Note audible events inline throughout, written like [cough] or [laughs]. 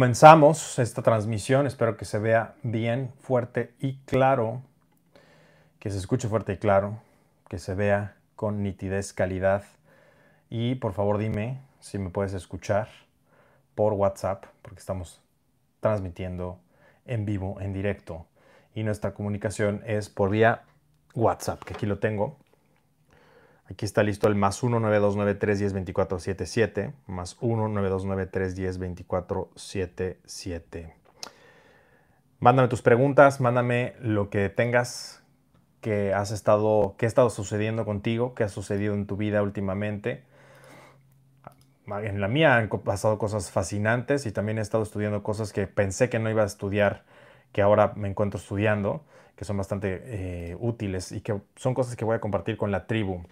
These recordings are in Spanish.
Comenzamos esta transmisión, espero que se vea bien, fuerte y claro, que se escuche fuerte y claro, que se vea con nitidez, calidad y por favor dime si me puedes escuchar por WhatsApp, porque estamos transmitiendo en vivo, en directo y nuestra comunicación es por vía WhatsApp, que aquí lo tengo. Aquí está listo el más 1 929 más 1 929 Mándame tus preguntas, mándame lo que tengas que has estado, qué ha estado sucediendo contigo, qué ha sucedido en tu vida últimamente. En la mía han pasado cosas fascinantes y también he estado estudiando cosas que pensé que no iba a estudiar, que ahora me encuentro estudiando, que son bastante eh, útiles y que son cosas que voy a compartir con la tribu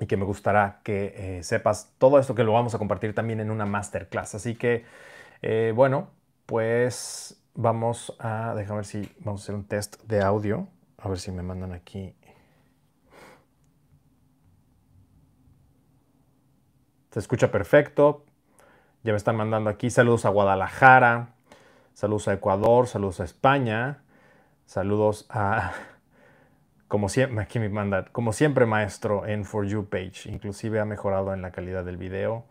y que me gustará que eh, sepas todo esto que lo vamos a compartir también en una masterclass. Así que, eh, bueno, pues vamos a, déjame ver si vamos a hacer un test de audio, a ver si me mandan aquí. Se escucha perfecto. Ya me están mandando aquí saludos a Guadalajara, saludos a Ecuador, saludos a España, saludos a como siempre, [laughs] aquí me manda, como siempre maestro en For You page, inclusive ha mejorado en la calidad del video.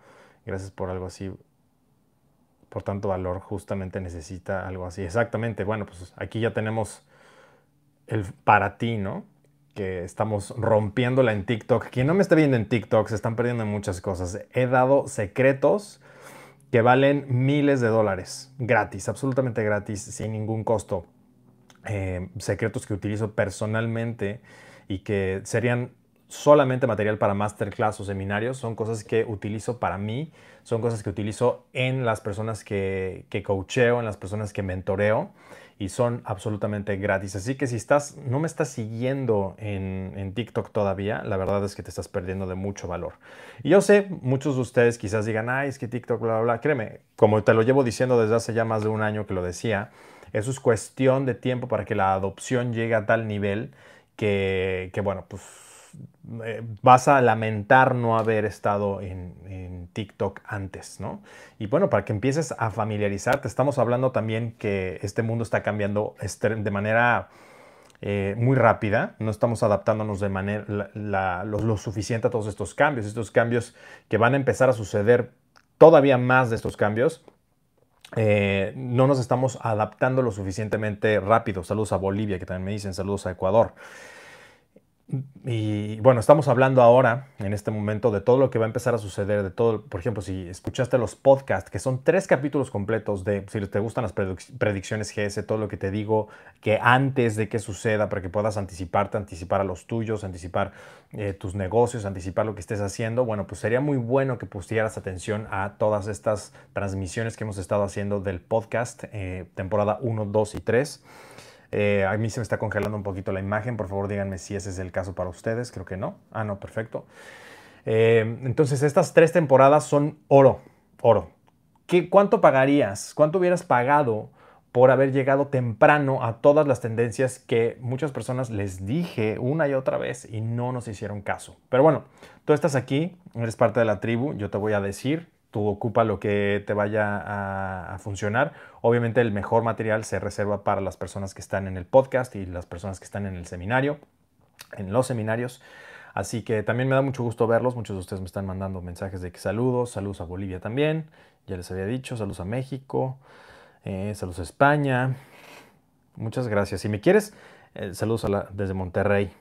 Gracias por algo así, por tanto valor, justamente necesita algo así. Exactamente, bueno, pues aquí ya tenemos el para ti, ¿no? Que estamos rompiéndola en TikTok. Quien no me está viendo en TikTok se están perdiendo muchas cosas. He dado secretos que valen miles de dólares, gratis, absolutamente gratis, sin ningún costo. Eh, secretos que utilizo personalmente y que serían solamente material para masterclass o seminarios, son cosas que utilizo para mí, son cosas que utilizo en las personas que, que coacheo, en las personas que mentoreo y son absolutamente gratis. Así que si estás, no me estás siguiendo en, en, TikTok todavía, la verdad es que te estás perdiendo de mucho valor. Y yo sé, muchos de ustedes quizás digan, ay, es que TikTok, bla, bla, bla. Créeme, como te lo llevo diciendo desde hace ya más de un año que lo decía, eso es cuestión de tiempo para que la adopción llegue a tal nivel que, bueno, pues eh, vas a lamentar no haber estado en, TikTok antes, ¿no? Y bueno, para que empieces a familiarizarte, estamos hablando también que este mundo está cambiando de manera eh, muy rápida, no estamos adaptándonos de manera lo, suficiente a todos estos cambios, estos cambios que van a empezar a suceder todavía más de estos cambios eh, no nos estamos adaptando lo suficientemente rápido. Saludos a Bolivia, que también me dicen, saludos a Ecuador. Y bueno, estamos hablando ahora, en este momento, de todo lo que va a empezar a suceder, de todo, por ejemplo, si escuchaste los podcasts, que son tres capítulos completos de, si te gustan las predicciones GS, todo lo que te digo, que antes de que suceda, para que puedas anticiparte, anticipar a los tuyos, anticipar eh, tus negocios, anticipar lo que estés haciendo, bueno, pues sería muy bueno que pusieras atención a todas estas transmisiones que hemos estado haciendo del podcast, eh, temporada 1, 2 y 3. Eh, a mí se me está congelando un poquito la imagen. Por favor, díganme si ese es el caso para ustedes. Creo que no. Ah, no, perfecto. Eh, entonces, estas tres temporadas son oro. Oro. ¿Qué, ¿Cuánto pagarías? ¿Cuánto hubieras pagado por haber llegado temprano a todas las tendencias que muchas personas les dije una y otra vez y no nos hicieron caso? Pero bueno, tú estás aquí, eres parte de la tribu. Yo te voy a decir tú ocupa lo que te vaya a, funcionar. Obviamente el mejor material se reserva para las personas que están en el podcast y las personas que están en el seminario, en los seminarios. Así que también me da mucho gusto verlos. Muchos de ustedes me están mandando mensajes de que saludos, saludos a Bolivia también. Ya les había dicho, saludos a México, eh, saludos a España. Muchas gracias. Si me quieres, eh, saludos desde Monterrey.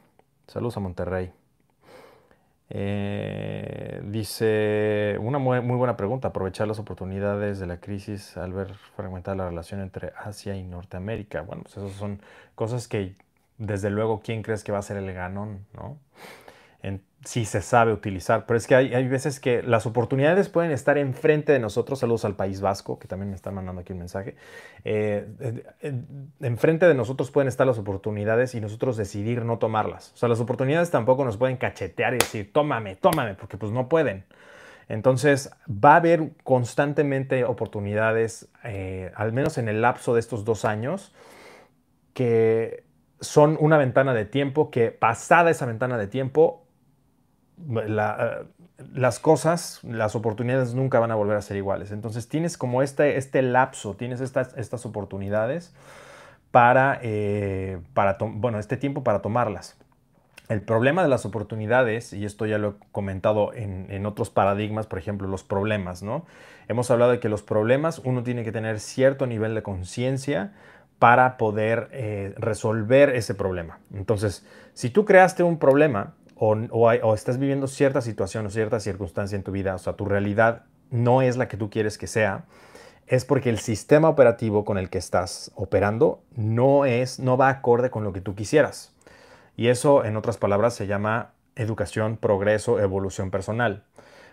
Saludos a Monterrey. Eh, dice, una muy, buena pregunta, aprovechar las oportunidades de la crisis al ver fragmentar la relación entre Asia y Norteamérica. Bueno, pues esas son cosas que desde luego, ¿quién crees que va a ser el ganón? ¿no? Si se sabe utilizar. Pero es que hay, veces que las oportunidades pueden estar enfrente de nosotros. Saludos al País Vasco, que también me están mandando aquí un mensaje. Eh, enfrente de nosotros pueden estar las oportunidades y nosotros decidir no tomarlas. O sea, las oportunidades tampoco nos pueden cachetear y decir, tómame, tómame, porque pues no pueden. Entonces, va a haber constantemente oportunidades, eh, al menos en el lapso de estos dos años, que son una ventana de tiempo que pasada esa ventana de tiempo las cosas, las oportunidades nunca van a volver a ser iguales. Entonces tienes como este, este lapso, tienes estas, estas oportunidades para, eh, para bueno, este tiempo para tomarlas. El problema de las oportunidades, y esto ya lo he comentado en, otros paradigmas, por ejemplo, los problemas, ¿no? Hemos hablado de que los problemas uno tiene que tener cierto nivel de conciencia para poder eh, resolver ese problema. Entonces, si tú creaste un problema o, estás viviendo cierta situación o cierta circunstancia en tu vida, o sea, tu realidad no es la que tú quieres que sea, es porque el sistema operativo con el que estás operando no es, no va acorde con lo que tú quisieras. Y eso, en otras palabras, se llama educación, progreso, evolución personal.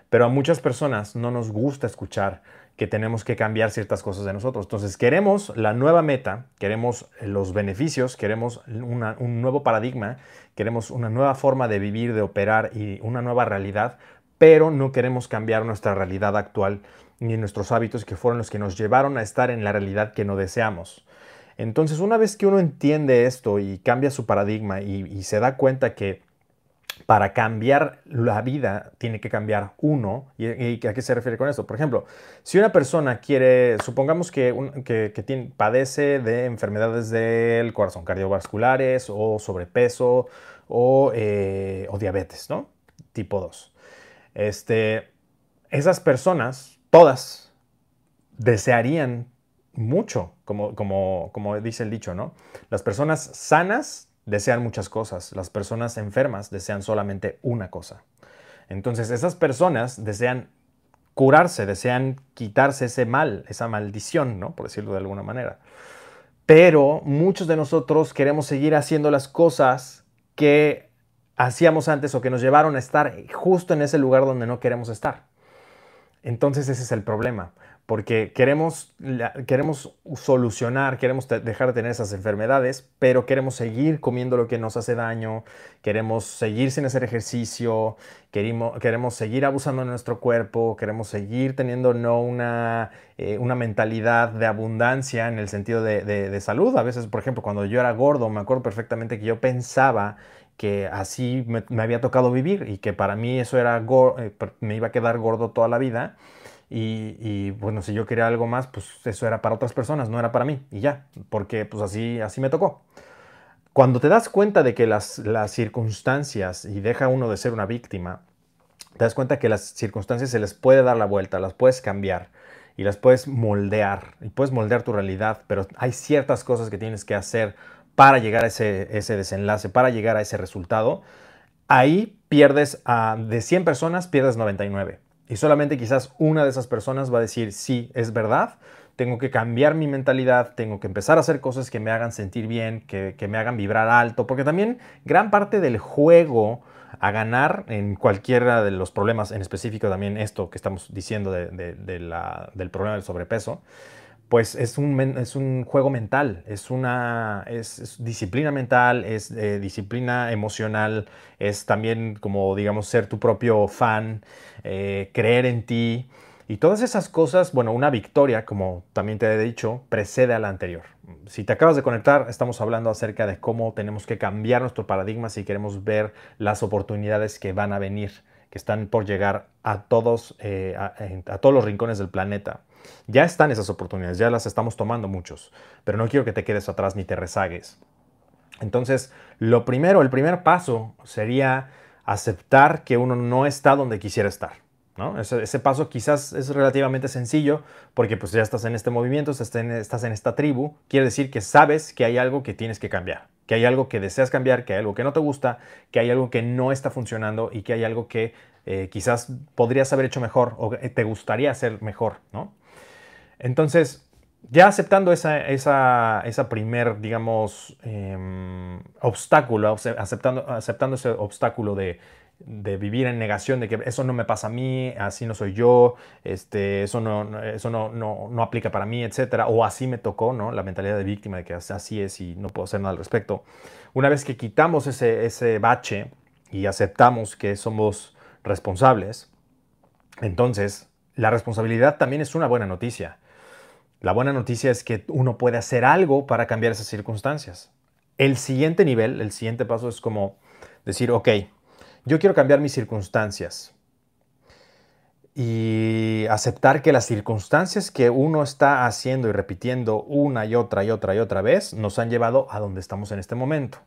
Pero a muchas personas no nos gusta escuchar que tenemos que cambiar ciertas cosas de nosotros. Entonces queremos la nueva meta, queremos los beneficios, queremos un nuevo paradigma, queremos una nueva forma de vivir, de operar y una nueva realidad, pero no queremos cambiar nuestra realidad actual ni nuestros hábitos que fueron los que nos llevaron a estar en la realidad que no deseamos. Entonces una vez que uno entiende esto y cambia su paradigma y se da cuenta que para cambiar la vida tiene que cambiar uno. ¿Y, a qué se refiere con esto? Por ejemplo, si una persona quiere, supongamos que, tiene, padece de enfermedades del corazón, cardiovasculares o sobrepeso o, eh, diabetes, ¿no? Tipo 2. Este, esas personas, todas, desearían mucho, como, como, como dice el dicho, ¿no? Las personas sanas desean muchas cosas. Las personas enfermas desean solamente una cosa. Entonces esas personas desean curarse, desean quitarse ese mal, esa maldición, ¿no? Por decirlo de alguna manera. Pero muchos de nosotros queremos seguir haciendo las cosas que hacíamos antes o que nos llevaron a estar justo en ese lugar donde no queremos estar. Entonces ese es el problema porque queremos, queremos solucionar, queremos dejar de tener esas enfermedades, pero queremos seguir comiendo lo que nos hace daño, queremos seguir sin hacer ejercicio, queremos, queremos seguir abusando de nuestro cuerpo, queremos seguir teniendo no una, eh, una mentalidad de abundancia en el sentido de, de salud. A veces, por ejemplo, cuando yo era gordo, me acuerdo perfectamente que yo pensaba que así me, me había tocado vivir y que para mí eso era, eh, me iba a quedar gordo toda la vida y, bueno, si yo quería algo más, pues eso era para otras personas, no era para mí. Y ya, porque pues así, así me tocó. Cuando te das cuenta de que las, las circunstancias, y deja uno de ser una víctima, te das cuenta que las circunstancias se les puede dar la vuelta, las puedes cambiar y las puedes moldear. Y puedes moldear tu realidad, pero hay ciertas cosas que tienes que hacer para llegar a ese, ese desenlace, para llegar a ese resultado. Ahí pierdes a, de 100 personas, pierdes 99. Y solamente quizás una de esas personas va a decir, sí, es verdad, tengo que cambiar mi mentalidad, tengo que empezar a hacer cosas que me hagan sentir bien, que, me hagan vibrar alto, porque también gran parte del juego a ganar en cualquiera de los problemas, en específico también esto que estamos diciendo del problema del sobrepeso, pues es un, es un juego mental, es una es, disciplina mental, es eh, disciplina emocional, es también como digamos ser tu propio fan, eh, creer en ti y todas esas cosas, bueno, una victoria, como también te he dicho, precede a la anterior. Si te acabas de conectar, estamos hablando acerca de cómo tenemos que cambiar nuestro paradigma si queremos ver las oportunidades que van a venir, que están por llegar a todos, eh, a todos los rincones del planeta. Ya están esas oportunidades, ya las estamos tomando muchos, pero no quiero que te quedes atrás ni te rezagues. Entonces, lo primero, el primer paso sería aceptar que uno no está donde quisiera estar. ¿no? Ese, paso quizás es relativamente sencillo porque pues ya estás en este movimiento, estás en, estás en esta tribu, quiere decir que sabes que hay algo que tienes que cambiar, que hay algo que deseas cambiar, que hay algo que no te gusta, que hay algo que no está funcionando y que hay algo que eh, quizás podrías haber hecho mejor o te gustaría hacer mejor, ¿no? Entonces, ya aceptando esa, esa, primer, digamos, em, obstáculo, aceptando, aceptando ese obstáculo de, vivir en negación de que eso no me pasa a mí, así no soy yo, este, eso, no, eso no, no, aplica para mí, etcétera, o así me tocó, ¿no? La mentalidad de víctima de que así es y no puedo hacer nada al respecto. Una vez que quitamos ese, ese bache y aceptamos que somos responsables, entonces la responsabilidad también es una buena noticia. La buena noticia es que uno puede hacer algo para cambiar esas circunstancias. El siguiente nivel, el siguiente paso es como decir, ok, yo quiero cambiar mis circunstancias y aceptar que las circunstancias que uno está haciendo y repitiendo una y otra y otra y otra vez nos han llevado a donde estamos en este momento.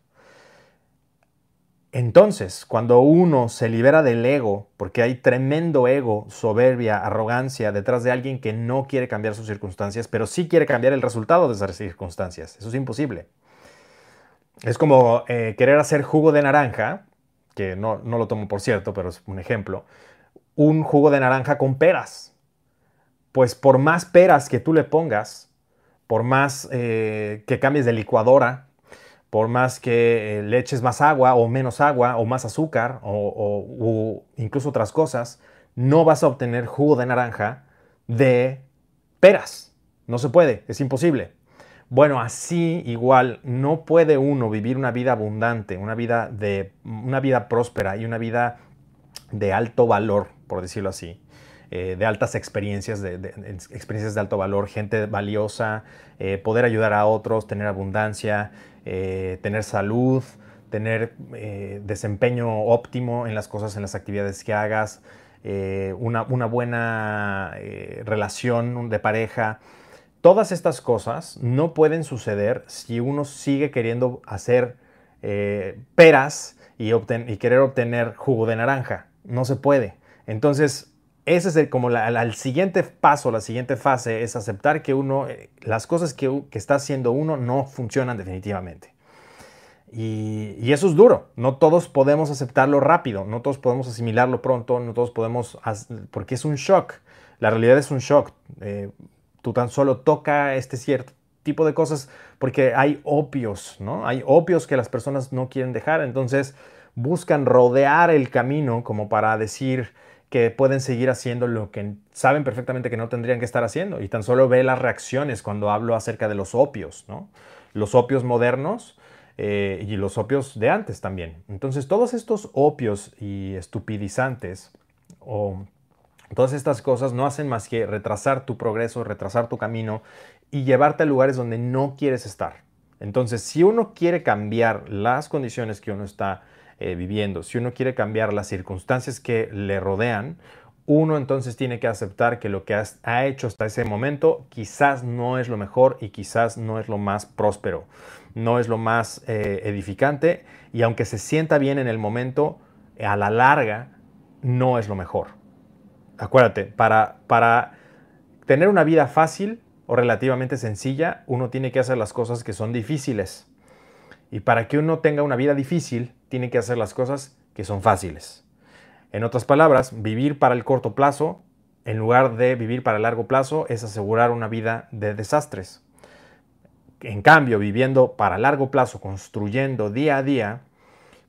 Entonces, cuando uno se libera del ego, porque hay tremendo ego, soberbia, arrogancia detrás de alguien que no quiere cambiar sus circunstancias, pero sí quiere cambiar el resultado de esas circunstancias. Eso es imposible. Es como eh, querer hacer jugo de naranja, que no, no lo tomo por cierto, pero es un ejemplo un jugo de naranja con peras. Pues por más peras que tú le pongas, por más eh, que cambies de licuadora, por más que eh, le eches más agua o menos agua o más azúcar o, incluso otras cosas, no vas a obtener jugo de naranja de peras. No se puede, es imposible. Bueno, así igual no puede uno vivir una vida abundante, una vida de una vida próspera y una vida de alto valor, por decirlo así, eh, de altas experiencias, de, experiencias de alto valor, gente valiosa, eh, poder ayudar a otros, tener abundancia, eh, tener salud, tener desempeño óptimo en las cosas, en las actividades que hagas, una, una, buena relación de pareja. Todas estas cosas no pueden suceder si uno sigue queriendo hacer peras y, y querer obtener jugo de naranja. No se puede. Entonces, ese es el, como el siguiente paso, la siguiente fase, es aceptar que uno, eh, las cosas que, está haciendo uno no funcionan definitivamente. Y, eso es duro. No todos podemos aceptarlo rápido, no todos podemos asimilarlo pronto, no todos podemos, porque es un shock. La realidad es un shock. Eh, tú tan solo toca este cierto tipo de cosas porque hay opios, ¿no? Hay opios que las personas no quieren dejar. Entonces, buscan rodear el camino como para decir que pueden seguir haciendo lo que saben perfectamente que no tendrían que estar haciendo. Y tan solo ve las reacciones cuando hablo acerca de los opios, ¿no? Los opios modernos eh, y los opios de antes también. Entonces, todos estos opios y estupidizantes o todas estas cosas no hacen más que retrasar tu progreso, retrasar tu camino y llevarte a lugares donde no quieres estar. Entonces, si uno quiere cambiar las condiciones que uno está eh, viviendo, si uno quiere cambiar las circunstancias que le rodean, uno entonces tiene que aceptar que lo que ha hecho hasta ese momento quizás no es lo mejor y quizás no es lo más próspero, no es lo más eh, edificante y aunque se sienta bien en el momento, a la larga no es lo mejor. Acuérdate, para, para tener una vida fácil o relativamente sencilla, uno tiene que hacer las cosas que son difíciles. Y para que uno tenga una vida difícil, tiene que hacer las cosas que son fáciles. En otras palabras, vivir para el corto plazo, en lugar de vivir para el largo plazo, es asegurar una vida de desastres. En cambio, viviendo para largo plazo, construyendo día a día,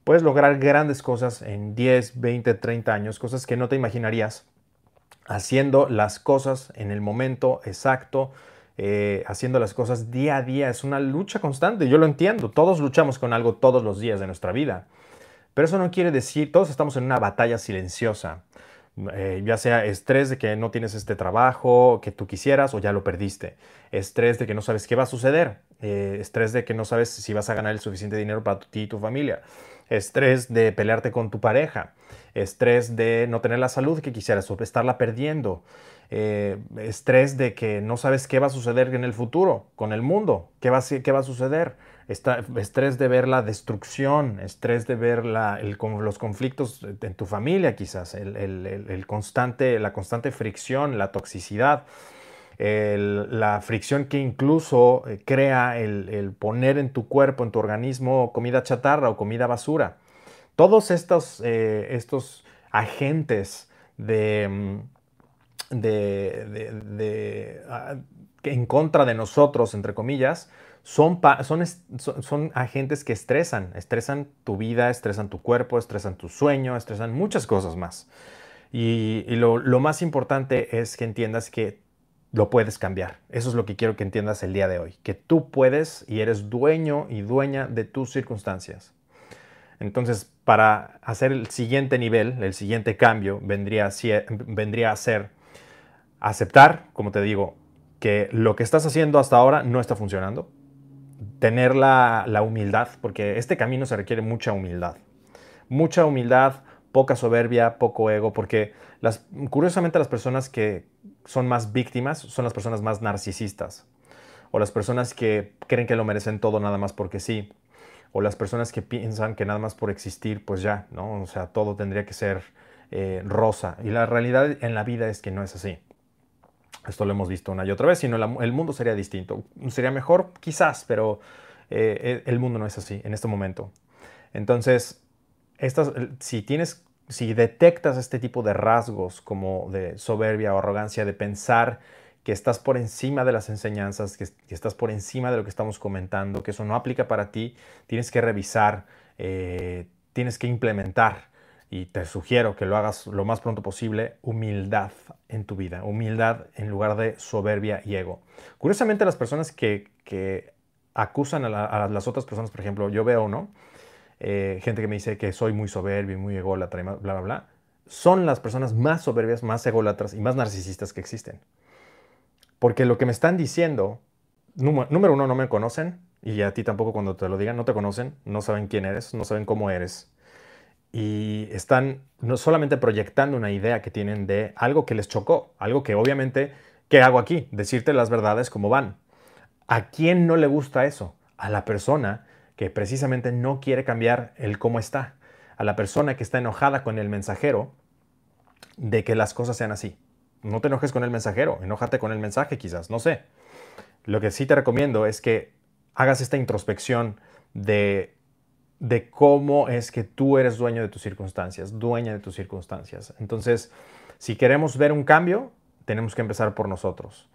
puedes lograr grandes cosas en 10, 20, 30 años, cosas que no te imaginarías, haciendo las cosas en el momento exacto, eh, haciendo las cosas día a día. Es una lucha constante, yo lo entiendo. Todos luchamos con algo todos los días de nuestra vida. Pero eso no quiere decir, todos estamos en una batalla silenciosa. Eh, ya sea estrés de que no tienes este trabajo que tú quisieras o ya lo perdiste. Estrés de que no sabes qué va a suceder. Eh, estrés de que no sabes si vas a ganar el suficiente dinero para ti y tu familia. Estrés de pelearte con tu pareja. Estrés de no tener la salud que quisieras o estarla perdiendo. Eh, estrés de que no sabes qué va a suceder en el futuro con el mundo, qué va, qué va a suceder, estrés de ver la destrucción, estrés de ver los conflictos en tu familia quizás, el, constante, la constante fricción, la toxicidad. la fricción que incluso eh, crea el, poner en tu cuerpo, en tu organismo, comida chatarra o comida basura. Todos estos, eh, estos agentes de, mm, de, ah, en contra de nosotros, entre comillas, son, son, son, agentes que estresan, estresan tu vida, estresan tu cuerpo, estresan tu sueño, estresan muchas cosas más. Y, lo, lo, más importante es que entiendas que lo puedes cambiar. Eso es lo que quiero que entiendas el día de hoy, que tú puedes y eres dueño y dueña de tus circunstancias. Entonces, para hacer el siguiente nivel, el siguiente cambio, vendría vendría a ser aceptar, como te digo, que lo que estás haciendo hasta ahora no está funcionando. Tener la, humildad, porque este camino se requiere mucha humildad. Mucha humildad poca soberbia, poco ego, porque curiosamente las personas que son más víctimas son las personas más narcisistas, o las personas que creen que lo merecen todo nada más porque sí, o las personas que piensan que nada más por existir, pues ya, ¿no? O sea, todo tendría que ser eh, rosa. Y la realidad en la vida es que no es así. Esto lo hemos visto una y otra vez, sino el mundo sería distinto. Sería mejor, quizás, pero eh, el mundo no es así en este momento. Entonces, si tienes, si detectas este tipo de rasgos como de soberbia o arrogancia, de pensar que estás por encima de las enseñanzas, que, estás por encima de lo que estamos comentando, que eso no aplica para ti, tienes que revisar, eh, tienes que implementar y te sugiero que lo hagas lo más pronto posible, humildad en tu vida, humildad en lugar de soberbia y ego. Curiosamente las personas que, acusan a, las otras personas, por ejemplo, yo veo, ¿no? Eh, gente que me dice que soy muy soberbio y muy ególatra y bla, bla, bla, son las personas más soberbias, más ególatras y más narcisistas que existen. Porque lo que me están diciendo, número uno, no me conocen y a ti tampoco cuando te lo digan, no te conocen, no saben quién eres, no saben cómo eres y están no solamente proyectando una idea que tienen de algo que les chocó, algo que obviamente, ¿qué hago aquí? Decirte las verdades como van. ¿A quién no le gusta eso? A la persona que precisamente no quiere cambiar el cómo está, a la persona que está enojada con el mensajero de que las cosas sean así. No te enojes con el mensajero, enójate con el mensaje quizás, no sé. Lo que sí te recomiendo es que hagas esta introspección de de cómo es que tú eres dueño de tus circunstancias, dueña de tus circunstancias. Entonces, si queremos ver un cambio, tenemos que empezar por nosotros.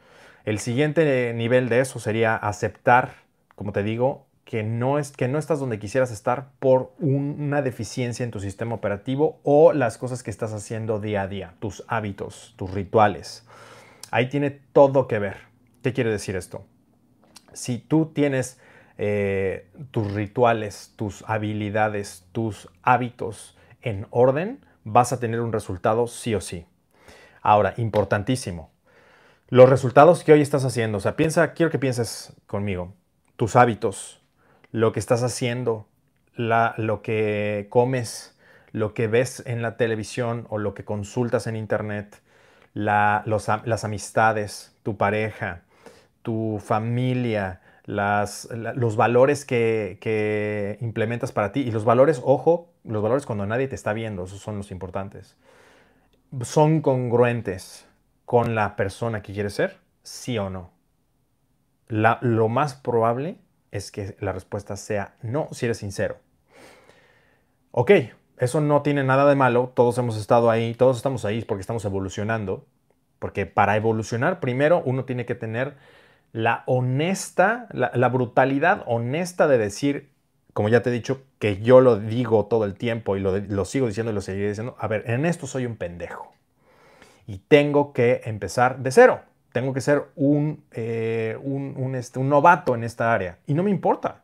El siguiente nivel de eso sería aceptar, como te digo, que no, es, que no estás donde quisieras estar por una deficiencia en tu sistema operativo o las cosas que estás haciendo día a día, tus hábitos, tus rituales. Ahí tiene todo que ver. ¿Qué quiere decir esto? Si tú tienes eh, tus rituales, tus habilidades, tus hábitos en orden, vas a tener un resultado sí o sí. Ahora, importantísimo, los resultados que hoy estás haciendo, o sea, piensa, quiero que pienses conmigo, tus hábitos, lo que estás haciendo, lo que comes, lo que ves en la televisión o lo que consultas en internet, las amistades, tu pareja, tu familia, los valores que, implementas para ti. Y los valores, ojo, los valores cuando nadie te está viendo, esos son los importantes. ¿Son congruentes con la persona que quieres ser? ¿Sí o no? lo más probable es que la respuesta sea no, si eres sincero. Ok, eso no tiene nada de malo, todos hemos estado ahí, todos estamos ahí porque estamos evolucionando, porque para evolucionar primero uno tiene que tener la honesta, la, brutalidad honesta de decir, como ya te he dicho, que yo lo digo todo el tiempo y lo, sigo diciendo y lo seguiré diciendo, a ver, en esto soy un pendejo. Y tengo que empezar de cero. Tengo que ser un, eh, un, este, un novato en esta área. Y no me importa.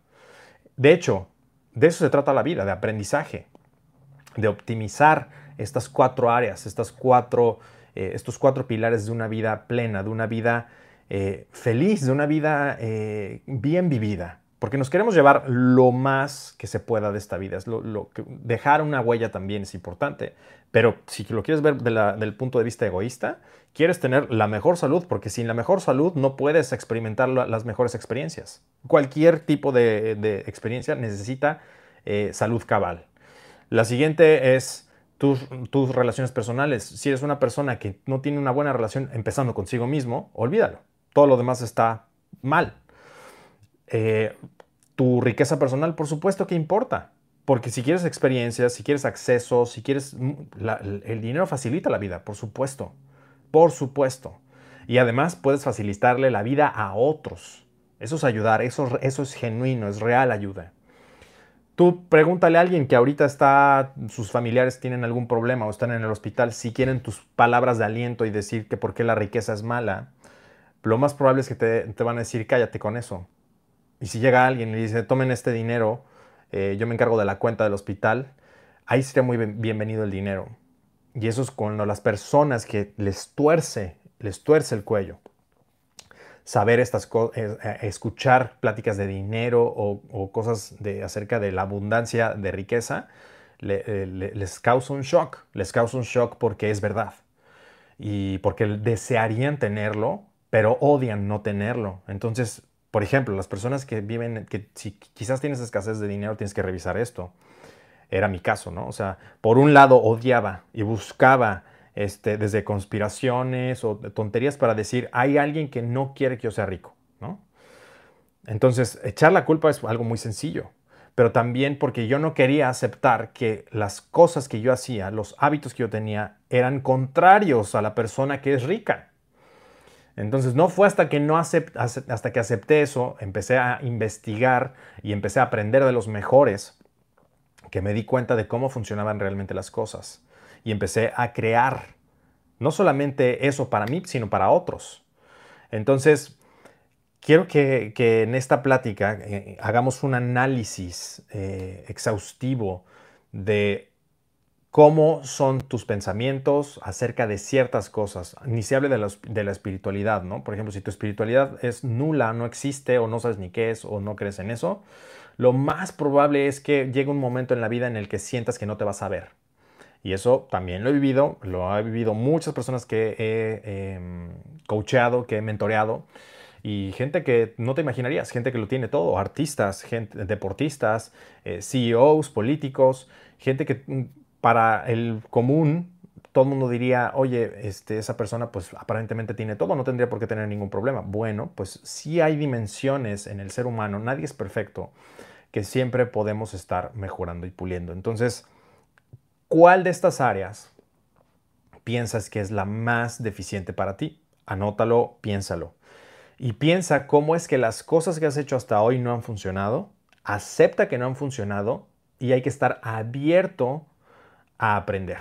De hecho, de eso se trata la vida, de aprendizaje, de optimizar estas cuatro áreas, estas cuatro, eh, estos cuatro pilares de una vida plena, de una vida eh, feliz, de una vida eh, bien vivida. Porque nos queremos llevar lo más que se pueda de esta vida. Es lo, que, dejar una huella también es importante. Pero si lo quieres ver del punto de vista egoísta, quieres tener la mejor salud, porque sin la mejor salud no puedes experimentar las mejores experiencias. Cualquier tipo de, experiencia necesita eh, salud cabal. La siguiente es tus, tus relaciones personales. Si eres una persona que no tiene una buena relación empezando consigo mismo, olvídalo todo lo demás está mal. Eh, tu riqueza personal, por supuesto que importa. Porque si quieres experiencias, si quieres acceso, si quieres... Mm, el dinero facilita la vida, por supuesto. Por supuesto. Y además puedes facilitarle la vida a otros. Eso es ayudar, eso, eso es genuino, es real ayuda. Tú pregúntale a alguien que ahorita está, sus familiares tienen algún problema o están en el hospital, si quieren tus palabras de aliento y decir que por qué la riqueza es mala, lo más probable es que te, van a decir, cállate con eso. Y si llega alguien y dice, tomen este dinero, eh, yo me encargo de la cuenta del hospital, ahí sería muy bienvenido el dinero. Y eso es cuando las personas que les tuerce, les tuerce el cuello. Saber estas cosas, eh, escuchar pláticas de dinero o, cosas de, acerca de la abundancia de riqueza, eh, les causa un shock, les causa un shock porque es verdad y porque desearían tenerlo, pero odian no tenerlo. Entonces, por ejemplo, las personas que viven, que si quizás tienes escasez de dinero, tienes que revisar esto. Era mi caso, ¿no? O sea, por un lado odiaba y buscaba este, desde conspiraciones o tonterías para decir, hay alguien que no quiere que yo sea rico, ¿no? Entonces, echar la culpa es algo muy sencillo, pero también porque yo no quería aceptar que las cosas que yo hacía, los hábitos que yo tenía, eran contrarios a la persona que es rica. Entonces no fue hasta que, no hasta que acepté eso, empecé a investigar y empecé a aprender de los mejores, que me di cuenta de cómo funcionaban realmente las cosas. Y empecé a crear no solamente eso para mí, sino para otros. Entonces, quiero que, en esta plática eh, hagamos un análisis eh, exhaustivo de cómo son tus pensamientos acerca de ciertas cosas. Ni se hable de la, espiritualidad, ¿no? Por ejemplo, si tu espiritualidad es nula, no existe o no sabes ni qué es o no crees en eso, lo más probable es que llegue un momento en la vida en el que sientas que no te vas a ver. Y eso también lo he vivido, lo ha vivido muchas personas que he em, coacheado, que he mentoreado y gente que no te imaginarías, gente que lo tiene todo, artistas, gente, deportistas, eh, CEOs, políticos, gente que mm, para el común, todo el mundo diría, oye, este, esa persona pues aparentemente tiene todo, no tendría por qué tener ningún problema. Bueno, pues sí hay dimensiones en el ser humano, nadie es perfecto, que siempre podemos estar mejorando y puliendo. Entonces, ¿cuál de estas áreas piensas que es la más deficiente para ti? Anótalo, piénsalo. Y piensa cómo es que las cosas que has hecho hasta hoy no han funcionado. Acepta que no han funcionado y hay que estar abierto a aprender.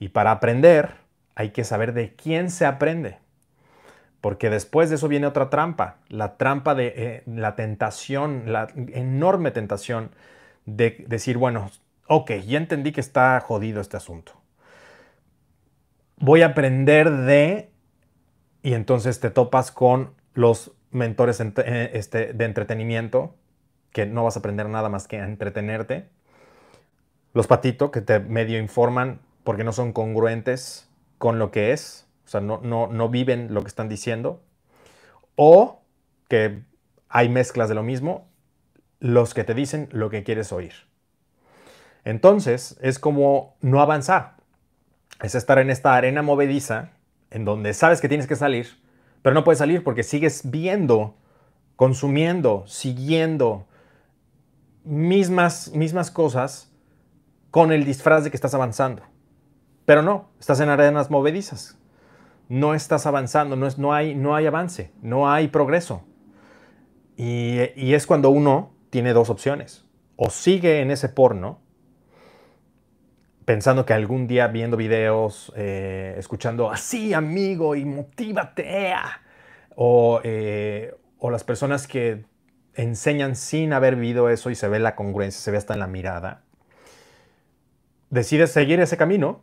Y para aprender hay que saber de quién se aprende. Porque después de eso viene otra trampa, la trampa de eh, la tentación, la enorme tentación de decir, bueno, ok, ya entendí que está jodido este asunto. Voy a aprender de... Y entonces te topas con los mentores eh, este, de entretenimiento, que no vas a aprender nada más que a entretenerte los patitos que te medio informan porque no son congruentes con lo que es, o sea, no, no, no viven lo que están diciendo, o que hay mezclas de lo mismo, los que te dicen lo que quieres oír. Entonces, es como no avanzar, es estar en esta arena movediza en donde sabes que tienes que salir, pero no puedes salir porque sigues viendo, consumiendo, siguiendo mismas, mismas cosas con el disfraz de que estás avanzando. Pero no, estás en arenas movedizas. No estás avanzando, no, es, no, hay, no hay avance, no hay progreso. Y, es cuando uno tiene dos opciones. O sigue en ese porno, pensando que algún día viendo videos, eh, escuchando así, amigo, y motívate. O, eh, o las personas que enseñan sin haber vivido eso y se ve la congruencia, se ve hasta en la mirada decides seguir ese camino,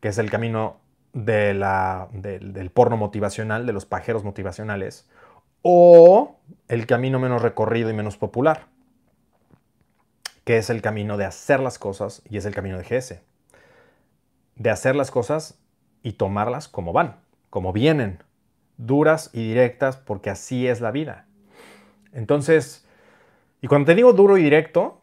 que es el camino de la, del porno motivacional, de los pajeros motivacionales, o el camino menos recorrido y menos popular, que es el camino de hacer las cosas y es el camino de GS. De hacer las cosas y tomarlas como van, como vienen, duras y directas, porque así es la vida. Entonces, y cuando te digo duro y directo,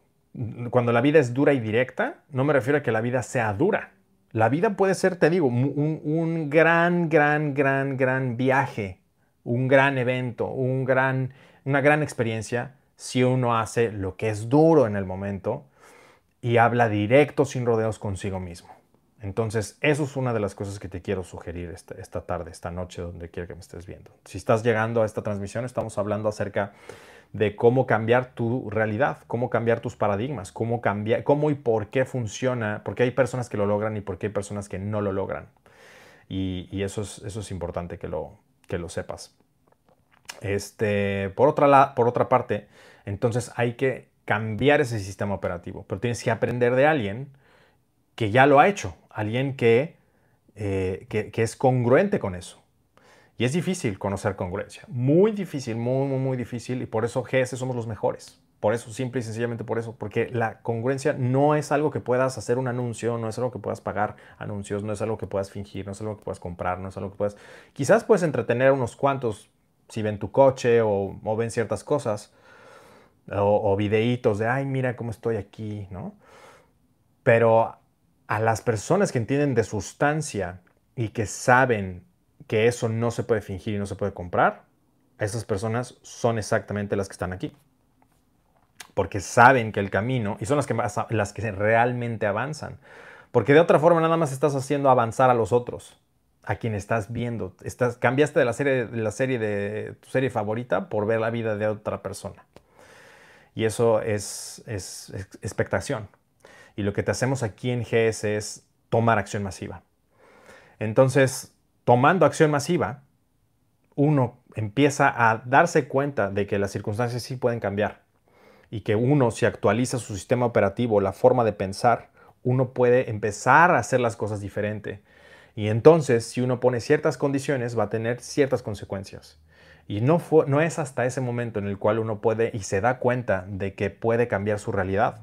cuando la vida es dura y directa, no me refiero a que la vida sea dura. La vida puede ser, te digo, un, gran, gran, gran, gran viaje, un gran evento, un gran, una gran experiencia si uno hace lo que es duro en el momento y habla directo, sin rodeos consigo mismo. Entonces, eso es una de las cosas que te quiero sugerir esta, esta tarde, esta noche, donde quiera que me estés viendo. Si estás llegando a esta transmisión, estamos hablando acerca de cómo cambiar tu realidad, cómo cambiar tus paradigmas, cómo cambiar, cómo y por qué funciona, porque hay personas que lo logran y por qué hay personas que no lo logran. Y, eso, es, eso es importante que lo, que lo sepas. Este, por, otra, por otra parte, entonces hay que cambiar ese sistema operativo, pero tienes que aprender de alguien que ya lo ha hecho, alguien que, eh, que, que es congruente con eso. Es difícil conocer congruencia. Muy difícil, muy, muy, muy difícil. Y por eso GS somos los mejores. Por eso, simple y sencillamente por eso. Porque la congruencia no es algo que puedas hacer un anuncio, no es algo que puedas pagar anuncios, no es algo que puedas fingir, no es algo que puedas comprar, no es algo que puedas... Quizás puedes entretener unos cuantos si ven tu coche o, ven ciertas cosas. O, o videitos de, ay, mira cómo estoy aquí, ¿no? Pero a las personas que entienden de sustancia y que saben que eso no se puede fingir y no se puede comprar, esas personas son exactamente las que están aquí. Porque saben que el camino, y son las que, las que realmente avanzan. Porque de otra forma nada más estás haciendo avanzar a los otros, a quien estás viendo. Estás, cambiaste de la serie, de la serie de tu serie favorita por ver la vida de otra persona. Y eso es, es expectación. Y lo que te hacemos aquí en GS es tomar acción masiva. Entonces, tomando acción masiva, uno empieza a darse cuenta de que las circunstancias sí pueden cambiar y que uno, si actualiza su sistema operativo, la forma de pensar, uno puede empezar a hacer las cosas diferente. Y entonces, si uno pone ciertas condiciones, va a tener ciertas consecuencias. Y no, fue, no es hasta ese momento en el cual uno puede y se da cuenta de que puede cambiar su realidad.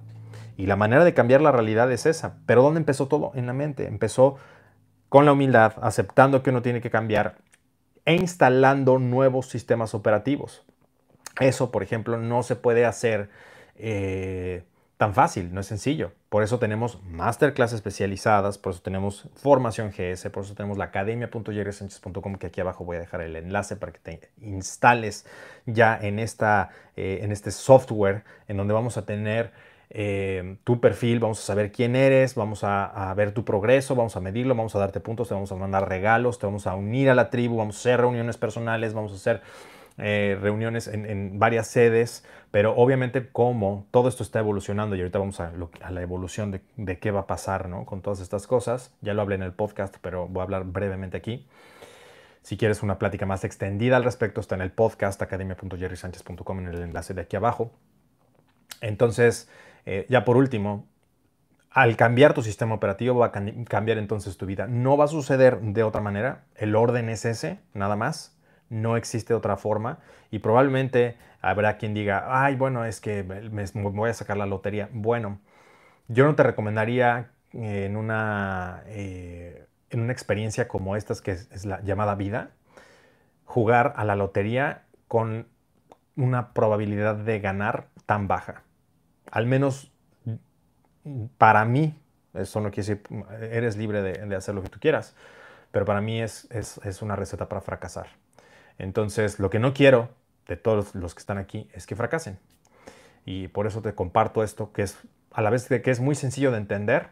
Y la manera de cambiar la realidad es esa. Pero ¿dónde empezó todo? En la mente. Empezó con la humildad, aceptando que uno tiene que cambiar e instalando nuevos sistemas operativos. Eso, por ejemplo, no se puede hacer eh, tan fácil, no es sencillo. Por eso tenemos masterclass especializadas, por eso tenemos formación GS, por eso tenemos la academia.jerrysanchez.com, que aquí abajo voy a dejar el enlace para que te instales ya en, esta, eh, en este software en donde vamos a tener eh, tu perfil, vamos a saber quién eres, vamos a, ver tu progreso, vamos a medirlo, vamos a darte puntos, te vamos a mandar regalos, te vamos a unir a la tribu, vamos a hacer reuniones personales, vamos a hacer eh, reuniones en, varias sedes, pero obviamente como todo esto está evolucionando y ahorita vamos a, la evolución de, de, qué va a pasar ¿no? con todas estas cosas, ya lo hablé en el podcast, pero voy a hablar brevemente aquí. Si quieres una plática más extendida al respecto, está en el podcast academia.jerrysanchez.com en el enlace de aquí abajo. Entonces, eh, ya por último, al cambiar tu sistema operativo va a cambiar entonces tu vida. No va a suceder de otra manera. El orden es ese, nada más. No existe otra forma. Y probablemente habrá quien diga, ay, bueno, es que me, voy a sacar la lotería. Bueno, yo no te recomendaría en una, eh, en una experiencia como esta, que es la llamada vida, jugar a la lotería con una probabilidad de ganar tan baja al menos para mí, eso no quiere decir, eres libre de, hacer lo que tú quieras, pero para mí es, es, una receta para fracasar. Entonces, lo que no quiero de todos los que están aquí es que fracasen. Y por eso te comparto esto, que es a la vez que es muy sencillo de entender,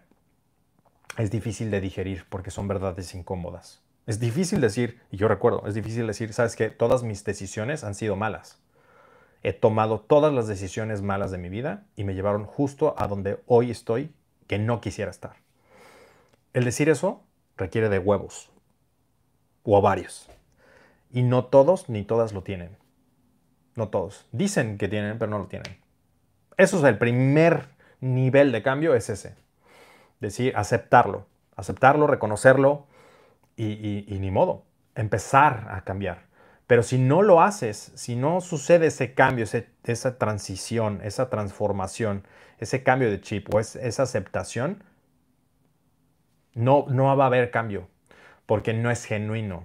es difícil de digerir porque son verdades incómodas. Es difícil decir, y yo recuerdo, es difícil decir, sabes que todas mis decisiones han sido malas he tomado todas las decisiones malas de mi vida y me llevaron justo a donde hoy estoy que no quisiera estar. El decir eso requiere de huevos o ovarios. Y no todos ni todas lo tienen. No todos. Dicen que tienen, pero no lo tienen. Eso es el primer nivel de cambio, es ese. Decir, aceptarlo. Aceptarlo, reconocerlo y, y ni modo. Empezar a cambiar. Pero si no lo haces, si no sucede ese cambio, esa transición, esa transformación, ese cambio de chip o esa aceptación, no, no va a haber cambio, porque no es genuino.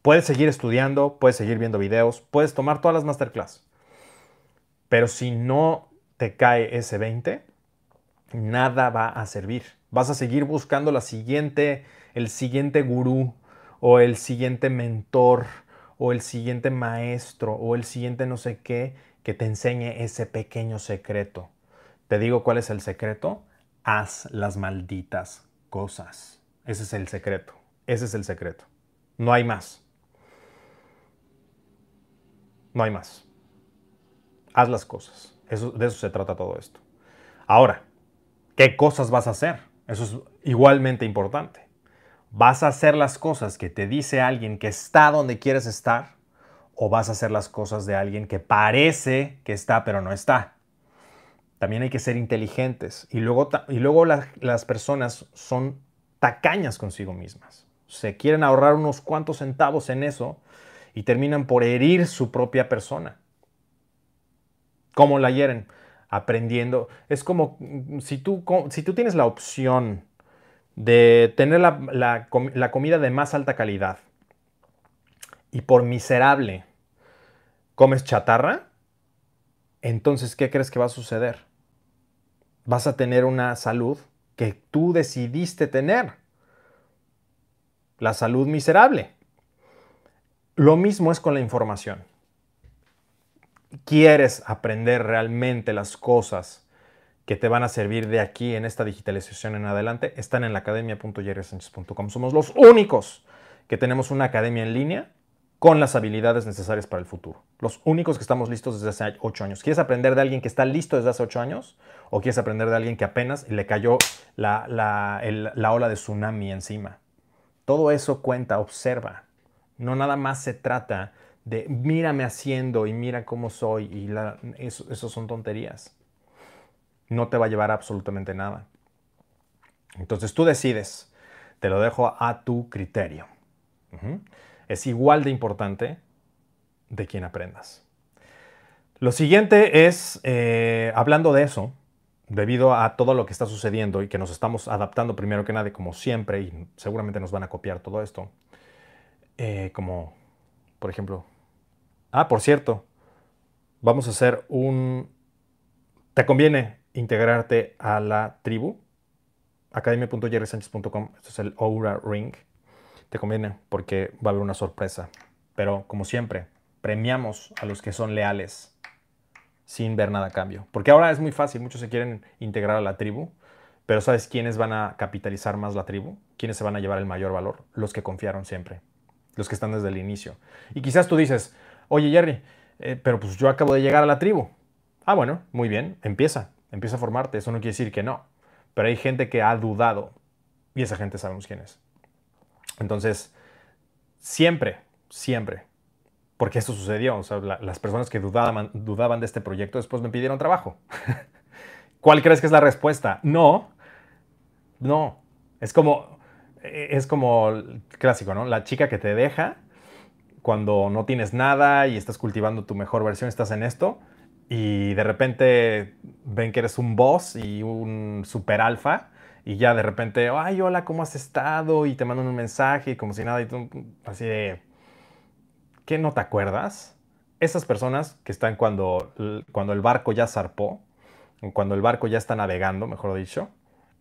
Puedes seguir estudiando, puedes seguir viendo videos, puedes tomar todas las masterclass, pero si no te cae ese 20, nada va a servir. Vas a seguir buscando la siguiente, el siguiente gurú o el siguiente mentor o el siguiente maestro o el siguiente no sé qué que te enseñe ese pequeño secreto. Te digo cuál es el secreto. Haz las malditas cosas. Ese es el secreto. Ese es el secreto. No hay más. No hay más. Haz las cosas. De eso se trata todo esto. Ahora, ¿qué cosas vas a hacer? Eso es igualmente importante. ¿Vas a hacer las cosas que te dice alguien que está donde quieres estar? ¿O vas a hacer las cosas de alguien que parece que está pero no está? También hay que ser inteligentes. Y luego, y luego las personas son tacañas consigo mismas. se quieren ahorrar unos cuantos centavos en eso y terminan por herir su propia persona. ¿Cómo la hieren? Aprendiendo. Es como mm, si tú, si tú tienes la opción de tener la, comida de más alta calidad y por miserable comes chatarra, entonces, ¿qué crees que va a suceder? Vas a tener una salud que tú decidiste tener. La salud miserable. Lo mismo es con la información. ¿Quieres aprender realmente las cosas que te van a servir de aquí en esta digitalización en adelante? Están en la academia.jerrysanchez.com. Somos los únicos que tenemos una academia en línea con las habilidades necesarias para el futuro. Los únicos que estamos listos desde hace ocho años. ¿Quieres aprender de alguien que está listo desde hace ocho años? ¿O quieres aprender de alguien que apenas le cayó la, la, ola de tsunami encima? Todo eso cuenta, observa. No nada más se trata de mírame haciendo y mira cómo soy y eso, son tonterías. No te va a llevar absolutamente nada. Entonces tú decides. Te lo dejo a tu criterio es igual de importante de quien aprendas. Lo siguiente es, eh, hablando de eso, debido a todo lo que está sucediendo y que nos estamos adaptando primero que nada, como siempre, y seguramente nos van a copiar todo esto, eh, como, por ejemplo, ah, por cierto, vamos a hacer un, ¿te conviene integrarte a la tribu? academia.jerrysanchez.com, esto es el Aura Ring te conviene porque va a haber una sorpresa. Pero como siempre, premiamos a los que son leales sin ver nada a cambio. Porque ahora es muy fácil, muchos se quieren integrar a la tribu, pero ¿sabes quiénes van a capitalizar más la tribu? ¿Quiénes se van a llevar el mayor valor? Los que confiaron siempre, los que están desde el inicio. Y quizás tú dices, oye Jerry, eh, pero pues yo acabo de llegar a la tribu. Ah, bueno, muy bien, empieza, empieza a formarte, eso no quiere decir que no. Pero hay gente que ha dudado y esa gente sabemos quién es. Entonces, siempre, siempre, porque esto sucedió, o las personas que dudaban, dudaban de este proyecto después me pidieron trabajo. [laughs] ¿Cuál crees que es la respuesta? No, no. Es como, es como clásico, ¿no? La chica que te deja cuando no tienes nada y estás cultivando tu mejor versión, estás en esto y de repente ven que eres un boss y un super alfa y ya de repente, ay, hola, ¿cómo has estado? Y te mandan un mensaje y como si nada, y tú, así de, ¿qué no te acuerdas? Esas personas que están cuando, cuando el barco ya zarpó, cuando el barco ya está navegando, mejor dicho,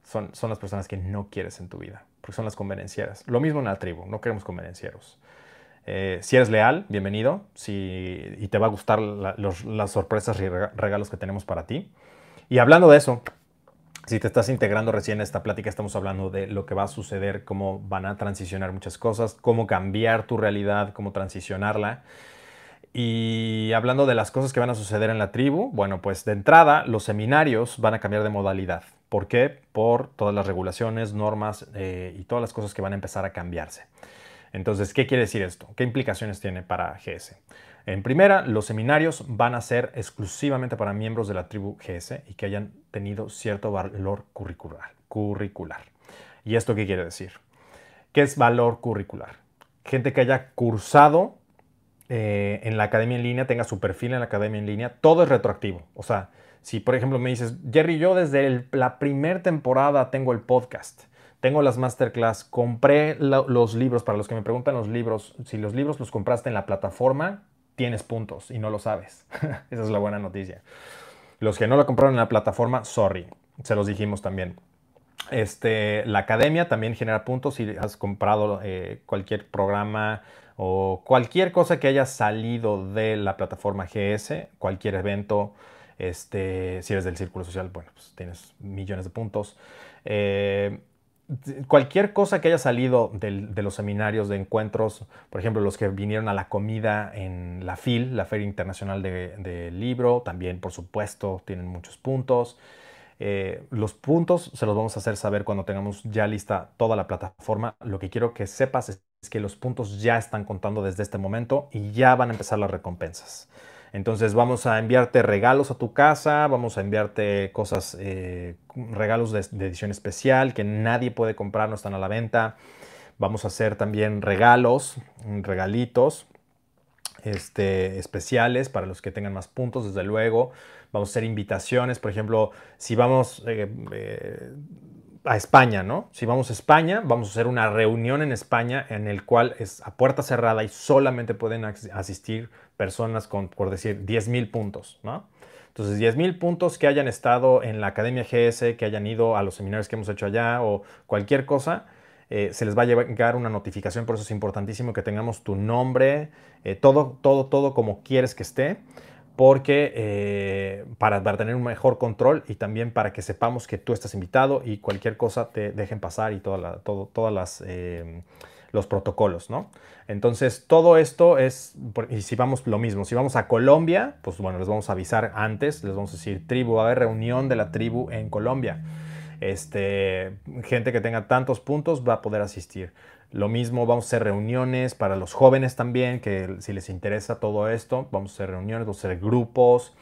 son, son las personas que no quieres en tu vida, porque son las convenencieras. Lo mismo en la tribu, no queremos convenencieros. Eh, si eres leal, bienvenido, si, y te va a gustar las sorpresas y regalos que tenemos para ti. Y hablando de eso, si te estás integrando recién a esta plática, estamos hablando de lo que va a suceder, cómo van a transicionar muchas cosas, cómo cambiar tu realidad, cómo transicionarla. Y hablando de las cosas que van a suceder en la tribu, bueno, pues de entrada los seminarios van a cambiar de modalidad. ¿Por qué? Por todas las regulaciones, normas eh, y todas las cosas que van a empezar a cambiarse. Entonces, ¿qué quiere decir esto? ¿Qué implicaciones tiene para GS? En primera, los seminarios van a ser exclusivamente para miembros de la tribu GS y que hayan tenido cierto valor curricular. curricular. ¿Y esto qué quiere decir? ¿Qué es valor curricular? Gente que haya cursado eh, en la academia en línea, tenga su perfil en la academia en línea, todo es retroactivo. O sea, si por ejemplo me dices, Jerry, yo desde la primera temporada tengo el podcast, tengo las masterclass, compré los libros, para los que me preguntan los libros, si los libros los compraste en la plataforma, tienes puntos y no lo sabes. [laughs] Esa es la buena noticia. Los que no lo compraron en la plataforma, sorry, se los dijimos también. Este, la academia también genera puntos si has comprado eh, cualquier programa o cualquier cosa que haya salido de la plataforma GS, cualquier evento, este, si eres del círculo social, bueno, pues tienes millones de puntos. Eh, cualquier cosa que haya salido de, los seminarios, de encuentros, por ejemplo, los que vinieron a la comida en la FIL, la Feria Internacional del de Libro, también, por supuesto, tienen muchos puntos. Eh, los puntos se los vamos a hacer saber cuando tengamos ya lista toda la plataforma. Lo que quiero que sepas es que los puntos ya están contando desde este momento y ya van a empezar las recompensas. Entonces vamos a enviarte regalos a tu casa, vamos a enviarte cosas, eh, regalos de, edición especial que nadie puede comprar, no están a la venta. Vamos a hacer también regalos, regalitos este, especiales para los que tengan más puntos, desde luego. Vamos a hacer invitaciones, por ejemplo, si vamos eh, eh, a España, ¿no? Si vamos a España, vamos a hacer una reunión en España en el cual es a puerta cerrada y solamente pueden asistir personas con, por decir, 10.000 puntos, ¿no? Entonces, 10.000 puntos que hayan estado en la Academia GS, que hayan ido a los seminarios que hemos hecho allá o cualquier cosa, eh, se les va a llegar una notificación, por eso es importantísimo que tengamos tu nombre, eh, todo, todo, todo como quieres que esté, porque eh, para, tener un mejor control y también para que sepamos que tú estás invitado y cualquier cosa te dejen pasar y toda las los protocolos, ¿no? Entonces, todo esto es, y si vamos lo mismo, si vamos a Colombia, pues bueno, les vamos a avisar antes, les vamos a decir, tribu, va a haber reunión de la tribu en Colombia este, gente que tenga tantos puntos va a poder asistir. Lo mismo, vamos a hacer reuniones para los jóvenes también, que si les interesa todo esto, vamos a hacer reuniones, vamos a hacer grupos,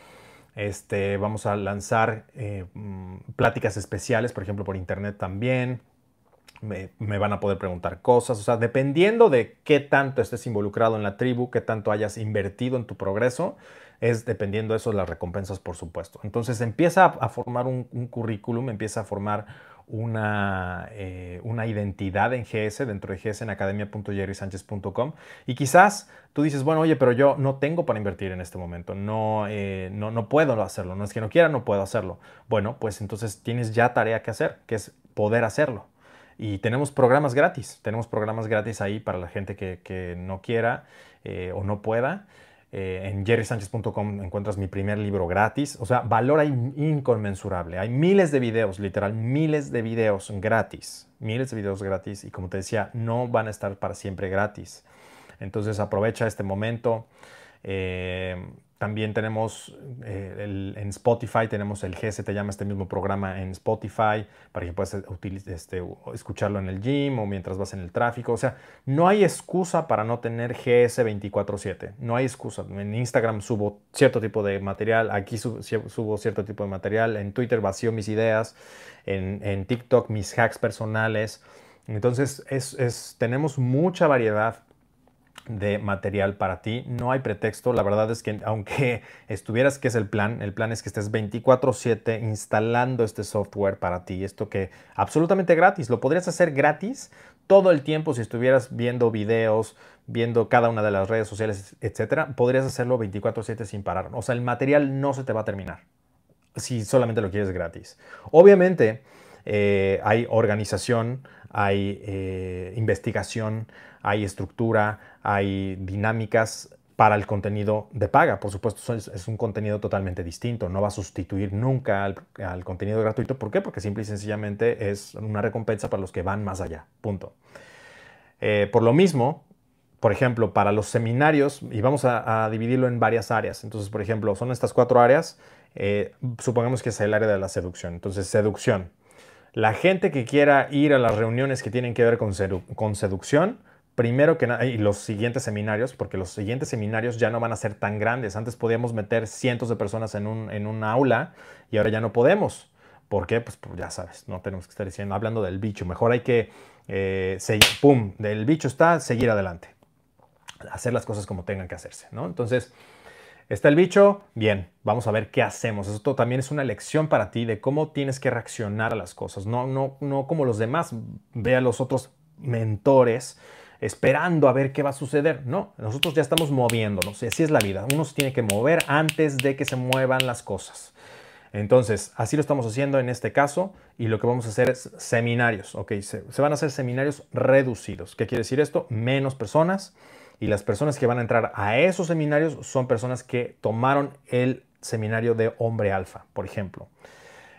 este, vamos a lanzar eh, mm, pláticas especiales, por ejemplo, por internet también. Me, me, van a poder preguntar cosas, o sea, dependiendo de qué tanto estés involucrado en la tribu, qué tanto hayas invertido en tu progreso, es dependiendo de eso las recompensas, por supuesto. Entonces empieza a, formar un, currículum, empieza a formar una, eh, una, identidad en GS, dentro de GS en academia.jerrysanchez.com. Y quizás tú dices, bueno, oye, pero yo no tengo para invertir en este momento, no, eh, no, no puedo hacerlo, no es que no quiera, no puedo hacerlo. Bueno, pues entonces tienes ya tarea que hacer, que es poder hacerlo. Y tenemos programas gratis, tenemos programas gratis ahí para la gente que, no quiera eh, o no pueda. Eh, en jerrysanchez.com encuentras mi primer libro gratis. O sea, valor inconmensurable. Hay miles de videos, literal, miles de videos gratis. Miles de videos gratis. Y como te decía, no van a estar para siempre gratis. Entonces aprovecha este momento. Eh, también tenemos eh, en Spotify, tenemos el GS, te llama este mismo programa en Spotify para que puedas este, escucharlo en el gym o mientras vas en el tráfico. O sea, no hay excusa para no tener GS 24/7. No hay excusa. En Instagram subo cierto tipo de material, aquí subo, cierto tipo de material, en Twitter vacío mis ideas, en, en TikTok mis hacks personales. Entonces, es, tenemos mucha variedad de material para ti. No hay pretexto. La verdad es que [laughs] aunque estuvieras, que es el plan? El plan es que estés 24/7 instalando este software para ti. Esto que absolutamente gratis. Lo podrías hacer gratis todo el tiempo si estuvieras viendo videos, viendo cada una de las redes sociales, etcétera. Podrías hacerlo 24/7 sin parar. O sea, el material no se te va a terminar si solamente lo quieres gratis. Obviamente eh, hay organización, hay eh, investigación, hay estructura, hay dinámicas para el contenido de paga. Por supuesto, es, un contenido totalmente distinto. No va a sustituir nunca al, contenido gratuito. ¿Por qué? Porque simple y sencillamente es una recompensa para los que van más allá. Punto. Eh, por lo mismo, por ejemplo, para los seminarios, y vamos a, dividirlo en varias áreas. Entonces, por ejemplo, son estas cuatro áreas. Eh, supongamos que es el área de la seducción. Entonces, seducción. La gente que quiera ir a las reuniones que tienen que ver con, con seducción, primero que nada, y los siguientes seminarios, porque los siguientes seminarios ya no van a ser tan grandes. Antes podíamos meter cientos de personas en un, en un aula y ahora ya no podemos. ¿Por qué? Pues, pues, ya sabes, no tenemos que estar diciendo, hablando del bicho. Mejor hay que eh, seguir, pum, del bicho está, seguir adelante. Hacer las cosas como tengan que hacerse, ¿no? Entonces, está el bicho, bien, vamos a ver qué hacemos. Esto también es una lección para ti de cómo tienes que reaccionar a las cosas. No, no, no como los demás. Ve a los otros mentores esperando a ver qué va a suceder. No, nosotros ya estamos moviéndonos. Así es la vida. Uno se tiene que mover antes de que se muevan las cosas. Entonces, así lo estamos haciendo en este caso y lo que vamos a hacer es seminarios, ¿ok? Se, van a hacer seminarios reducidos. ¿Qué quiere decir esto? Menos personas y las personas que van a entrar a esos seminarios son personas que tomaron el seminario de hombre alfa, por ejemplo.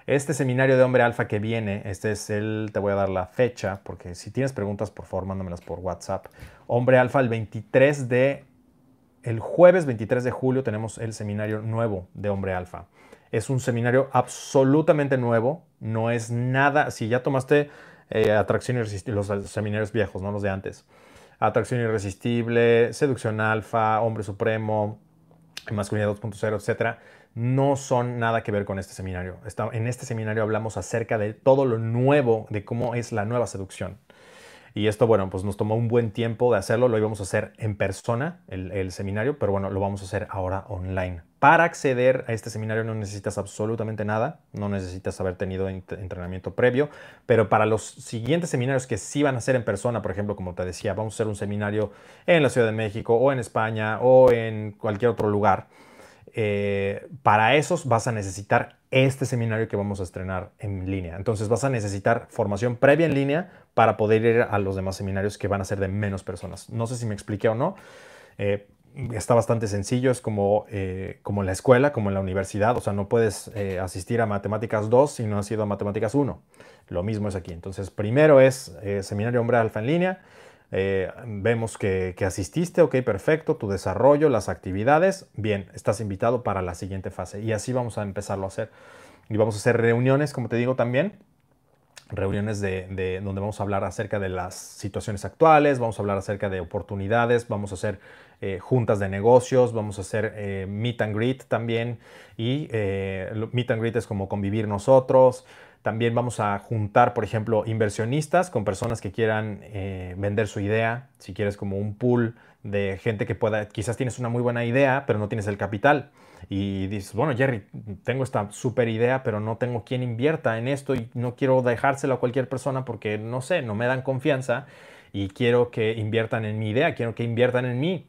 Este seminario de hombre alfa que viene, este es el, te voy a dar la fecha, porque si tienes preguntas, por favor, mándamelas por WhatsApp. Hombre alfa, el 23 de, el jueves 23 de julio tenemos el seminario nuevo de hombre alfa. Es un seminario absolutamente nuevo, no es nada, si ya tomaste eh, atracción irresistible, los seminarios viejos, no los de antes. Atracción irresistible, seducción alfa, hombre supremo, masculinidad 2.0, etcétera no son nada que ver con este seminario. En este seminario hablamos acerca de todo lo nuevo, de cómo es la nueva seducción. Y esto, bueno, pues nos tomó un buen tiempo de hacerlo. Lo íbamos a hacer en persona, el, seminario, pero bueno, lo vamos a hacer ahora online. Para acceder a este seminario no necesitas absolutamente nada, no necesitas haber tenido entrenamiento previo, pero para los siguientes seminarios que sí van a ser en persona, por ejemplo, como te decía, vamos a hacer un seminario en la Ciudad de México o en España o en cualquier otro lugar. Eh, para esos vas a necesitar este seminario que vamos a estrenar en línea. Entonces vas a necesitar formación previa en línea para poder ir a los demás seminarios que van a ser de menos personas. No sé si me expliqué o no. Eh, está bastante sencillo, es como, eh, como en la escuela, como en la universidad, o sea, no puedes asistir a matemáticas 2 si no has ido a matemáticas 1. Lo mismo es aquí. Entonces, primero es seminario hombre alfa en línea, vemos que, que, asististe, ok, perfecto, tu desarrollo, las actividades, bien, estás invitado para la siguiente fase. Y así vamos a empezarlo a hacer. Y vamos a hacer reuniones, como te digo también, reuniones de, donde vamos a hablar acerca de las situaciones actuales, vamos a hablar acerca de oportunidades, vamos a hacer eh, juntas de negocios, vamos a hacer eh, meet and greet también y eh, meet and greet es como convivir nosotros. También vamos a juntar, por ejemplo, inversionistas con personas que quieran vender su idea, si quieres como un pool de gente que pueda, quizás tienes una muy buena idea, pero no tienes el capital. Y dices, bueno, Jerry, tengo esta super idea, pero no tengo quien invierta en esto y no quiero dejárselo a cualquier persona porque, no sé, no me dan confianza y quiero que inviertan en mi idea, quiero que inviertan en mí.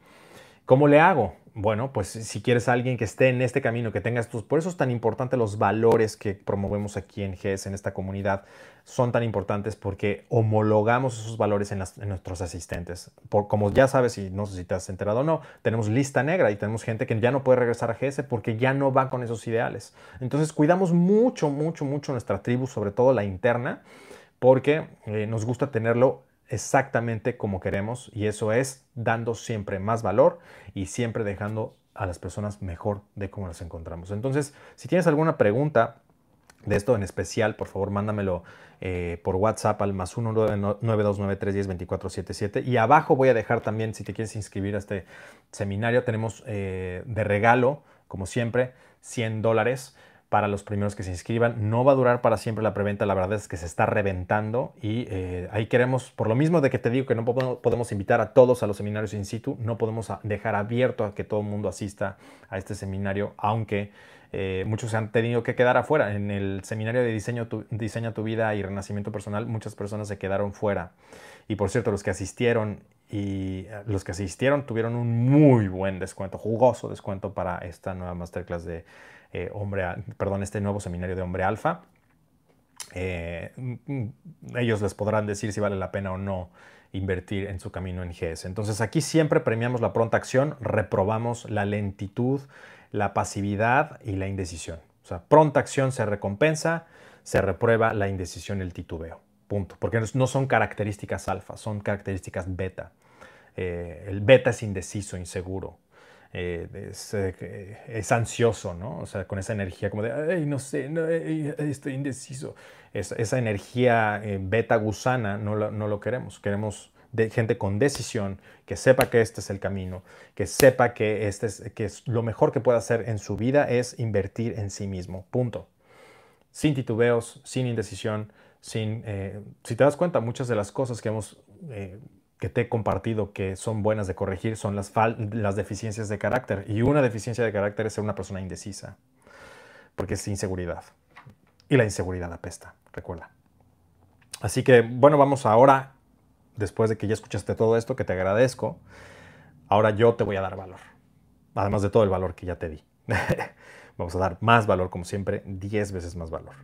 ¿Cómo le hago? Bueno, pues si quieres alguien que esté en este camino, que tenga estos, por eso es tan importante los valores que promovemos aquí en GES, en esta comunidad, son tan importantes porque homologamos esos valores en, nuestros asistentes. Por, como ya sabes, y no sé si te has enterado o no, tenemos lista negra y tenemos gente que ya no puede regresar a GES porque ya no va con esos ideales. Entonces cuidamos mucho, mucho, mucho nuestra tribu, sobre todo la interna, porque eh, nos gusta tenerlo exactamente como queremos y eso es dando siempre más valor y siempre dejando a las personas mejor de cómo las encontramos. Entonces, si tienes alguna pregunta de esto en especial, por favor, mándamelo eh, por WhatsApp al más 1-929-310-2477. Y abajo voy a dejar también, si te quieres inscribir a este seminario, tenemos eh, de regalo, como siempre, 100 dólares para los primeros que se inscriban. No va a durar para siempre la preventa, la verdad es que se está reventando y eh, ahí queremos, por lo mismo de que te digo que no podemos invitar a todos a los seminarios in situ, no podemos dejar abierto a que todo el mundo asista a este seminario, aunque eh, muchos se han tenido que quedar afuera. En el seminario de diseño tu, Diseña tu vida y renacimiento personal, muchas personas se quedaron fuera. Y por cierto, los que asistieron y eh, los que asistieron tuvieron un muy buen descuento, jugoso descuento para esta nueva masterclass de eh, hombre, perdón, este nuevo seminario de hombre alfa. Eh, ellos les podrán decir si vale la pena o no invertir en su camino en GS. Entonces aquí siempre premiamos la pronta acción, reprobamos la lentitud, la pasividad y la indecisión. O sea, pronta acción se recompensa, se reprueba la indecisión el titubeo. Punto. Porque no son características alfa, son características beta. Eh, el beta es indeciso, inseguro. Eh, eh, es, ansioso, ¿no? O sea, con esa energía como de, ay, no sé, estoy indeciso. esa energía eh, beta gusana no lo, queremos. Queremos gente con decisión, que sepa que este es el camino, que sepa que, este es, que lo mejor que puede hacer en su vida es invertir en sí mismo. Punto. Sin titubeos, sin indecisión, sin... si te das cuenta, muchas de las cosas que hemos que te he compartido que son buenas de corregir son las, las deficiencias de carácter. Y una deficiencia de carácter es ser una persona indecisa, porque es inseguridad. Y la inseguridad apesta, recuerda. Así que, bueno, vamos ahora, después de que ya escuchaste todo esto, que te agradezco, ahora yo te voy a dar valor. Además de todo el valor que ya te di. [laughs] vamos a dar más valor, como siempre, 10 veces más valor.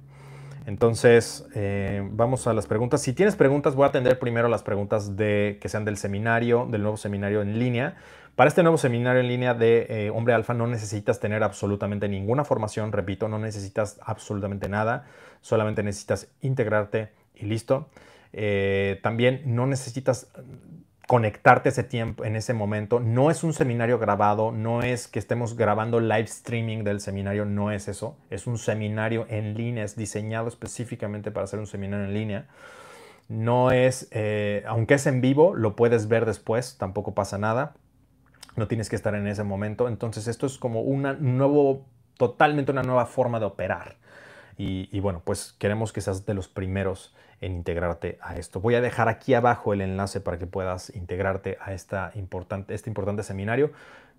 Entonces, eh, vamos a las preguntas. Si tienes preguntas, voy a atender primero las preguntas de, que sean del seminario, del nuevo seminario en línea. Para este nuevo seminario en línea de eh, Hombre Alfa no necesitas tener absolutamente ninguna formación, repito, no necesitas absolutamente nada, solamente necesitas integrarte y listo. Eh, también no necesitas conectarte ese tiempo, en ese momento. No es un seminario grabado, no es que estemos grabando live streaming del seminario, no es eso. Es un seminario en línea, es diseñado específicamente para hacer un seminario en línea. No es, eh, aunque es en vivo, lo puedes ver después, tampoco pasa nada. No tienes que estar en ese momento. Entonces esto es como una nuevo, totalmente una nueva forma de operar. Y, bueno, pues queremos que seas de los primeros en integrarte a esto. Voy a dejar aquí abajo el enlace para que puedas integrarte a esta importante, este importante seminario.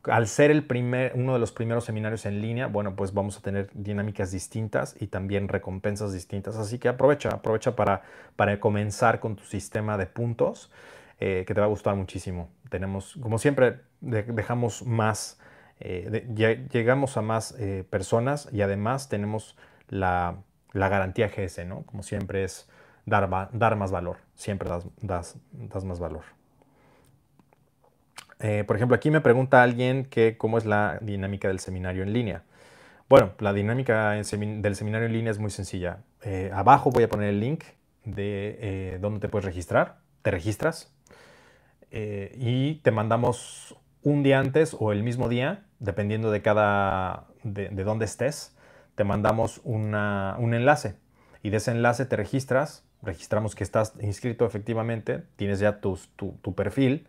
Al ser el primer, uno de los primeros seminarios en línea, bueno, pues vamos a tener dinámicas distintas y también recompensas distintas. Así que aprovecha, aprovecha para, para comenzar con tu sistema de puntos, eh, que te va a gustar muchísimo. Tenemos, como siempre, dejamos más, eh, llegamos a más eh, personas y además tenemos la, garantía GS, ¿no? Como siempre es dar, más valor, siempre das, das, más valor. Eh, por ejemplo, aquí me pregunta alguien que cómo es la dinámica del seminario en línea. Bueno, la dinámica del seminario en línea es muy sencilla. Eh, abajo voy a poner el link de eh, dónde te puedes registrar. Te registras y te mandamos un día antes o el mismo día, dependiendo de cada de, de dónde estés, te mandamos un enlace y de ese enlace te registras, registramos que estás inscrito efectivamente, tienes ya tu, perfil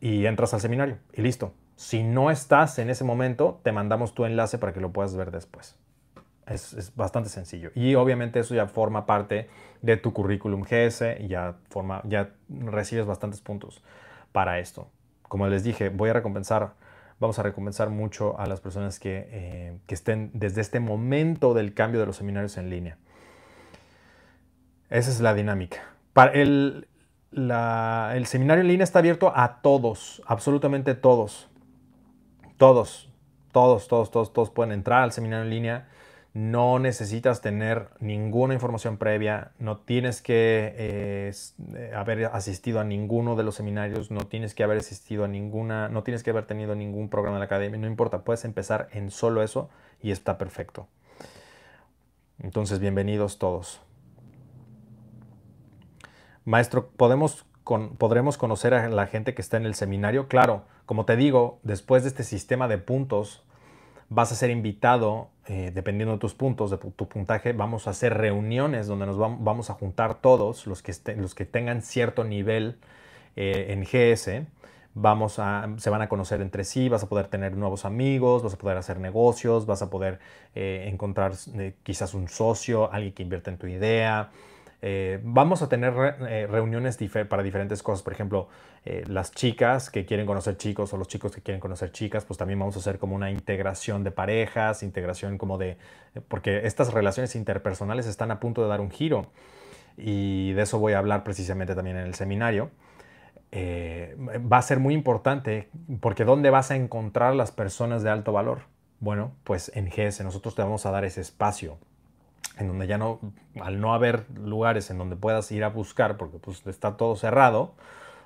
y entras al seminario y listo. Si no estás en ese momento, te mandamos tu enlace para que lo puedas ver después. Es, bastante sencillo. Y obviamente eso ya forma parte de tu currículum GS y ya, forma, ya recibes bastantes puntos para esto. Como les dije, voy a recompensar vamos a recompensar mucho a las personas eh, que, estén desde este momento del cambio de los seminarios en línea. Esa es la dinámica. Para el, seminario en línea está abierto a todos, absolutamente todos. Todos, todos, todos, todos, todos pueden entrar al seminario en línea no necesitas tener ninguna información previa, no tienes que eh, eh, haber asistido a ninguno de los seminarios, no tienes que haber asistido a ninguna, no tienes que haber tenido ningún programa de la academia, no importa, puedes empezar en solo eso y está perfecto. Entonces, bienvenidos todos. Maestro, ¿podemos ¿podremos conocer a la gente que está en el seminario? Claro, como te digo, después de este sistema de puntos, vas a ser invitado, eh, dependiendo de tus puntos, de tu puntaje, vamos a hacer reuniones donde nos vamos a juntar todos los que, los que tengan cierto nivel eh, en GS. Vamos a, se van a conocer entre sí, vas a poder tener nuevos amigos, vas a poder hacer negocios, vas a poder eh, encontrar quizás un socio, alguien que invierta en tu idea, eh, vamos a tener eh, reuniones para diferentes cosas. Por ejemplo, eh, las chicas que quieren conocer chicos o los chicos que quieren conocer chicas, pues también vamos a hacer como una integración de parejas, integración como de... porque estas relaciones interpersonales están a punto de dar un giro. Y de eso voy a hablar precisamente también en el seminario. va a ser muy importante porque ¿dónde vas a encontrar las personas de alto valor? Bueno, pues en GS nosotros te vamos a dar ese espacio en donde ya no, al no haber lugares en donde puedas ir a buscar, porque pues está todo cerrado,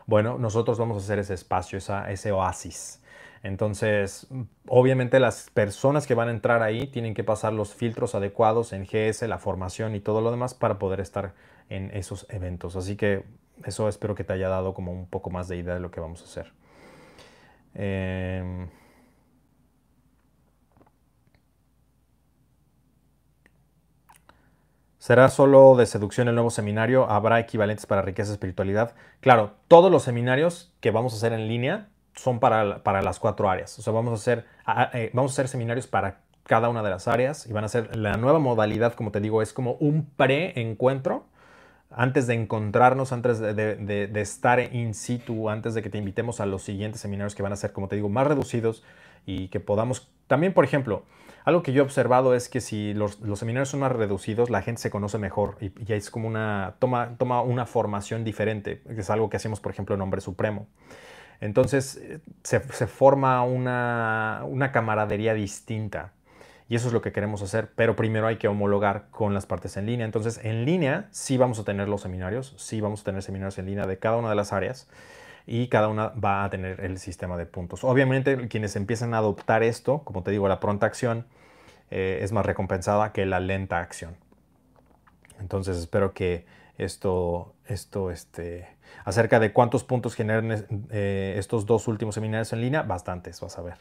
bueno, nosotros vamos a hacer ese espacio, esa, ese oasis. Entonces, obviamente las personas que van a entrar ahí tienen que pasar los filtros adecuados en GS, la formación y todo lo demás para poder estar en esos eventos. Así que eso espero que te haya dado como un poco más de idea de lo que vamos a hacer. Eh, ¿Será solo de seducción el nuevo seminario? ¿Habrá equivalentes para riqueza y espiritualidad? Claro, todos los seminarios que vamos a hacer en línea son para, para las cuatro áreas. O sea, vamos a, hacer, eh, vamos a hacer seminarios para cada una de las áreas y van a ser la nueva modalidad, como te digo, es como un pre-encuentro antes de encontrarnos, antes de, de, estar in situ, antes de que te invitemos a los siguientes seminarios que van a ser, como te digo, más reducidos y que podamos también, por ejemplo, algo que yo he observado es que si los, seminarios son más reducidos, la gente se conoce mejor y, ya es como una, toma, toma una formación diferente, que es algo que hacemos, por ejemplo, en Hombre Supremo. Entonces eh, se, forma una, una, camaradería distinta y eso es lo que queremos hacer, pero primero hay que homologar con las partes en línea. Entonces en línea sí vamos a tener los seminarios, sí vamos a tener seminarios en línea de cada una de las áreas y cada una va a tener el sistema de puntos. Obviamente quienes empiezan a adoptar esto, como te digo, la pronta acción eh, es más recompensada que la lenta acción. Entonces espero que esto, esto este, acerca de cuántos puntos generan eh, estos dos últimos seminarios en línea, bastantes, vas a ver.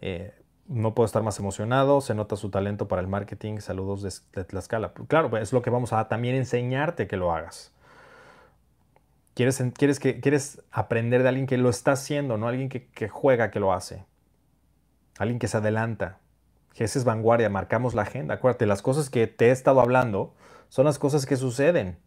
Eh, no puedo estar más emocionado, se nota su talento para el marketing, saludos de, Tlaxcala. Claro, es lo que vamos a también enseñarte que lo hagas. Quieres, quieres, que, quieres aprender de alguien que lo está haciendo, no alguien que, juega, que lo hace. Alguien que se adelanta, GS es vanguardia, marcamos la agenda. Acuérdate, las cosas que te he estado hablando son las cosas que suceden.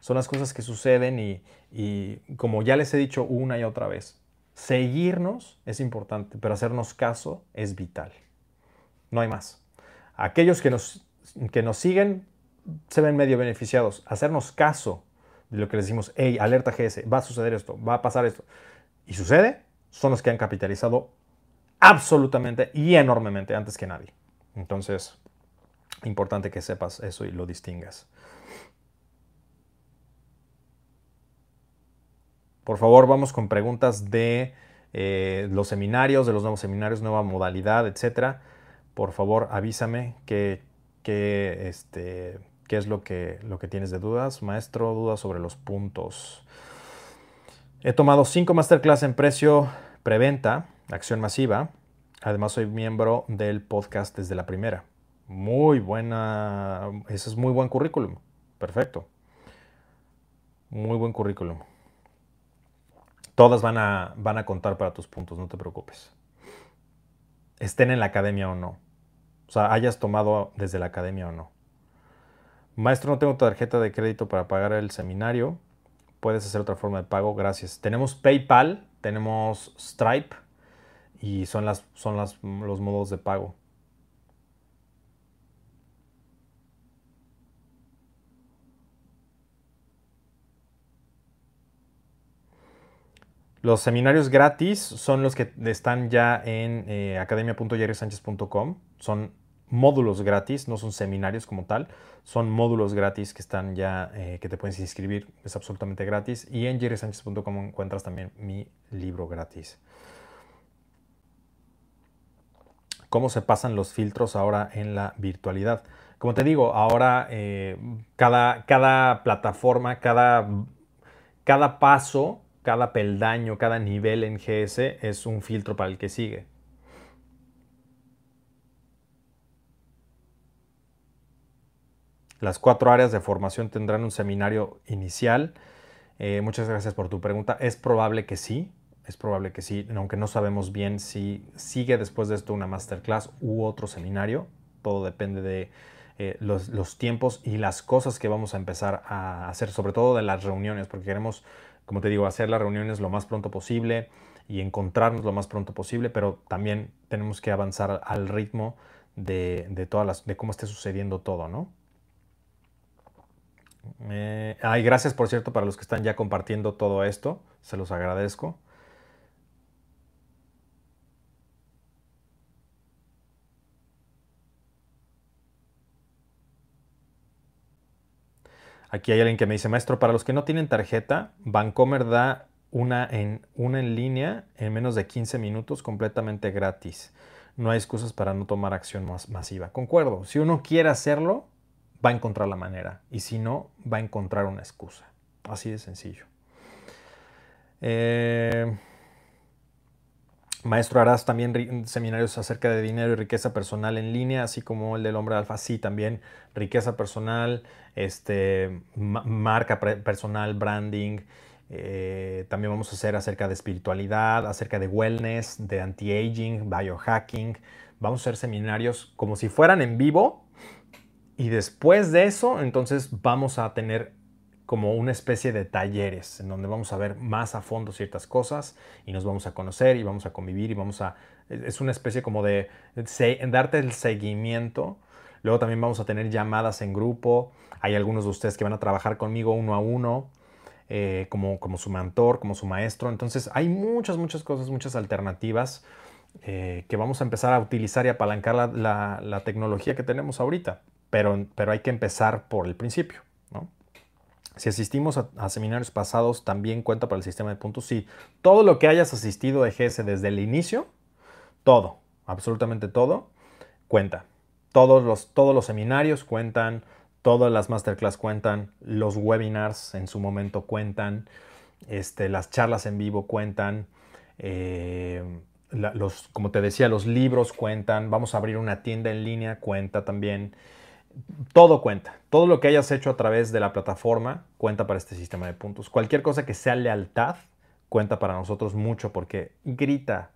Son las cosas que suceden y, y como ya les he dicho una y otra vez, seguirnos es importante, pero hacernos caso es vital. No hay más. Aquellos que nos, que nos siguen se ven medio beneficiados. Hacernos caso de lo que les decimos, hey, alerta GS, va a suceder esto, va a pasar esto. Y sucede, son los que han capitalizado absolutamente y enormemente antes que nadie. Entonces, importante que sepas eso y lo distingas. Por favor, vamos con preguntas de eh, los seminarios, de los nuevos seminarios, nueva modalidad, etcétera. Por favor, avísame qué, este, qué es lo que, lo que tienes de dudas. Maestro, dudas sobre los puntos. He tomado cinco masterclass en precio preventa, acción masiva. Además, soy miembro del podcast desde la primera. Muy buena, ese es muy buen currículum. Perfecto. Muy buen currículum. Todas van a, van a contar para tus puntos, no te preocupes. Estén en la academia o no. O sea, hayas tomado desde la academia o no. Maestro, no tengo tarjeta de crédito para pagar el seminario puedes hacer otra forma de pago. Gracias. Tenemos PayPal, tenemos Stripe y son, las, son los modos de pago. Los seminarios gratis son los que están ya en eh, Son módulos gratis, no son seminarios como tal, son módulos gratis que están ya, eh, que te puedes inscribir, es absolutamente gratis. Y en jerrysanchez.com encuentras también mi libro gratis. ¿Cómo se pasan los filtros ahora en la virtualidad? Como te digo, ahora eh, cada, cada plataforma, cada, cada paso, cada peldaño, cada nivel en GS es un filtro para el que sigue. Las cuatro áreas de formación tendrán un seminario inicial. Eh, muchas gracias por tu pregunta. Es probable que sí, es probable que sí, aunque no sabemos bien si sigue después de esto una masterclass u otro seminario. Todo depende de eh, los, tiempos y las cosas que vamos a empezar a hacer, sobre todo de las reuniones, porque queremos, como te digo, hacer las reuniones lo más pronto posible y encontrarnos lo más pronto posible, pero también tenemos que avanzar al ritmo de, todas las, de cómo esté sucediendo todo, ¿no? Ay, gracias por cierto para los que están ya compartiendo todo esto. Se los agradezco. Aquí hay alguien que me dice, maestro, para los que no tienen tarjeta, Bancomer da una en, una en línea en menos de 15 minutos completamente gratis. No hay excusas para no tomar acción masiva. Concuerdo, si uno quiere hacerlo, va a encontrar la manera. Y si no, va a encontrar una excusa. Así de sencillo. Eh, maestro, harás también seminarios acerca de dinero y riqueza personal en línea, así como el del hombre alfa. Sí, también riqueza personal, este, marca personal, branding. Eh, también vamos a hacer acerca de espiritualidad, acerca de wellness, de anti-aging, biohacking. Vamos a hacer seminarios como si fueran en vivo, y después de eso, entonces vamos a tener como una especie de talleres en donde vamos a ver más a fondo ciertas cosas y nos vamos a conocer y vamos a convivir y vamos a... Es una especie como de, darte el seguimiento. Luego también vamos a tener llamadas en grupo. Hay algunos de ustedes que van a trabajar conmigo uno a uno. Eh, como, como su mentor, como su maestro. Entonces hay muchas, muchas cosas, muchas alternativas eh, que vamos a empezar a utilizar y apalancar la, la tecnología que tenemos ahorita pero, hay que empezar por el principio. Si asistimos a, seminarios pasados, también cuenta para el sistema de puntos. Sí, todo lo que hayas asistido de GS desde el inicio, todo, absolutamente todo, cuenta. Todos los, todos los seminarios cuentan, todas las masterclass cuentan, los webinars en su momento cuentan, este, las charlas en vivo cuentan, eh, los, como te decía, los libros cuentan, vamos a abrir una tienda en línea, cuenta también todo cuenta. Todo lo que hayas hecho a través de la plataforma cuenta para este sistema de puntos. Cualquier cosa que sea lealtad cuenta para nosotros mucho porque grita.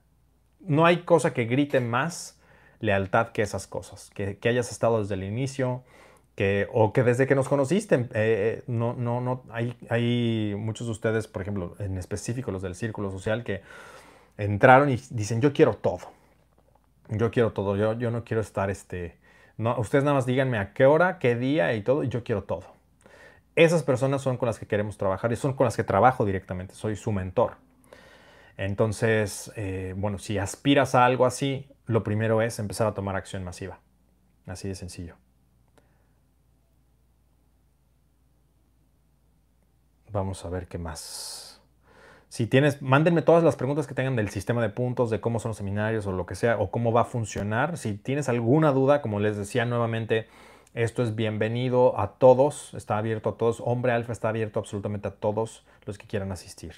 No hay cosa que grite más lealtad que esas cosas, que, hayas estado desde el inicio, que, o que desde que nos conociste, eh, eh, no, no, no, hay, hay muchos de ustedes, por ejemplo, en específico los del círculo social, que entraron y dicen, yo quiero todo, yo quiero todo, yo, yo no quiero estar, este, no, ustedes nada más díganme a qué hora, qué día y todo, y yo quiero todo. Esas personas son con las que queremos trabajar y son con las que trabajo directamente, soy su mentor. Entonces, eh, bueno, si aspiras a algo así, lo primero es empezar a tomar acción masiva. Así de sencillo. Vamos a ver qué más. Si tienes, mándenme todas las preguntas que tengan del sistema de puntos, de cómo son los seminarios o lo que sea, o cómo va a funcionar. Si tienes alguna duda, como les decía nuevamente, esto es bienvenido a todos, está abierto a todos. Hombre Alfa está abierto absolutamente a todos los que quieran asistir.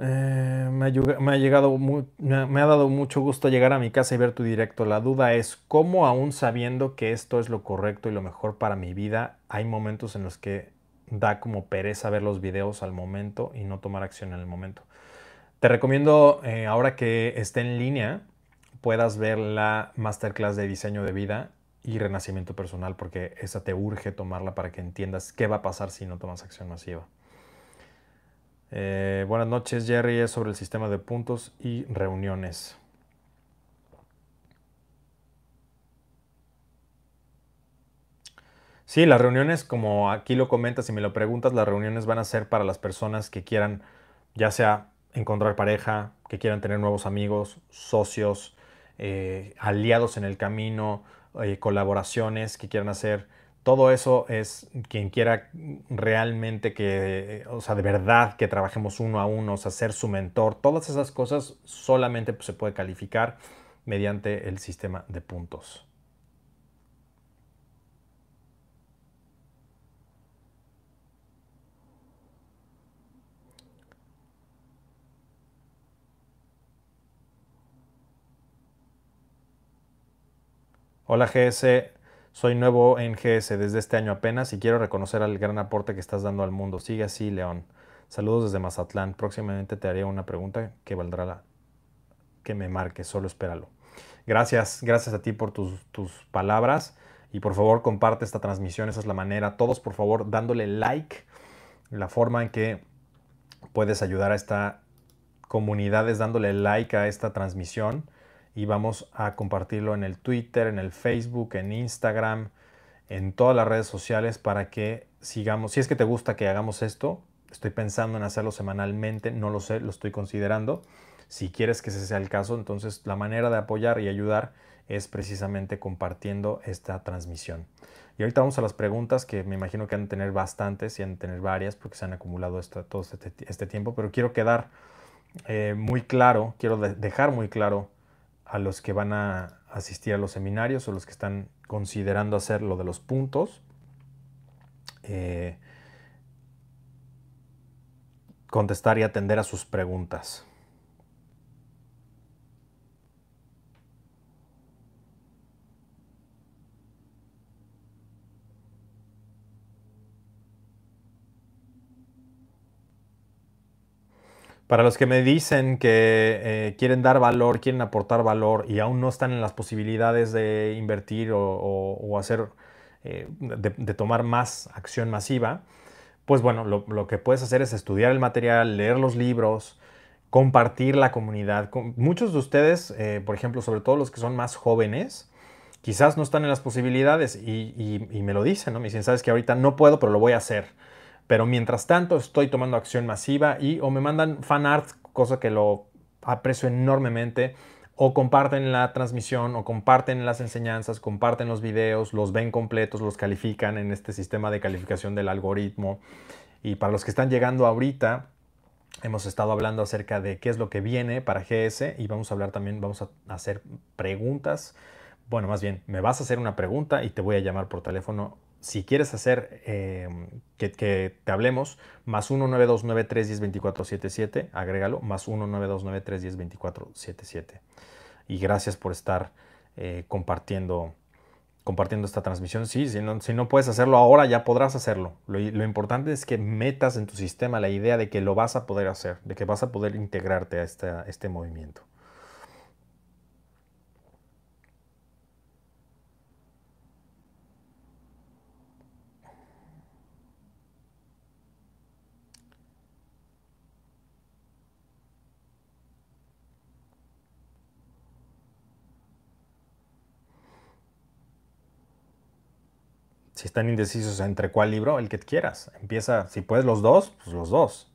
Eh, me, ha, llegado me ha dado mucho gusto llegar a mi casa y ver tu directo. La duda es cómo aún sabiendo que esto es lo correcto y lo mejor para mi vida, hay momentos en los que da como pereza ver los videos al momento y no tomar acción en el momento. Te recomiendo eh, ahora que esté en línea puedas ver la masterclass de diseño de vida y renacimiento personal porque esa te urge tomarla para que entiendas qué va a pasar si no tomas acción masiva. Eh, buenas noches, Jerry. Es sobre el sistema de puntos y reuniones. Sí, las reuniones, como aquí lo comentas y me lo preguntas, las reuniones van a ser para las personas que quieran, ya sea encontrar pareja, que quieran tener nuevos amigos, socios, eh, aliados en el camino, eh, colaboraciones que quieran hacer todo eso es quien quiera realmente que, o sea, de verdad que trabajemos uno a uno, o sea, ser su mentor, todas esas cosas solamente se puede calificar mediante el sistema de puntos. Hola GS, soy nuevo en GS desde este año apenas y quiero reconocer el gran aporte que estás dando al mundo. Sigue así, León. Saludos desde Mazatlán. Próximamente te haré una pregunta que valdrá la que me marque. Solo espéralo. Gracias, gracias a ti por tus, tus palabras y por favor comparte esta transmisión. Esa es la manera. Todos, por favor, dándole like. La forma en que puedes ayudar a esta comunidad es dándole like a esta transmisión y vamos a compartirlo en el Twitter, en el Facebook, en Instagram, en todas las redes sociales para que sigamos. Si es que te gusta que hagamos esto, estoy pensando en hacerlo semanalmente, no lo sé, lo estoy considerando. Si quieres que ese sea el caso, entonces la manera de apoyar y ayudar es precisamente compartiendo esta transmisión. Y ahorita vamos a las preguntas que me imagino que han de tener bastantes y han de tener varias porque se han acumulado todo este, este, tiempo, pero quiero quedar eh, muy claro, quiero dejar muy claro a los que van a asistir a los seminarios o los que están considerando hacer lo de los puntos. Eh, contestar y atender a sus preguntas. Para los que me dicen que eh, quieren dar valor, quieren aportar valor y aún no están en las posibilidades de invertir o, hacer, eh, de, tomar más acción masiva, pues bueno, lo, que puedes hacer es estudiar el material, leer los libros, compartir la comunidad. Muchos de ustedes, eh, por ejemplo, sobre todo los que son más jóvenes, quizás no están en las posibilidades y, me lo dicen, ¿no? Me dicen, sabes que ahorita no puedo, pero lo voy a hacer pero mientras tanto estoy tomando acción masiva y o me mandan fan art, cosa que lo aprecio enormemente, o comparten la transmisión, o comparten las enseñanzas, comparten los videos, los ven completos, los califican en este sistema de calificación del algoritmo. Y para los que están llegando ahorita, hemos estado hablando acerca de qué es lo que viene para GS y vamos a hablar también, vamos a hacer preguntas. Bueno, más bien, me vas a hacer una pregunta y te voy a llamar por teléfono si quieres hacer em, que, te hablemos, más 19293102477, agrégalo, más 19293102477. y gracias por estar eh, compartiendo, compartiendo esta transmisión. Sí, si no, si no, puedes hacerlo ahora, ya podrás hacerlo. Lo, lo, importante es que metas en tu sistema la idea de que lo vas a poder hacer, de que vas a poder integrarte a este movimiento. Si están indecisos entre cuál libro, el que quieras. Empieza, si puedes los dos, pues los dos.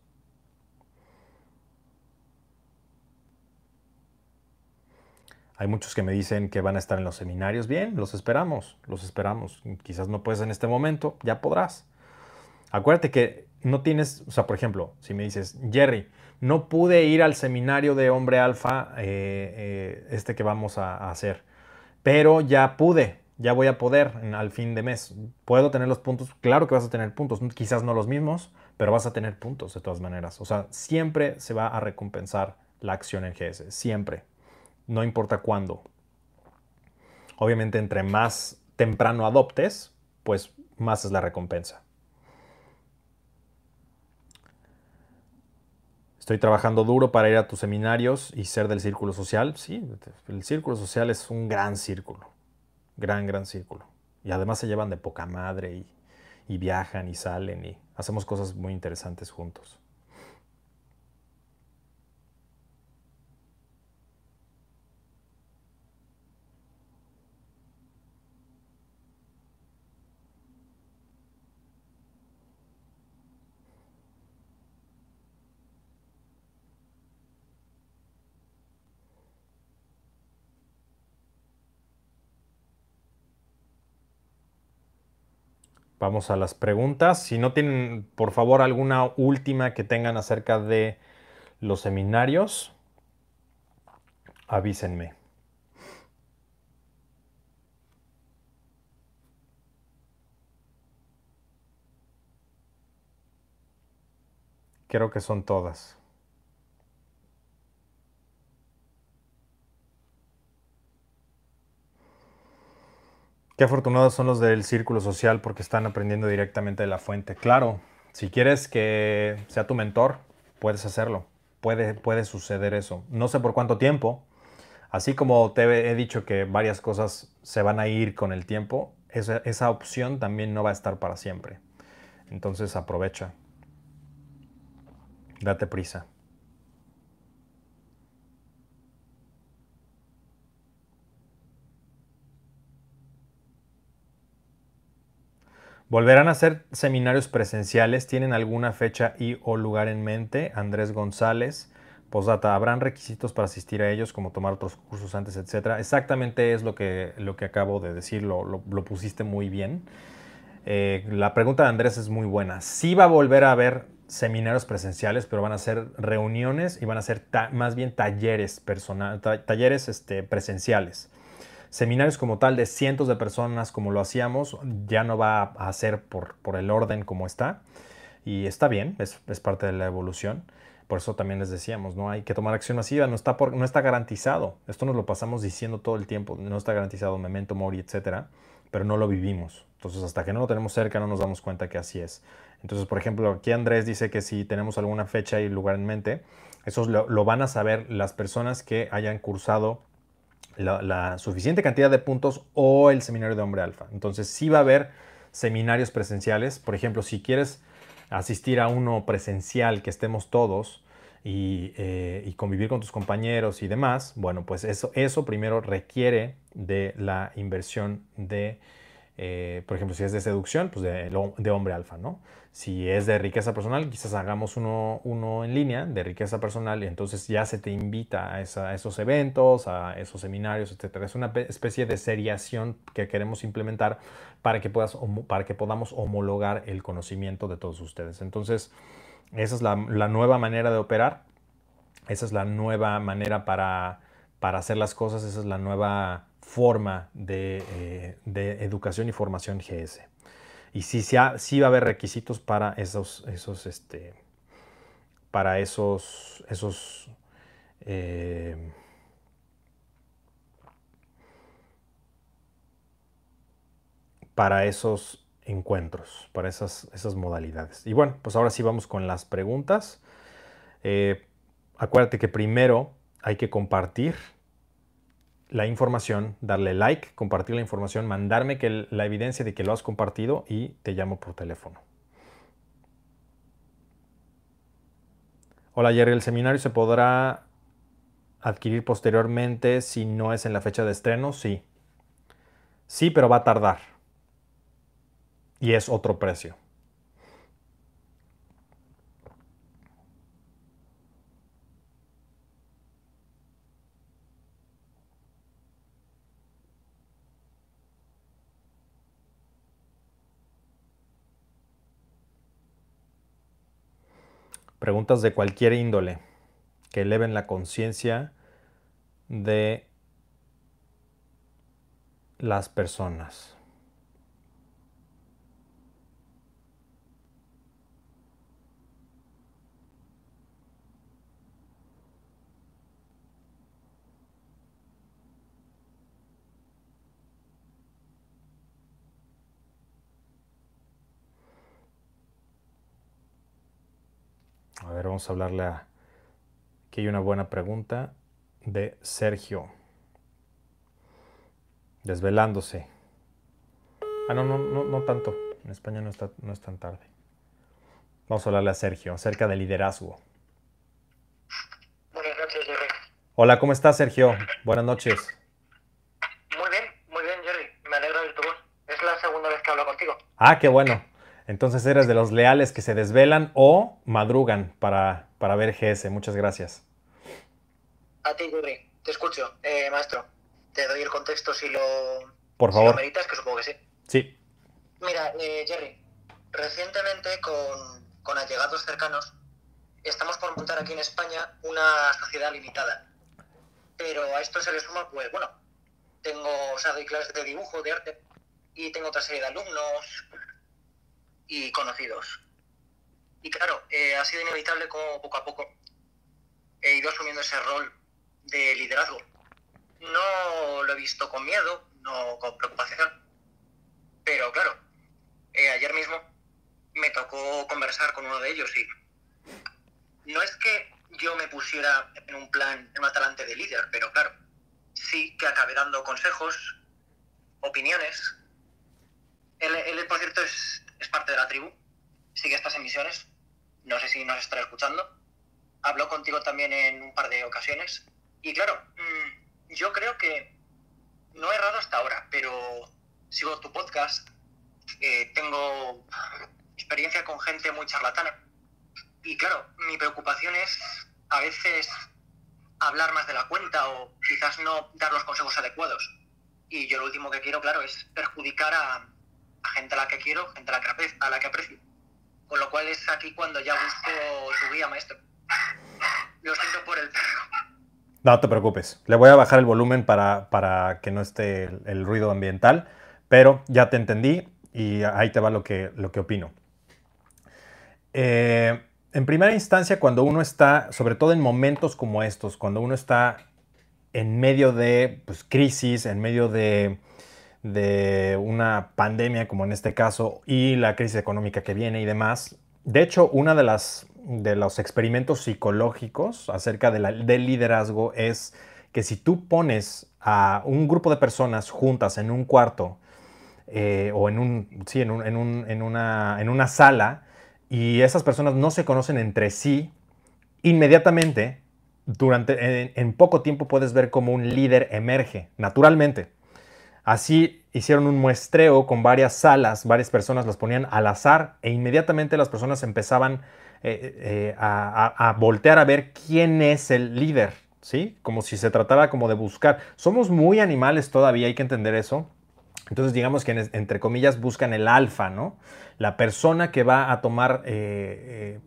Hay muchos que me dicen que van a estar en los seminarios. Bien, los esperamos, los esperamos. Quizás no puedes en este momento, ya podrás. Acuérdate que no tienes, o sea, por ejemplo, si me dices, Jerry, no pude ir al seminario de hombre alfa, eh, eh, este que vamos a hacer, pero ya pude ya voy a poder al fin de mes. ¿Puedo tener los puntos? Claro que vas a tener puntos, quizás no los mismos, pero vas a tener puntos de todas maneras. O sea, siempre se va a recompensar la acción en GS, siempre, no importa cuándo. Obviamente, entre más temprano adoptes, pues más es la recompensa. Estoy trabajando duro para ir a tus seminarios y ser del círculo social. Sí, el círculo social es un gran círculo gran, gran círculo. Y además se llevan de poca madre y, viajan y salen y hacemos cosas muy interesantes juntos. Vamos a las preguntas. Si no tienen, por favor, alguna última que tengan acerca de los seminarios, avísenme. Creo que son todas. Qué afortunados son los del círculo social porque están aprendiendo directamente de la fuente. Claro, si quieres que sea tu mentor, puedes hacerlo. Puede, puede suceder eso. No sé por cuánto tiempo. Así como te he dicho que varias cosas se van a ir con el tiempo, esa, esa opción también no va a estar para siempre. Entonces aprovecha. Date prisa. ¿Volverán a hacer seminarios presenciales? ¿Tienen alguna fecha y o lugar en mente? Andrés González. Posdata, ¿habrán requisitos para asistir a ellos como tomar otros cursos antes, etcétera? Exactamente es lo que, lo que acabo de decir, lo, pusiste muy bien. Eh, la pregunta de Andrés es muy buena. Sí va a volver a haber seminarios presenciales, pero van a ser reuniones y van a ser más bien talleres, personal, talleres este, presenciales seminarios como tal de cientos de personas como lo hacíamos, ya no va a ser por, por el orden como está. Y está bien, es, es, parte de la evolución. Por eso también les decíamos, no hay que tomar acción masiva, no está, por, no está garantizado. Esto nos lo pasamos diciendo todo el tiempo, no está garantizado, memento mori, etcétera, pero no lo vivimos. Entonces, hasta que no lo tenemos cerca, no nos damos cuenta que así es. Entonces, por ejemplo, aquí Andrés dice que si tenemos alguna fecha y lugar en mente, eso lo van a saber las personas que hayan cursado la, suficiente cantidad de puntos o el seminario de hombre alfa. Entonces sí va a haber seminarios presenciales. Por ejemplo, si quieres asistir a uno presencial que estemos todos y, eh, y, convivir con tus compañeros y demás, bueno, pues eso, eso primero requiere de la inversión de eh, por ejemplo, si es de seducción, pues de, hombre alfa, ¿no? Si es de riqueza personal, quizás hagamos uno, uno, en línea de riqueza personal y entonces ya se te invita a, esos eventos, a esos seminarios, etc. Es una especie de seriación que queremos implementar para que, puedas, para que podamos homologar el conocimiento de todos ustedes. Entonces, esa es la, nueva manera de operar, esa es la nueva manera para, para hacer las cosas, esa es la nueva forma de, eh, de educación y formación GS. Y sí, sí, va a haber requisitos para esos, esos, este, para esos, esos eh, para esos encuentros, para esas, esas, modalidades. Y bueno, pues ahora sí vamos con las preguntas. Eh, acuérdate que primero hay que compartir la información, darle like, compartir la información, mandarme que la evidencia de que lo has compartido y te llamo por teléfono. Hola Jerry, ¿el seminario se podrá adquirir posteriormente si no es en la fecha de estreno? Sí. Sí, pero va a tardar. Y es otro precio. Preguntas de cualquier índole que eleven la conciencia de las personas. A ver, vamos a hablarle a... Aquí hay una buena pregunta de Sergio. Desvelándose. Ah, no, no, no, no tanto. En España no, está, no es tan tarde. Vamos a hablarle a Sergio acerca del liderazgo. Buenas noches, Jerry. Hola, ¿cómo estás, Sergio? Buenas noches. Muy bien, muy bien, Jerry. Me alegro de tu voz. Es la segunda vez que hablo contigo. Ah, qué bueno. Entonces eres de los leales que se desvelan o madrugan para, para ver GS. Muchas gracias. A ti, Jerry. Te escucho, eh, maestro. Te doy el contexto si lo, Por si favor. lo meritas, que supongo que sí. Sí. Mira, eh, Jerry, recientemente con, con allegados cercanos estamos por montar aquí en España una sociedad limitada. Pero a esto se le suma, pues bueno, tengo, o sea, doy clases de dibujo, de arte, y tengo otra serie de alumnos y conocidos. Y claro, eh, ha sido inevitable como poco a poco he ido asumiendo ese rol de liderazgo. No lo he visto con miedo, no con preocupación, pero claro, eh, ayer mismo me tocó conversar con uno de ellos y no es que yo me pusiera en un plan, en una talante de líder, pero claro, sí que acabé dando consejos, opiniones. Él, él, por cierto, es, es parte de la tribu, sigue estas emisiones, no sé si nos estará escuchando. Habló contigo también en un par de ocasiones. Y claro, mmm, yo creo que no he errado hasta ahora, pero sigo tu podcast, eh, tengo experiencia con gente muy charlatana. Y claro, mi preocupación es a veces hablar más de la cuenta o quizás no dar los consejos adecuados. Y yo lo último que quiero, claro, es perjudicar a, gente a la que quiero, gente a la que, a la que aprecio. Con lo cual es aquí cuando ya busco su guía, maestro. Lo siento por el perro. No te preocupes. Le voy a bajar el volumen para, para que no esté el, el, ruido ambiental, pero ya te entendí y ahí te va lo que, lo que opino. Eh, en primera instancia, cuando uno está, sobre todo en momentos como estos, cuando uno está en medio de pues, crisis, en medio de, de, una pandemia como en este caso y la crisis económica que viene y demás, de hecho, una de las de los experimentos psicológicos acerca de del liderazgo es que si tú pones a un grupo de personas juntas en un cuarto eh, o en, un, sí, en, un, en, un, en, una, en una sala y esas personas no se conocen entre sí, inmediatamente, durante, en poco tiempo puedes ver cómo un líder emerge, naturalmente. Así hicieron un muestreo con varias salas, varias personas las ponían al azar e inmediatamente las personas empezaban eh, eh, a, a, voltear a ver quién es el líder, ¿sí? Como si se tratara como de buscar. Somos muy animales todavía, hay que entender eso. Entonces digamos que entre comillas buscan el alfa, ¿no? La persona que va a tomar eh,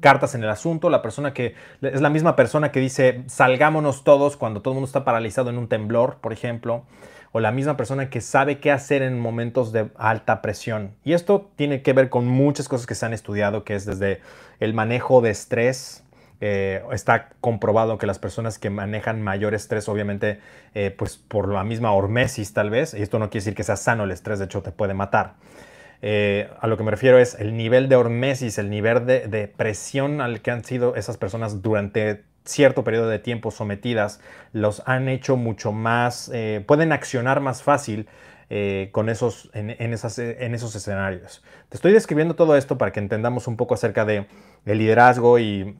cartas en el asunto, la persona que es la misma persona que dice salgámonos todos cuando todo el mundo está paralizado en un temblor, por ejemplo, o la misma persona que sabe qué hacer en momentos de alta presión. Y esto tiene que ver con muchas cosas que se han estudiado, que es desde el manejo de estrés, Eh, está comprobado que las personas que manejan mayor estrés, obviamente, eh, pues por la misma hormesis tal vez, y esto no quiere decir que sea sano el estrés, de hecho te puede matar. Eh, a lo que me refiero es el nivel de hormesis, el nivel de, de, presión al que han sido esas personas durante cierto periodo de tiempo sometidas, los han hecho mucho más, pueden accionar más fácil con esos, en, en, esos escenarios. Te estoy describiendo todo esto para que entendamos un poco acerca de el liderazgo y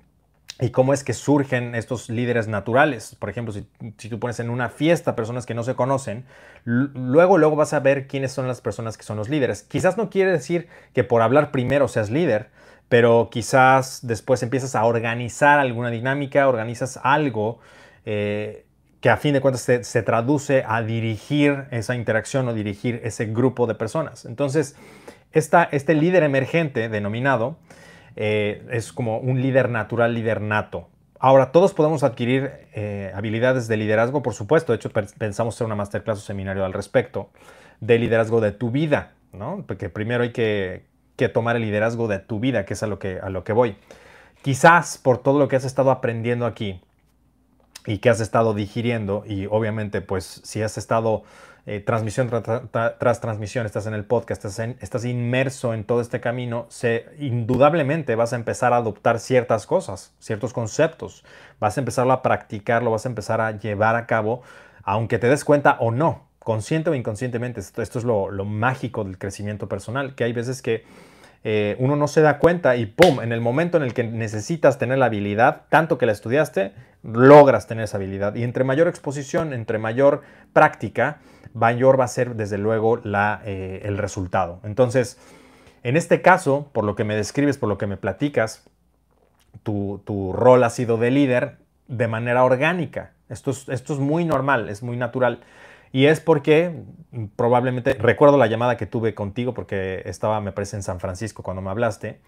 cómo es que surgen estos líderes naturales. Por ejemplo, si, tú pones en una fiesta personas que no se conocen, luego, luego vas a ver quiénes son las personas que son los líderes. Quizás no quiere decir que por hablar primero seas líder, pero quizás después empiezas a organizar alguna dinámica, organizas algo eh, que a fin de cuentas se, traduce a dirigir esa interacción o dirigir ese grupo de personas. Entonces, este líder emergente denominado eh, es como un líder natural, líder nato. Ahora, todos podemos adquirir eh, habilidades de liderazgo, por supuesto. De hecho, pensamos hacer una masterclass o seminario al respecto de liderazgo de tu vida, ¿no? Porque primero hay que, tomar el liderazgo de tu vida, que es a lo que, a lo que voy. Quizás por todo lo que has estado aprendiendo aquí y que has estado digiriendo, y obviamente, pues si has estado eh, transmisión tras transmisión, estás en el podcast, estás, inmerso en todo este camino, se, indudablemente vas a empezar a adoptar ciertas cosas, ciertos conceptos, vas a empezarlo a practicarlo, vas a empezar a llevar a cabo, aunque te des cuenta o no, consciente o inconscientemente. Esto, es lo, mágico del crecimiento personal, que hay veces que eh, uno no se da cuenta y ¡pum! En el momento en el que necesitas tener la habilidad, tanto que la estudiaste, logras tener esa habilidad. Y entre mayor exposición, entre mayor práctica, mayor va a ser desde luego la, eh, el resultado. Entonces, en este caso, por lo que me describes, por lo que me platicas, tu, tu rol ha sido de líder de manera orgánica. Esto es, esto es muy normal, es muy natural. Y es porque probablemente, recuerdo la llamada que tuve contigo porque estaba, me parece, en San Francisco cuando me hablaste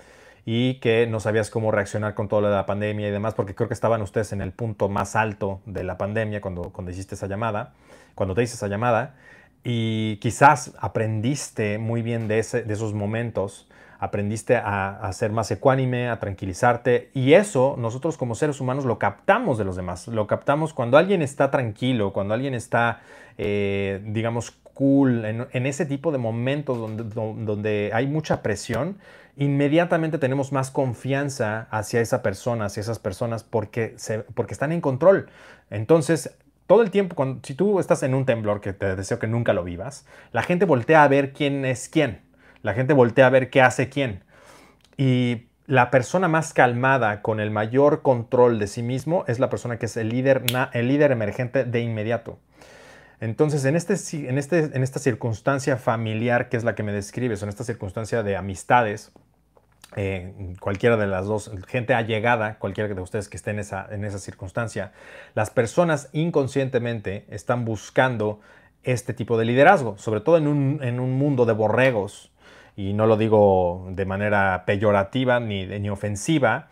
y que no sabías cómo reaccionar con toda la pandemia y demás, porque creo que estaban ustedes en el punto más alto de la pandemia cuando, cuando hiciste esa llamada, cuando te hice esa llamada, y quizás aprendiste muy bien de, ese, de esos momentos, aprendiste a, ser más ecuánime, a tranquilizarte, y eso nosotros como seres humanos lo captamos de los demás, lo captamos cuando alguien está tranquilo, cuando alguien está, eh, digamos, cool, en, ese tipo de momentos donde, donde hay mucha presión, inmediatamente tenemos más confianza hacia esa persona, hacia esas personas, porque, porque están en control. Entonces, todo el tiempo, cuando, si tú estás en un temblor, que te deseo que nunca lo vivas, la gente voltea a ver quién es quién. La gente voltea a ver qué hace quién. Y la persona más calmada, con el mayor control de sí mismo, es la persona que es el líder, el líder emergente de inmediato. Entonces, en, este, en, este, en esta circunstancia familiar, que es la que me describes, en esta circunstancia de amistades, eh, cualquiera de las dos, gente allegada, cualquiera de ustedes que esté en esa, en esa circunstancia, las personas inconscientemente están buscando este tipo de liderazgo, sobre todo en un, en un mundo de borregos, y no lo digo de manera peyorativa ni, ni ofensiva,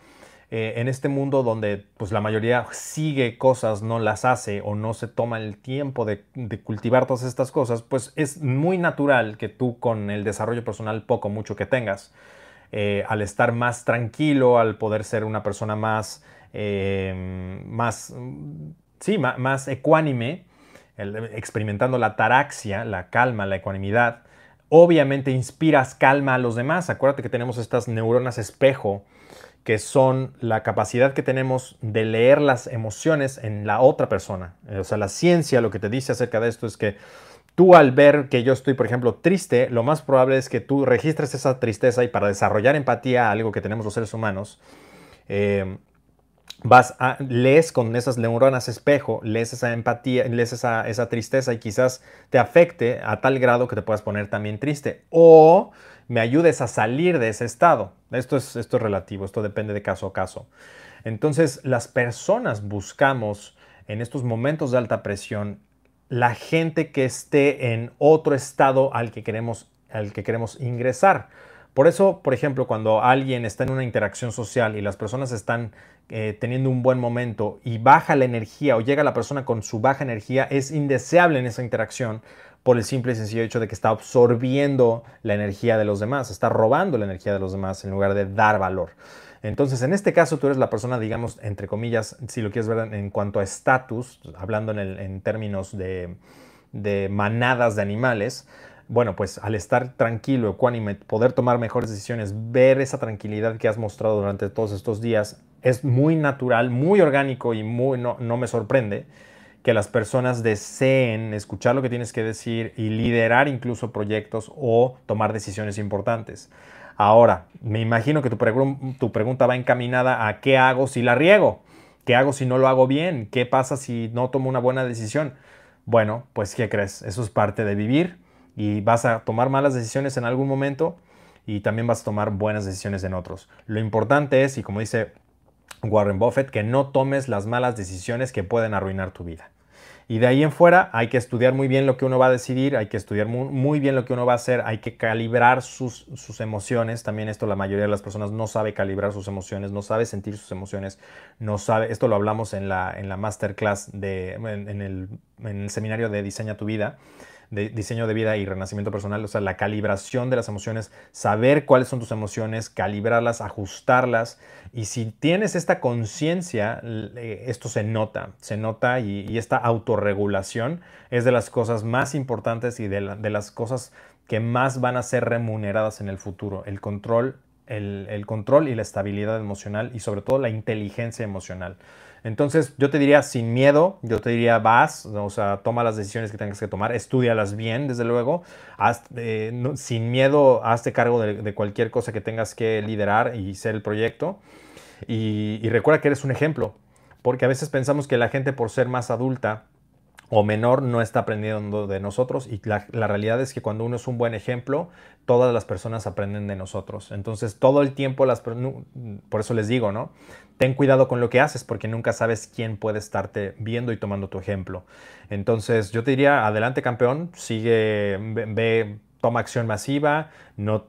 eh, en este mundo donde pues la mayoría sigue cosas, no las hace o no se toma el tiempo de, cultivar todas estas cosas, pues es muy natural que tú con el desarrollo personal poco mucho que tengas, eh, al estar más tranquilo, al poder ser una persona más, eh, más, sí, más, ecuánime, experimentando la taraxia, la calma, la ecuanimidad, obviamente inspiras calma a los demás. Acuérdate que tenemos estas neuronas espejo que son la capacidad que tenemos de leer las emociones en la otra persona. Eh, o sea, la ciencia lo que te dice acerca de esto es que tú al ver que yo estoy, por ejemplo, triste, lo más probable es que tú registres esa tristeza y para desarrollar empatía, algo que tenemos los seres humanos, eh, vas a, lees con esas neuronas espejo, lees esa empatía, lees esa, esa tristeza y quizás te afecte a tal grado que te puedas poner también triste. O me ayudes a salir de ese estado. Esto es, esto es relativo, esto depende de caso a caso. Entonces, las personas buscamos en estos momentos de alta presión la gente que esté en otro estado al que queremos, al que queremos ingresar. Por eso, por ejemplo, cuando alguien está en una interacción social y las personas están eh, teniendo un buen momento y baja la energía o llega la persona con su baja energía, es indeseable en esa interacción por el simple y sencillo hecho de que está absorbiendo la energía de los demás, está robando la energía de los demás en lugar de dar valor. Entonces, en este caso, tú eres la persona, digamos, entre comillas, si lo quieres ver en cuanto a estatus, hablando en, términos de, de manadas de animales, bueno, pues al estar tranquilo, ecuánime, poder tomar mejores decisiones, ver esa tranquilidad que has mostrado durante todos estos días, es muy natural, muy orgánico y muy, no, no me sorprende que las personas deseen escuchar lo que tienes que decir y liderar incluso proyectos o tomar decisiones importantes. Ahora, me imagino que tu, tu pregunta va encaminada a qué hago si la riego, qué hago si no lo hago bien, qué pasa si no tomo una buena decisión. Bueno, pues ¿qué crees? Eso es parte de vivir y vas a tomar malas decisiones en algún momento y también vas a tomar buenas decisiones en otros. Lo importante es, y como dice Warren Buffett, que no tomes las malas decisiones que pueden arruinar tu vida. Y de ahí en fuera hay que estudiar muy bien lo que uno va a decidir, hay que estudiar muy, bien lo que uno va a hacer, hay que calibrar sus, emociones. También esto la mayoría de las personas no sabe calibrar sus emociones, no sabe sentir sus emociones, no sabe, esto lo hablamos en la, en la masterclass, de, en, el, en el seminario de Diseña tu vida de diseño de vida y renacimiento personal, o sea, la calibración de las emociones, saber cuáles son tus emociones, calibrarlas, ajustarlas. Y si tienes esta conciencia, esto se nota, se nota y, esta autorregulación es de las cosas más importantes y de, las cosas que más van a ser remuneradas en el futuro. El control, el control y la estabilidad emocional y sobre todo la inteligencia emocional. Entonces yo te diría sin miedo, yo te diría vas, o sea, toma las decisiones que tengas que tomar, estudialas bien, desde luego, eh, sin miedo, hazte cargo de, cualquier cosa que tengas que liderar y ser el proyecto. y recuerda que eres un ejemplo, porque a veces pensamos que la gente por ser más adulta, o menor no está aprendiendo de nosotros y la, realidad es que cuando uno es un buen ejemplo, todas las personas aprenden de nosotros. Entonces todo el tiempo, las, por eso les digo, ¿no? Ten cuidado con lo que haces porque nunca sabes quién puede estarte viendo y tomando tu ejemplo. Entonces yo te diría, adelante campeón, sigue, ve, toma acción masiva, no,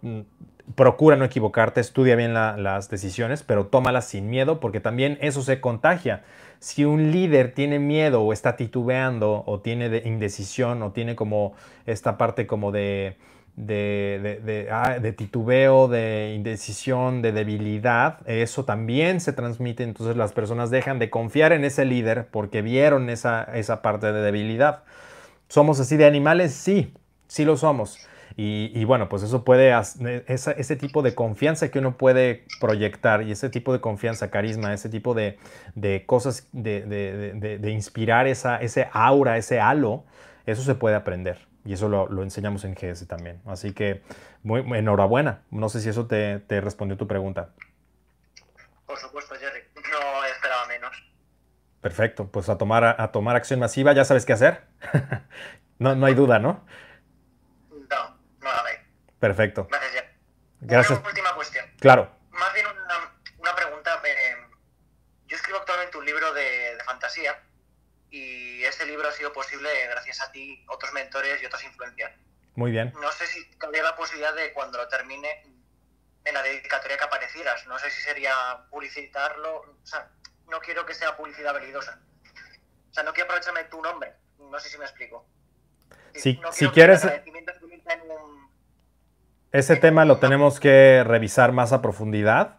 procura no equivocarte, estudia bien las decisiones, pero tómalas sin miedo porque también eso se contagia si un líder tiene miedo o está titubeando o tiene de indecisión o tiene como esta parte como de, de, ah, de, titubeo, de indecisión, de debilidad, eso también se transmite, entonces las personas dejan de confiar en ese líder porque vieron esa, esa parte de debilidad. ¿Somos así de animales? Sí, sí lo somos. Y, bueno, pues eso puede, e, ese tipo de confianza que uno puede proyectar y ese tipo de confianza, carisma, ese tipo de, cosas, de, inspirar esa, ese aura, ese halo, eso se puede aprender. Y eso lo, enseñamos en GS también. Así que muy, enhorabuena. No sé si eso te, respondió tu pregunta. Por supuesto, Jerry. No esperaba menos. Perfecto. Pues a tomar, a, tomar acción masiva, ya sabes qué hacer. [laughs] no, no hay duda, ¿no? Perfecto. Gracias. Gracias. Una última cuestión. Claro. Más bien una, pregunta. Eh, yo escribo actualmente un libro de, fantasía y este libro ha sido posible gracias a ti, otros mentores y otras influencias. Muy bien. No sé si habría la posibilidad de cuando lo termine en la dedicatoria que aparecieras. No sé si sería publicitarlo. O sea, no quiero que sea publicidad validosa. O sea, no quiero aprovecharme tu nombre. No sé si me explico. Si, si quieres... Ese tema lo tenemos que revisar más a profundidad.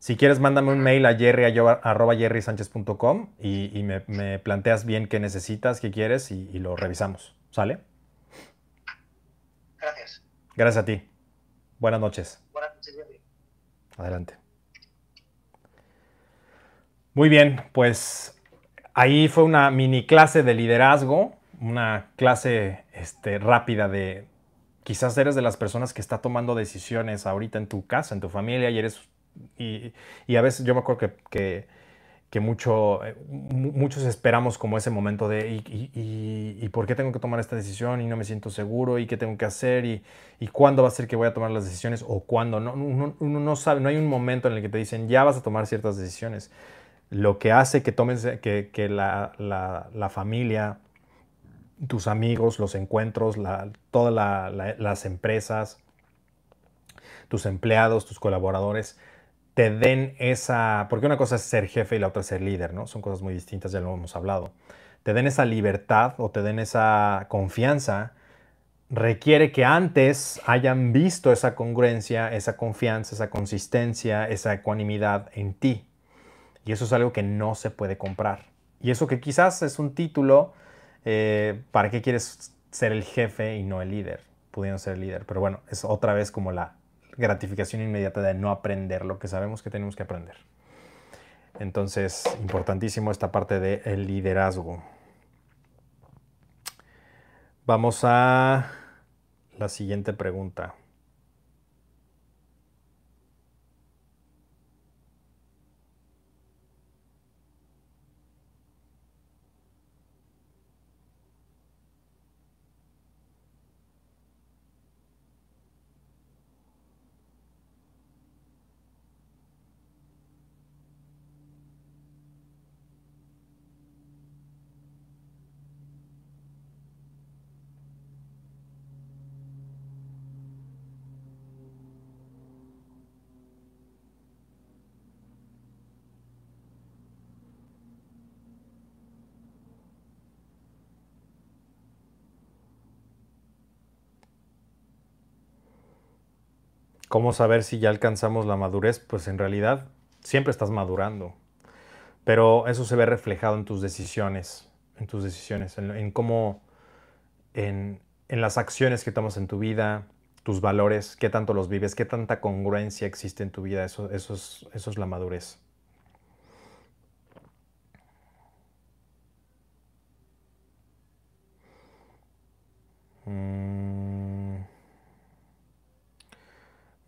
Si quieres, mándame un mail a jerry.jerrysánchez.com y, y me, planteas bien qué necesitas, qué quieres y, lo revisamos. ¿Sale? Gracias. Gracias a ti. Buenas noches. Buenas noches, Jerry. Adelante. Muy bien, pues ahí fue una mini clase de liderazgo, una clase este, rápida de, quizás eres de las personas que está tomando decisiones ahorita en tu casa, en tu familia, y eres. Y, y a veces yo me acuerdo que, que, mucho, eh, muchos esperamos como ese momento de y, y, y, por qué tengo que tomar esta decisión y no me siento seguro y qué tengo que hacer y, cuándo va a ser que voy a tomar las decisiones o cuándo. No, uno, no sabe, no hay un momento en el que te dicen ya vas a tomar ciertas decisiones. Lo que hace que tomes, que, que la, la, la familia, tus amigos, los encuentros, todas las empresas, tus empleados, tus colaboradores, te den esa, porque una cosa es ser jefe y la otra es ser líder, ¿no? Son cosas muy distintas, ya lo hemos hablado. Te den esa libertad o te den esa confianza requiere que antes hayan visto esa congruencia, esa confianza, esa consistencia, esa ecuanimidad en ti. Y eso es algo que no se puede comprar. Y eso que quizás es un título, eh, ¿para qué quieres ser el jefe y no el líder? Pudiendo ser el líder. Pero bueno, es otra vez como la gratificación inmediata de no aprender lo que sabemos que tenemos que aprender. Entonces, importantísimo esta parte del liderazgo. Vamos a la siguiente pregunta. ¿Cómo saber si ya alcanzamos la madurez? Pues en realidad siempre estás madurando. Pero eso se ve reflejado en tus decisiones, en tus decisiones, en, cómo, en, las acciones que tomas en tu vida, tus valores, qué tanto los vives, qué tanta congruencia existe en tu vida. Eso, eso, es, eso es la madurez.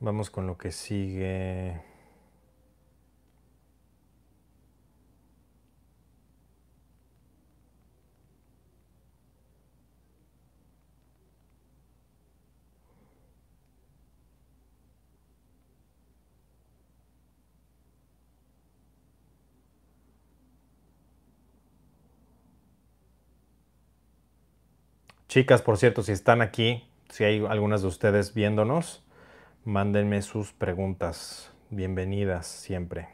Vamos con lo que sigue. Chicas, por cierto, si están aquí, si hay algunas de ustedes viéndonos, Mándenme sus preguntas. Bienvenidas siempre.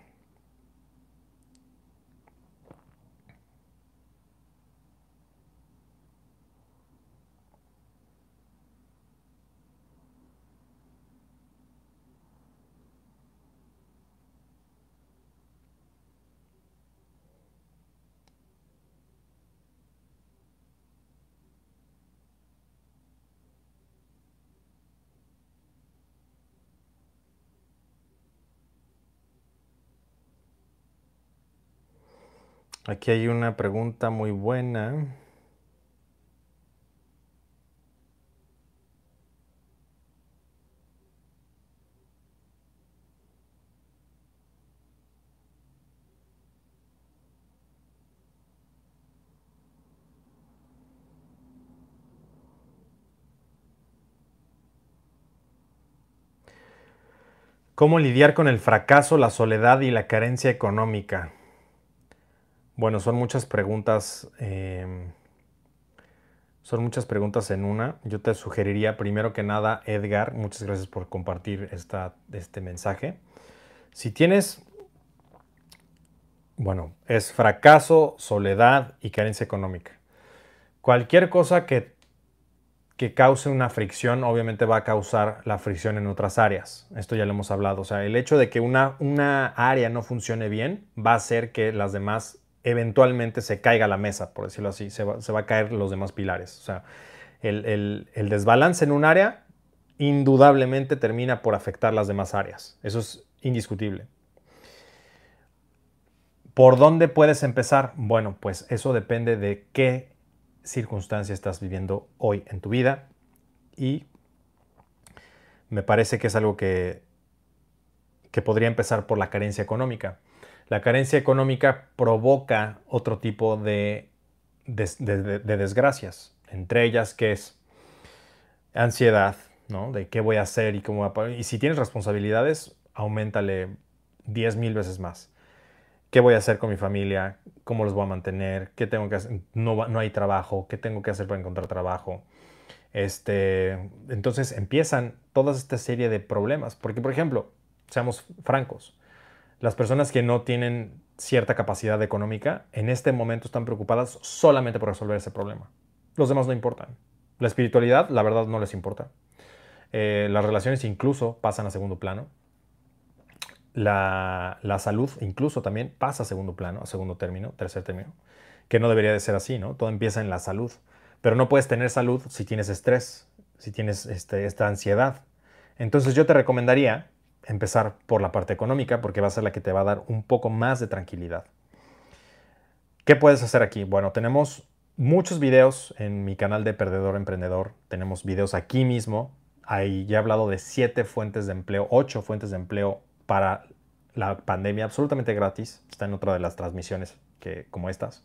Aquí hay una pregunta muy buena. ¿Cómo lidiar con el fracaso, la soledad y la carencia económica? Bueno, son muchas preguntas. Em, son muchas preguntas en una. Yo te sugeriría, primero que nada, Edgar, muchas gracias por compartir esta, este mensaje. Si tienes, bueno, es fracaso, soledad y carencia económica. Cualquier cosa que, que cause una fricción, obviamente va a causar la fricción en otras áreas. Esto ya lo hemos hablado. O sea, el hecho de que una, una área no funcione bien va a hacer que las demás eventualmente se caiga la mesa, por decirlo así, se va, a caer los demás pilares. O sea, el, desbalance en un área indudablemente termina por afectar las demás áreas. Eso es indiscutible. ¿Por dónde puedes empezar? Bueno, pues eso depende de qué circunstancia estás viviendo hoy en tu vida y me parece que es algo que, que podría empezar por la carencia económica. La carencia económica provoca otro tipo de, desgracias, entre ellas que es ansiedad, ¿no? De qué voy a hacer y cómo voy a Y si tienes responsabilidades, aumentale 10 mil veces más. ¿Qué voy a hacer con mi familia? ¿Cómo los voy a mantener? ¿Qué tengo que hacer? No, no hay trabajo. ¿Qué tengo que hacer para encontrar trabajo? Este, entonces empiezan toda esta serie de problemas. Porque, por ejemplo, seamos francos, las personas que no tienen cierta capacidad económica en este momento están preocupadas solamente por resolver ese problema. Los demás no importan. La espiritualidad, la verdad, no les importa. Eh, las relaciones incluso pasan a segundo plano. La, la, salud incluso también pasa a segundo plano, a segundo término, tercer término, que no debería de ser así, ¿no? Todo empieza en la salud. Pero no puedes tener salud si tienes estrés, si tienes este, esta ansiedad. Entonces yo te recomendaría empezar por la parte económica porque va a ser la que te va a dar un poco más de tranquilidad. ¿Qué puedes hacer aquí? Bueno, tenemos muchos videos en mi canal de Perdedor Emprendedor. Tenemos videos aquí mismo. Ahí ya he hablado de siete fuentes de empleo, ocho fuentes de empleo para la pandemia, absolutamente gratis. Está en otra de las transmisiones que, como estas.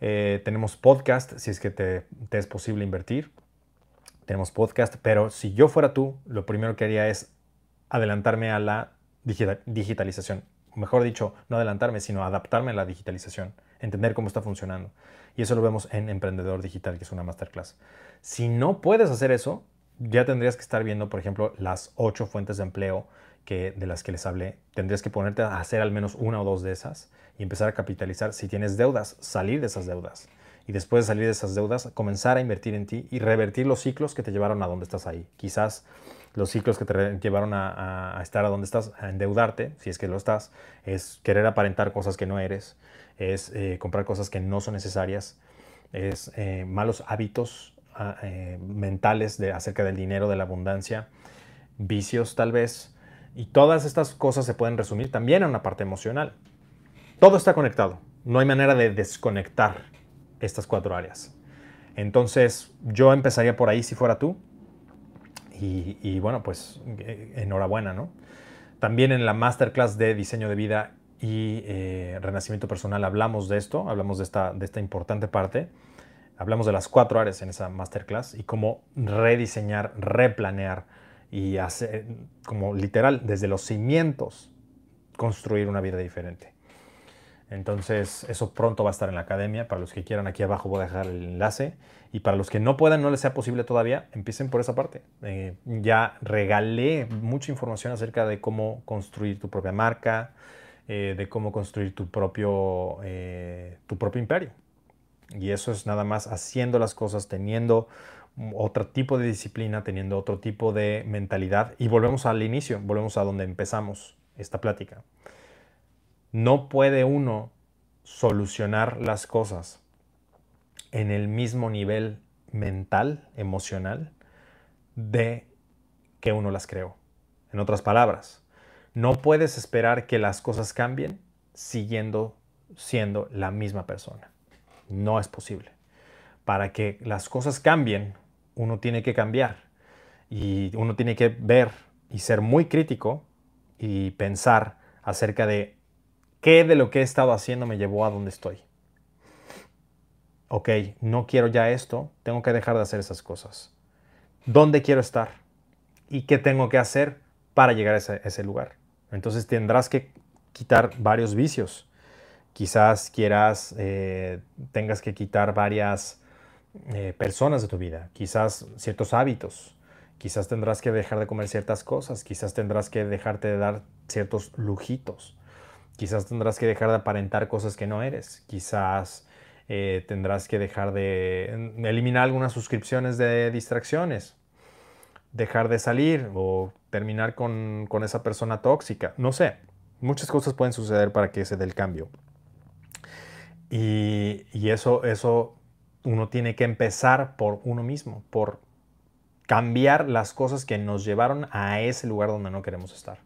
Eh, tenemos podcast, si es que te, es posible invertir. Tenemos podcast, pero si yo fuera tú, lo primero que haría es adelantarme a la digitalización. Mejor dicho, no adelantarme, sino adaptarme a la digitalización, entender cómo está funcionando. Y eso lo vemos en Emprendedor Digital, que es una masterclass. Si no puedes hacer eso, ya tendrías que estar viendo, por ejemplo, las ocho fuentes de empleo que, de las que les hablé. Tendrías que ponerte a hacer al menos una o dos de esas y empezar a capitalizar. Si tienes deudas, salir de esas deudas. Y después de salir de esas deudas, comenzar a invertir en ti y revertir los ciclos que te llevaron a donde estás ahí. Quizás los ciclos que te llevaron a, estar a donde estás, a endeudarte, si es que lo estás, es querer aparentar cosas que no eres, es eh, comprar cosas que no son necesarias, es eh, malos hábitos ah, eh, mentales de, acerca del dinero, de la abundancia, vicios tal vez, y todas estas cosas se pueden resumir también a una parte emocional. Todo está conectado, no hay manera de desconectar estas cuatro áreas. Entonces yo empezaría por ahí si fuera tú, y, bueno, pues eh, enhorabuena, ¿no? También en la masterclass de diseño de vida y eh, renacimiento personal hablamos de esto, hablamos de esta, de esta importante parte. Hablamos de las cuatro áreas en esa masterclass y cómo rediseñar, replanear y hacer, como literal, desde los cimientos, construir una vida diferente. Entonces, eso pronto va a estar en la academia. Para los que quieran, aquí abajo voy a dejar el enlace. Y para los que no puedan, no les sea posible todavía, empiecen por esa parte. Eh, ya regalé mucha información acerca de cómo construir tu propia marca, eh, de cómo construir tu propio, eh, tu propio imperio. Y eso es nada más haciendo las cosas, teniendo otro tipo de disciplina, teniendo otro tipo de mentalidad. Y volvemos al inicio, volvemos a donde empezamos esta plática no puede uno solucionar las cosas en el mismo nivel mental, emocional, de que uno las creó. En otras palabras, no puedes esperar que las cosas cambien siguiendo siendo la misma persona. No es posible. Para que las cosas cambien, uno tiene que cambiar y uno tiene que ver y ser muy crítico y pensar acerca de ¿Qué de lo que he estado haciendo me llevó a donde estoy? Ok, no quiero ya esto, tengo que dejar de hacer esas cosas. ¿Dónde quiero estar? ¿Y qué tengo que hacer para llegar a ese, lugar? Entonces tendrás que quitar varios vicios. Quizás quieras, eh, tengas que quitar varias eh, personas de tu vida, quizás ciertos hábitos, quizás tendrás que dejar de comer ciertas cosas, quizás tendrás que dejarte de dar ciertos lujitos. Quizás tendrás que dejar de aparentar cosas que no eres. Quizás eh, tendrás que dejar de eliminar algunas suscripciones de distracciones. Dejar de salir o terminar con, esa persona tóxica. No sé. Muchas cosas pueden suceder para que se dé el cambio. Y, y eso, eso uno tiene que empezar por uno mismo, por cambiar las cosas que nos llevaron a ese lugar donde no queremos estar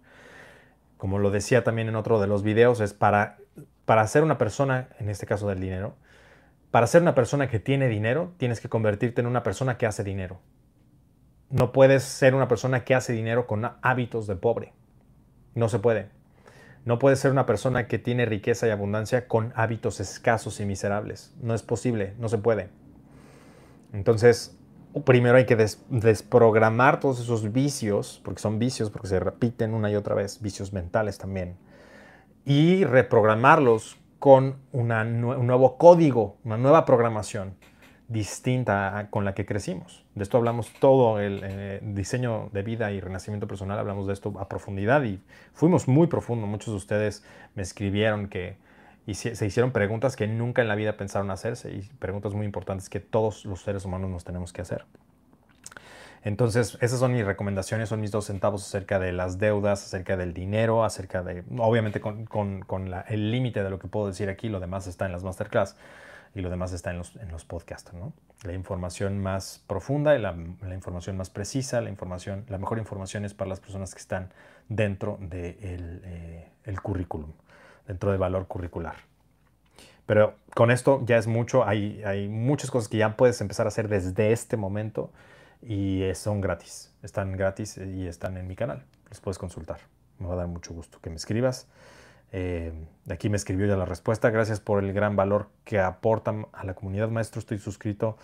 como lo decía también en otro de los videos, es para, para ser una persona, en este caso del dinero, para ser una persona que tiene dinero, tienes que convertirte en una persona que hace dinero. No puedes ser una persona que hace dinero con hábitos de pobre. No se puede. No puedes ser una persona que tiene riqueza y abundancia con hábitos escasos y miserables. No es posible, no se puede. Entonces, primero hay que desprogramar todos esos vicios, porque son vicios, porque se repiten una y otra vez, vicios mentales también, y reprogramarlos con un nuevo código, una nueva programación distinta con la que crecimos. De esto hablamos todo el eh, diseño de vida y renacimiento personal, hablamos de esto a profundidad y fuimos muy profundo. Muchos de ustedes me escribieron que y se, hicieron preguntas que nunca en la vida pensaron hacerse y preguntas muy importantes que todos los seres humanos nos tenemos que hacer. Entonces, esas son mis recomendaciones, son mis dos centavos acerca de las deudas, acerca del dinero, acerca de, obviamente con, el límite de lo que puedo decir aquí, lo demás está en las masterclass y lo demás está en los, en los podcasts, ¿no? La información más profunda y la, información más precisa, la, información, la mejor información es para las personas que están dentro del de eh, el currículum dentro del valor curricular. Pero con esto ya es mucho, hay, hay muchas cosas que ya puedes empezar a hacer desde este momento y son gratis, están gratis y están en mi canal, los puedes consultar. Me va a dar mucho gusto que me escribas. Eh, aquí me escribió ya la respuesta. Gracias por el gran valor que aportan a la comunidad maestro. Estoy suscrito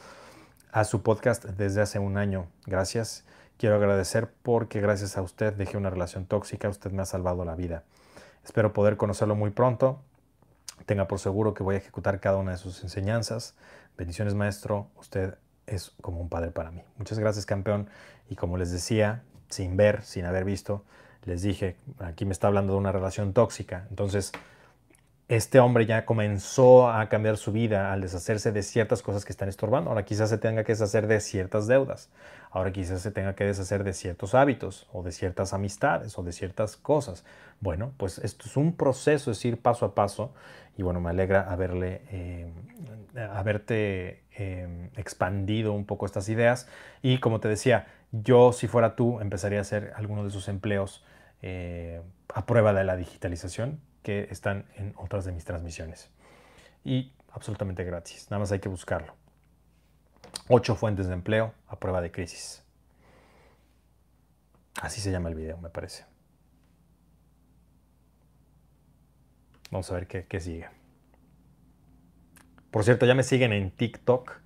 a su podcast desde hace un año. Gracias. Quiero agradecer porque gracias a usted dejé una relación tóxica. Usted me ha salvado la vida. Espero poder conocerlo muy pronto. Tenga por seguro que voy a ejecutar cada una de sus enseñanzas. Bendiciones, maestro. Usted es como un padre para mí. Muchas gracias, campeón. Y como les decía, sin ver, sin haber visto, les dije, aquí me está hablando de una relación tóxica. Entonces, este hombre ya comenzó a cambiar su vida al deshacerse de ciertas cosas que están estorbando. Ahora quizás se tenga que deshacer de ciertas deudas. Ahora quizás se tenga que deshacer de ciertos hábitos o de ciertas amistades o de ciertas cosas. Bueno, pues esto es un proceso, es ir paso a paso. Y bueno, me alegra haberle, eh, haberte eh, expandido un poco estas ideas. Y como te decía, yo si fuera tú empezaría a hacer alguno de esos empleos eh, a prueba de la digitalización que están en otras de mis transmisiones. Y absolutamente gratis, nada más hay que buscarlo. Ocho fuentes de empleo a prueba de crisis. Así se llama el video, me parece. Vamos a ver qué, qué sigue. Por cierto, ya me siguen en TikTok.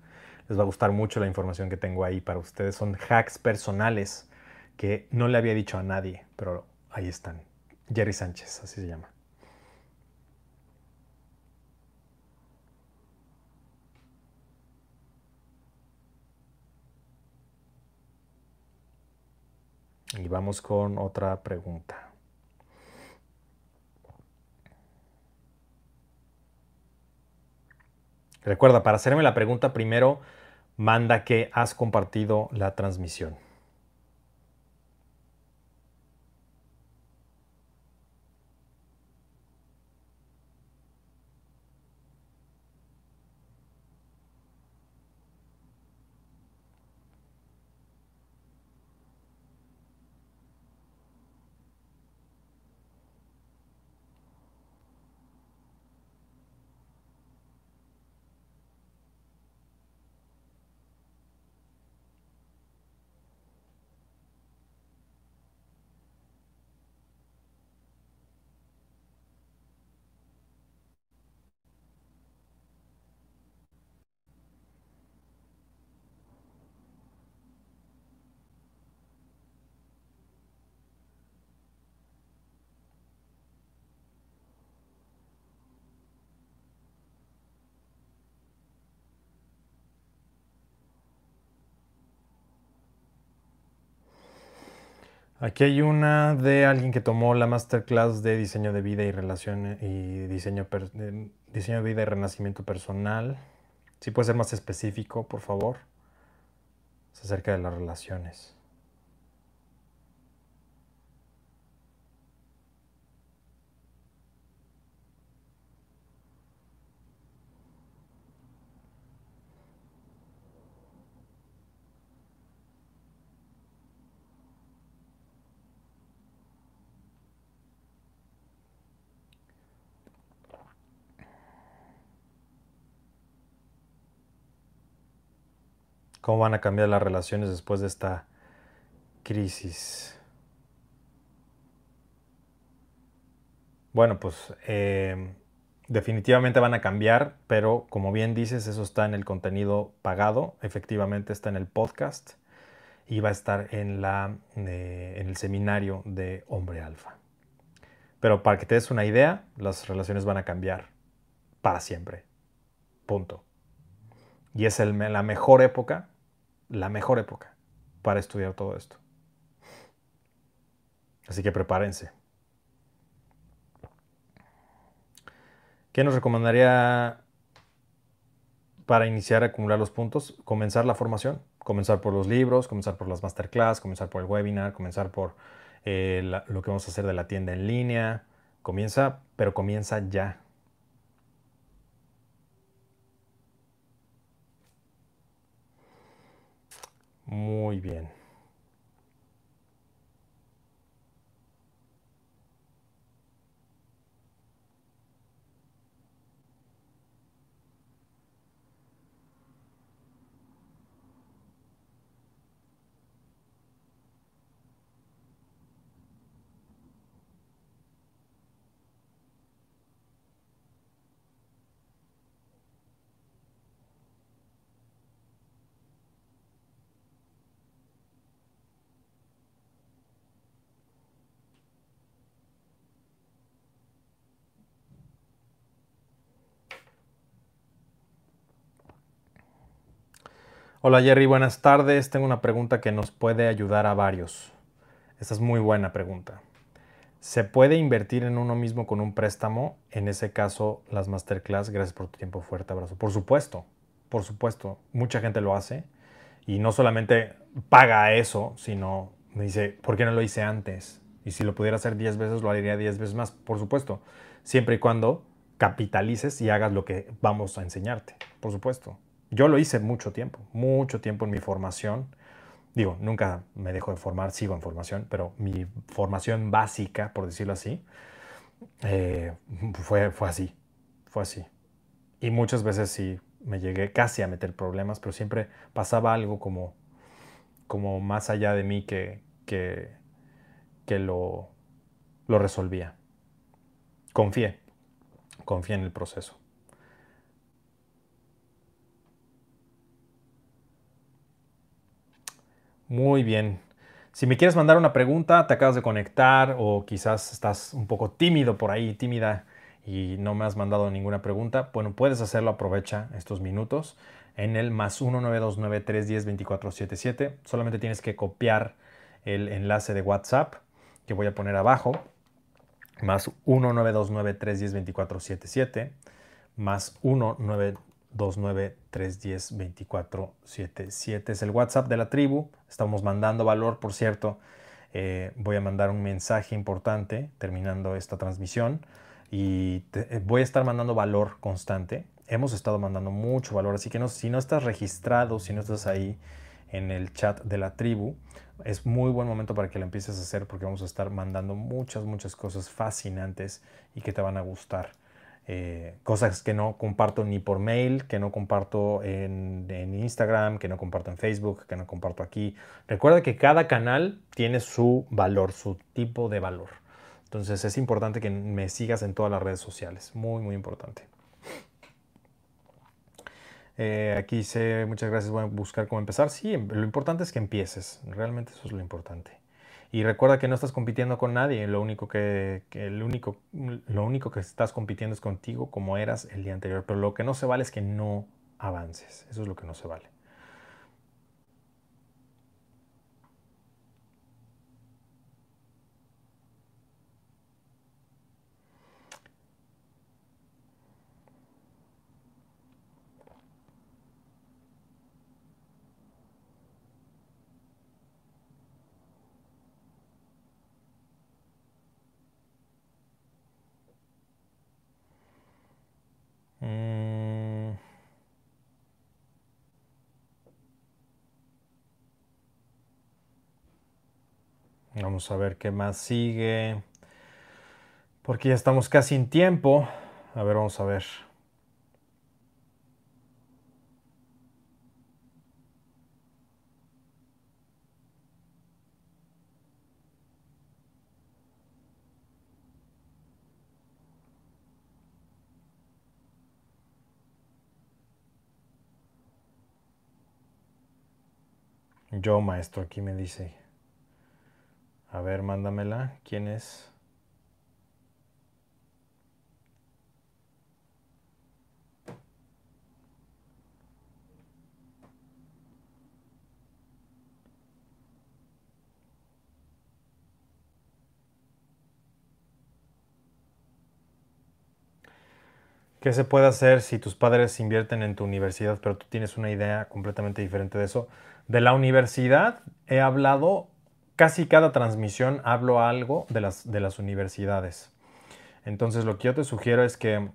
Les va a gustar mucho la información que tengo ahí para ustedes. Son hacks personales que no le había dicho a nadie, pero ahí están. Jerry Sánchez, así se llama. Y vamos con otra pregunta. Recuerda, para hacerme la pregunta primero, manda que has compartido la transmisión. Aquí hay una de alguien que tomó la masterclass de diseño de vida y relaciones y diseño, diseño de vida y renacimiento personal. Si puede ser más específico, por favor. Es acerca de las relaciones. ¿Cómo van a cambiar las relaciones después de esta crisis? Bueno, pues em, definitivamente van a cambiar, pero como bien dices, eso está en el contenido pagado, efectivamente está en el podcast y va a estar en, la, eh, en el seminario de Hombre Alfa. Pero para que te des una idea, las relaciones van a cambiar para siempre. Punto. Y es la mejor época la mejor época para estudiar todo esto. Así que prepárense. ¿Qué nos recomendaría para iniciar a acumular los puntos? Comenzar la formación, comenzar por los libros, comenzar por las masterclass, comenzar por el webinar, comenzar por eh, lo que vamos a hacer de la tienda en línea. Comienza, pero comienza ya. Muy bien. Hola Jerry, buenas tardes. Tengo una pregunta que nos puede ayudar a varios. Esta es muy buena pregunta. ¿Se puede invertir en uno mismo con un préstamo? En ese caso, las masterclass. Gracias por tu tiempo. Fuerte abrazo. Por supuesto, por supuesto. Mucha gente lo hace. Y no solamente paga eso, sino me dice, ¿por qué no lo hice antes? Y si lo pudiera hacer 10 veces, lo haría 10 veces más. Por supuesto. Siempre y cuando capitalices y hagas lo que vamos a enseñarte. Por supuesto. Yo lo hice mucho tiempo, mucho tiempo en mi formación. Digo, nunca me dejo de formar, sigo en formación, pero mi formación básica, por decirlo así, eh, fue, fue así, fue así. Y muchas veces sí me llegué casi a meter problemas, pero siempre pasaba algo como, como más allá de mí que, que, que lo, lo resolvía. Confié, confié en el proceso. Muy bien. Si me quieres mandar una pregunta, te acabas de conectar o quizás estás un poco tímido por ahí, tímida y no me has mandado ninguna pregunta, bueno, puedes hacerlo, aprovecha estos minutos en el más 19293102477. Solamente tienes que copiar el enlace de WhatsApp que voy a poner abajo, más 19293102477, más 19293102477. 293102477 es el WhatsApp de la tribu. Estamos mandando valor, por cierto. Eh, voy a mandar un mensaje importante terminando esta transmisión y eh, voy a estar mandando valor constante. Hemos estado mandando mucho valor, así que no, si no estás registrado, si no estás ahí en el chat de la tribu, es muy buen momento para que lo empieces a hacer porque vamos a estar mandando muchas, muchas cosas fascinantes y que te van a gustar. Eh, cosas que no comparto ni por mail, que no comparto en, Instagram, que no comparto en Facebook, que no comparto aquí. Recuerda que cada canal tiene su valor, su tipo de valor. Entonces es importante que me sigas en todas las redes sociales. Muy, muy importante. Eh, aquí dice, muchas gracias, voy a buscar cómo empezar. Sí, lo importante es que empieces. Realmente eso es lo importante. Y recuerda que no estás compitiendo con nadie, lo único que, el único, lo único que estás compitiendo es contigo como eras el día anterior. Pero lo que no se vale es que no avances. Eso es lo que no se vale. Vamos a ver qué más sigue. Porque ya estamos casi en tiempo. A ver, vamos a ver. Yo, maestro, aquí me dice. A ver, mándamela. ¿Quién es? ¿Qué se puede hacer si tus padres invierten en tu universidad, pero tú tienes una idea completamente diferente de eso? De la universidad he hablado, casi cada transmisión hablo algo de las, de las universidades. Entonces lo que yo te sugiero es que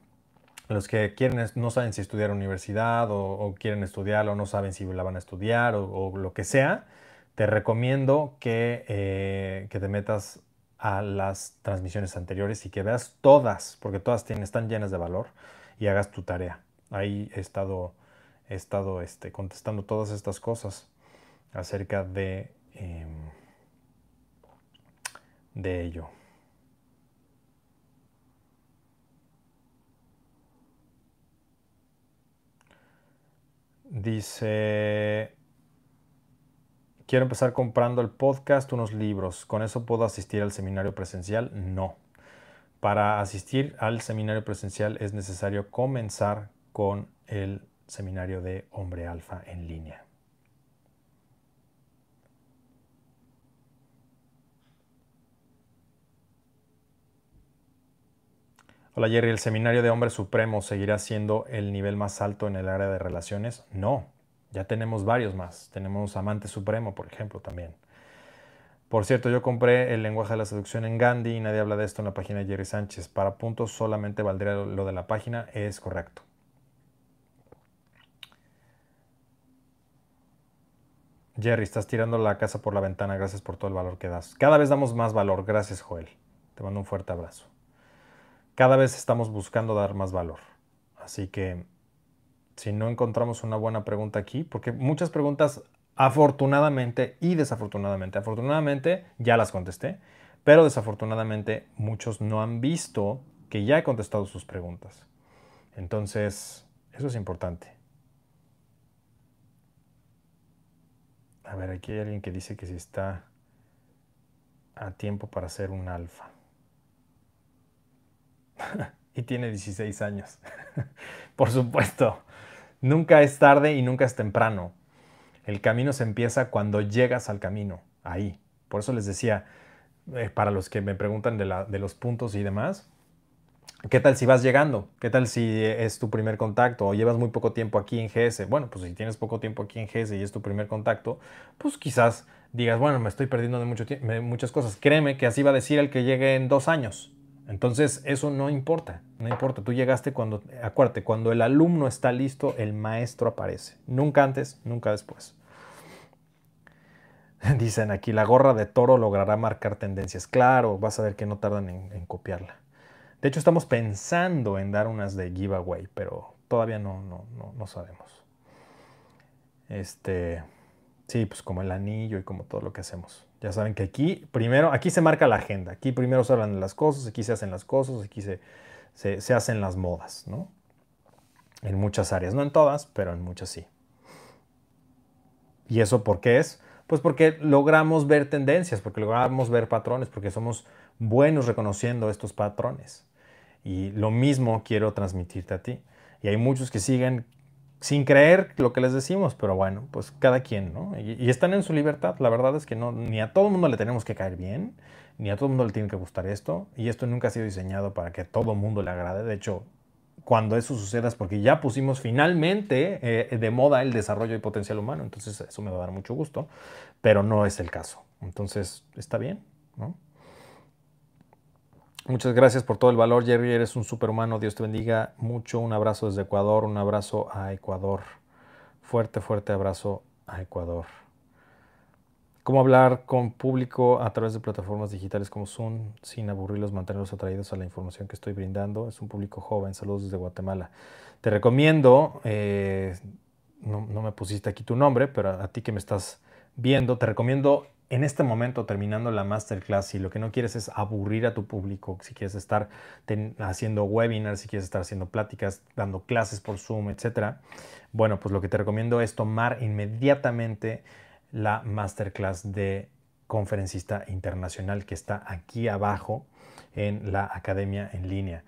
los que quieren, no saben si estudiar universidad o, quieren estudiar o no saben si la van a estudiar o, lo que sea, te recomiendo que, eh, que, te metas a las transmisiones anteriores y que veas todas, porque todas tienen, están llenas de valor y hagas tu tarea. Ahí he estado, he estado este, contestando todas estas cosas acerca de, em, de ello. Dice, quiero empezar comprando el podcast, unos libros. ¿Con eso puedo asistir al seminario presencial? No. Para asistir al seminario presencial es necesario comenzar con el seminario de Hombre Alfa en línea. Hola Jerry, ¿el seminario de hombre supremo seguirá siendo el nivel más alto en el área de relaciones? No, ya tenemos varios más. Tenemos amante supremo, por ejemplo, también. Por cierto, yo compré el lenguaje de la seducción en Gandhi y nadie habla de esto en la página de Jerry Sánchez. Para puntos solamente valdría lo de la página, es correcto. Jerry, estás tirando la casa por la ventana, gracias por todo el valor que das. Cada vez damos más valor, gracias Joel. Te mando un fuerte abrazo cada vez estamos buscando dar más valor. Así que si no encontramos una buena pregunta aquí, porque muchas preguntas afortunadamente y desafortunadamente, afortunadamente ya las contesté, pero desafortunadamente muchos no han visto que ya he contestado sus preguntas. Entonces, eso es importante. A ver, aquí hay alguien que dice que si está a tiempo para hacer un alfa. [laughs] y tiene 16 años. [laughs] Por supuesto, nunca es tarde y nunca es temprano. El camino se empieza cuando llegas al camino, ahí. Por eso les decía, eh, para los que me preguntan de, los puntos y demás, ¿Qué tal si vas llegando? ¿Qué tal si es tu primer contacto o llevas muy poco tiempo aquí en GS? Bueno, pues si tienes poco tiempo aquí en GS y es tu primer contacto, pues quizás digas, bueno, me estoy perdiendo de muchas cosas. Créeme que así va a decir el que llegue en dos años. Entonces, eso no importa, no importa. Tú llegaste cuando, acuérdate, cuando el alumno está listo, el maestro aparece. Nunca antes, nunca después. [laughs] Dicen aquí, la gorra de toro logrará marcar tendencias. Claro, vas a ver que no tardan en, copiarla. De hecho, estamos pensando en dar unas de giveaway, pero todavía no, no, no, no sabemos. Este, sí, pues como el anillo y como todo lo que hacemos. Ya saben que aquí primero, aquí se marca la agenda, aquí primero se hablan de las cosas, aquí se hacen las cosas, aquí se, se, hacen las modas, ¿no? En muchas áreas, no en todas, pero en muchas sí. ¿Y eso por qué es? Pues porque logramos ver tendencias, porque logramos ver patrones, porque somos buenos reconociendo estos patrones. Y lo mismo quiero transmitirte a ti. Y hay muchos que siguen sin creer lo que les decimos, pero bueno, pues cada quien, ¿no? Y, están en su libertad. La verdad es que no, ni a todo el mundo le tenemos que caer bien, ni a todo el mundo le tiene que gustar esto, y esto nunca ha sido diseñado para que todo el mundo le agrade. De hecho, cuando eso suceda es porque ya pusimos finalmente eh, de moda el desarrollo y potencial humano, entonces eso me va a dar mucho gusto, pero no es el caso. Entonces, está bien, ¿no? Muchas gracias por todo el valor, Jerry. Eres un superhumano. Dios te bendiga mucho. Un abrazo desde Ecuador. Un abrazo a Ecuador. Fuerte, fuerte abrazo a Ecuador. ¿Cómo hablar con público a través de plataformas digitales como Zoom sin aburrirlos, mantenerlos atraídos a la información que estoy brindando? Es un público joven. Saludos desde Guatemala. Te recomiendo, eh, no, no me pusiste aquí tu nombre, pero a ti que me estás viendo, te recomiendo en este momento terminando la masterclass, si lo que no quieres es aburrir a tu público, si quieres estar haciendo webinars, si quieres estar haciendo pláticas, dando clases por Zoom, etcétera, bueno, pues lo que te recomiendo es tomar inmediatamente la masterclass de conferencista internacional que está aquí abajo en la academia en línea.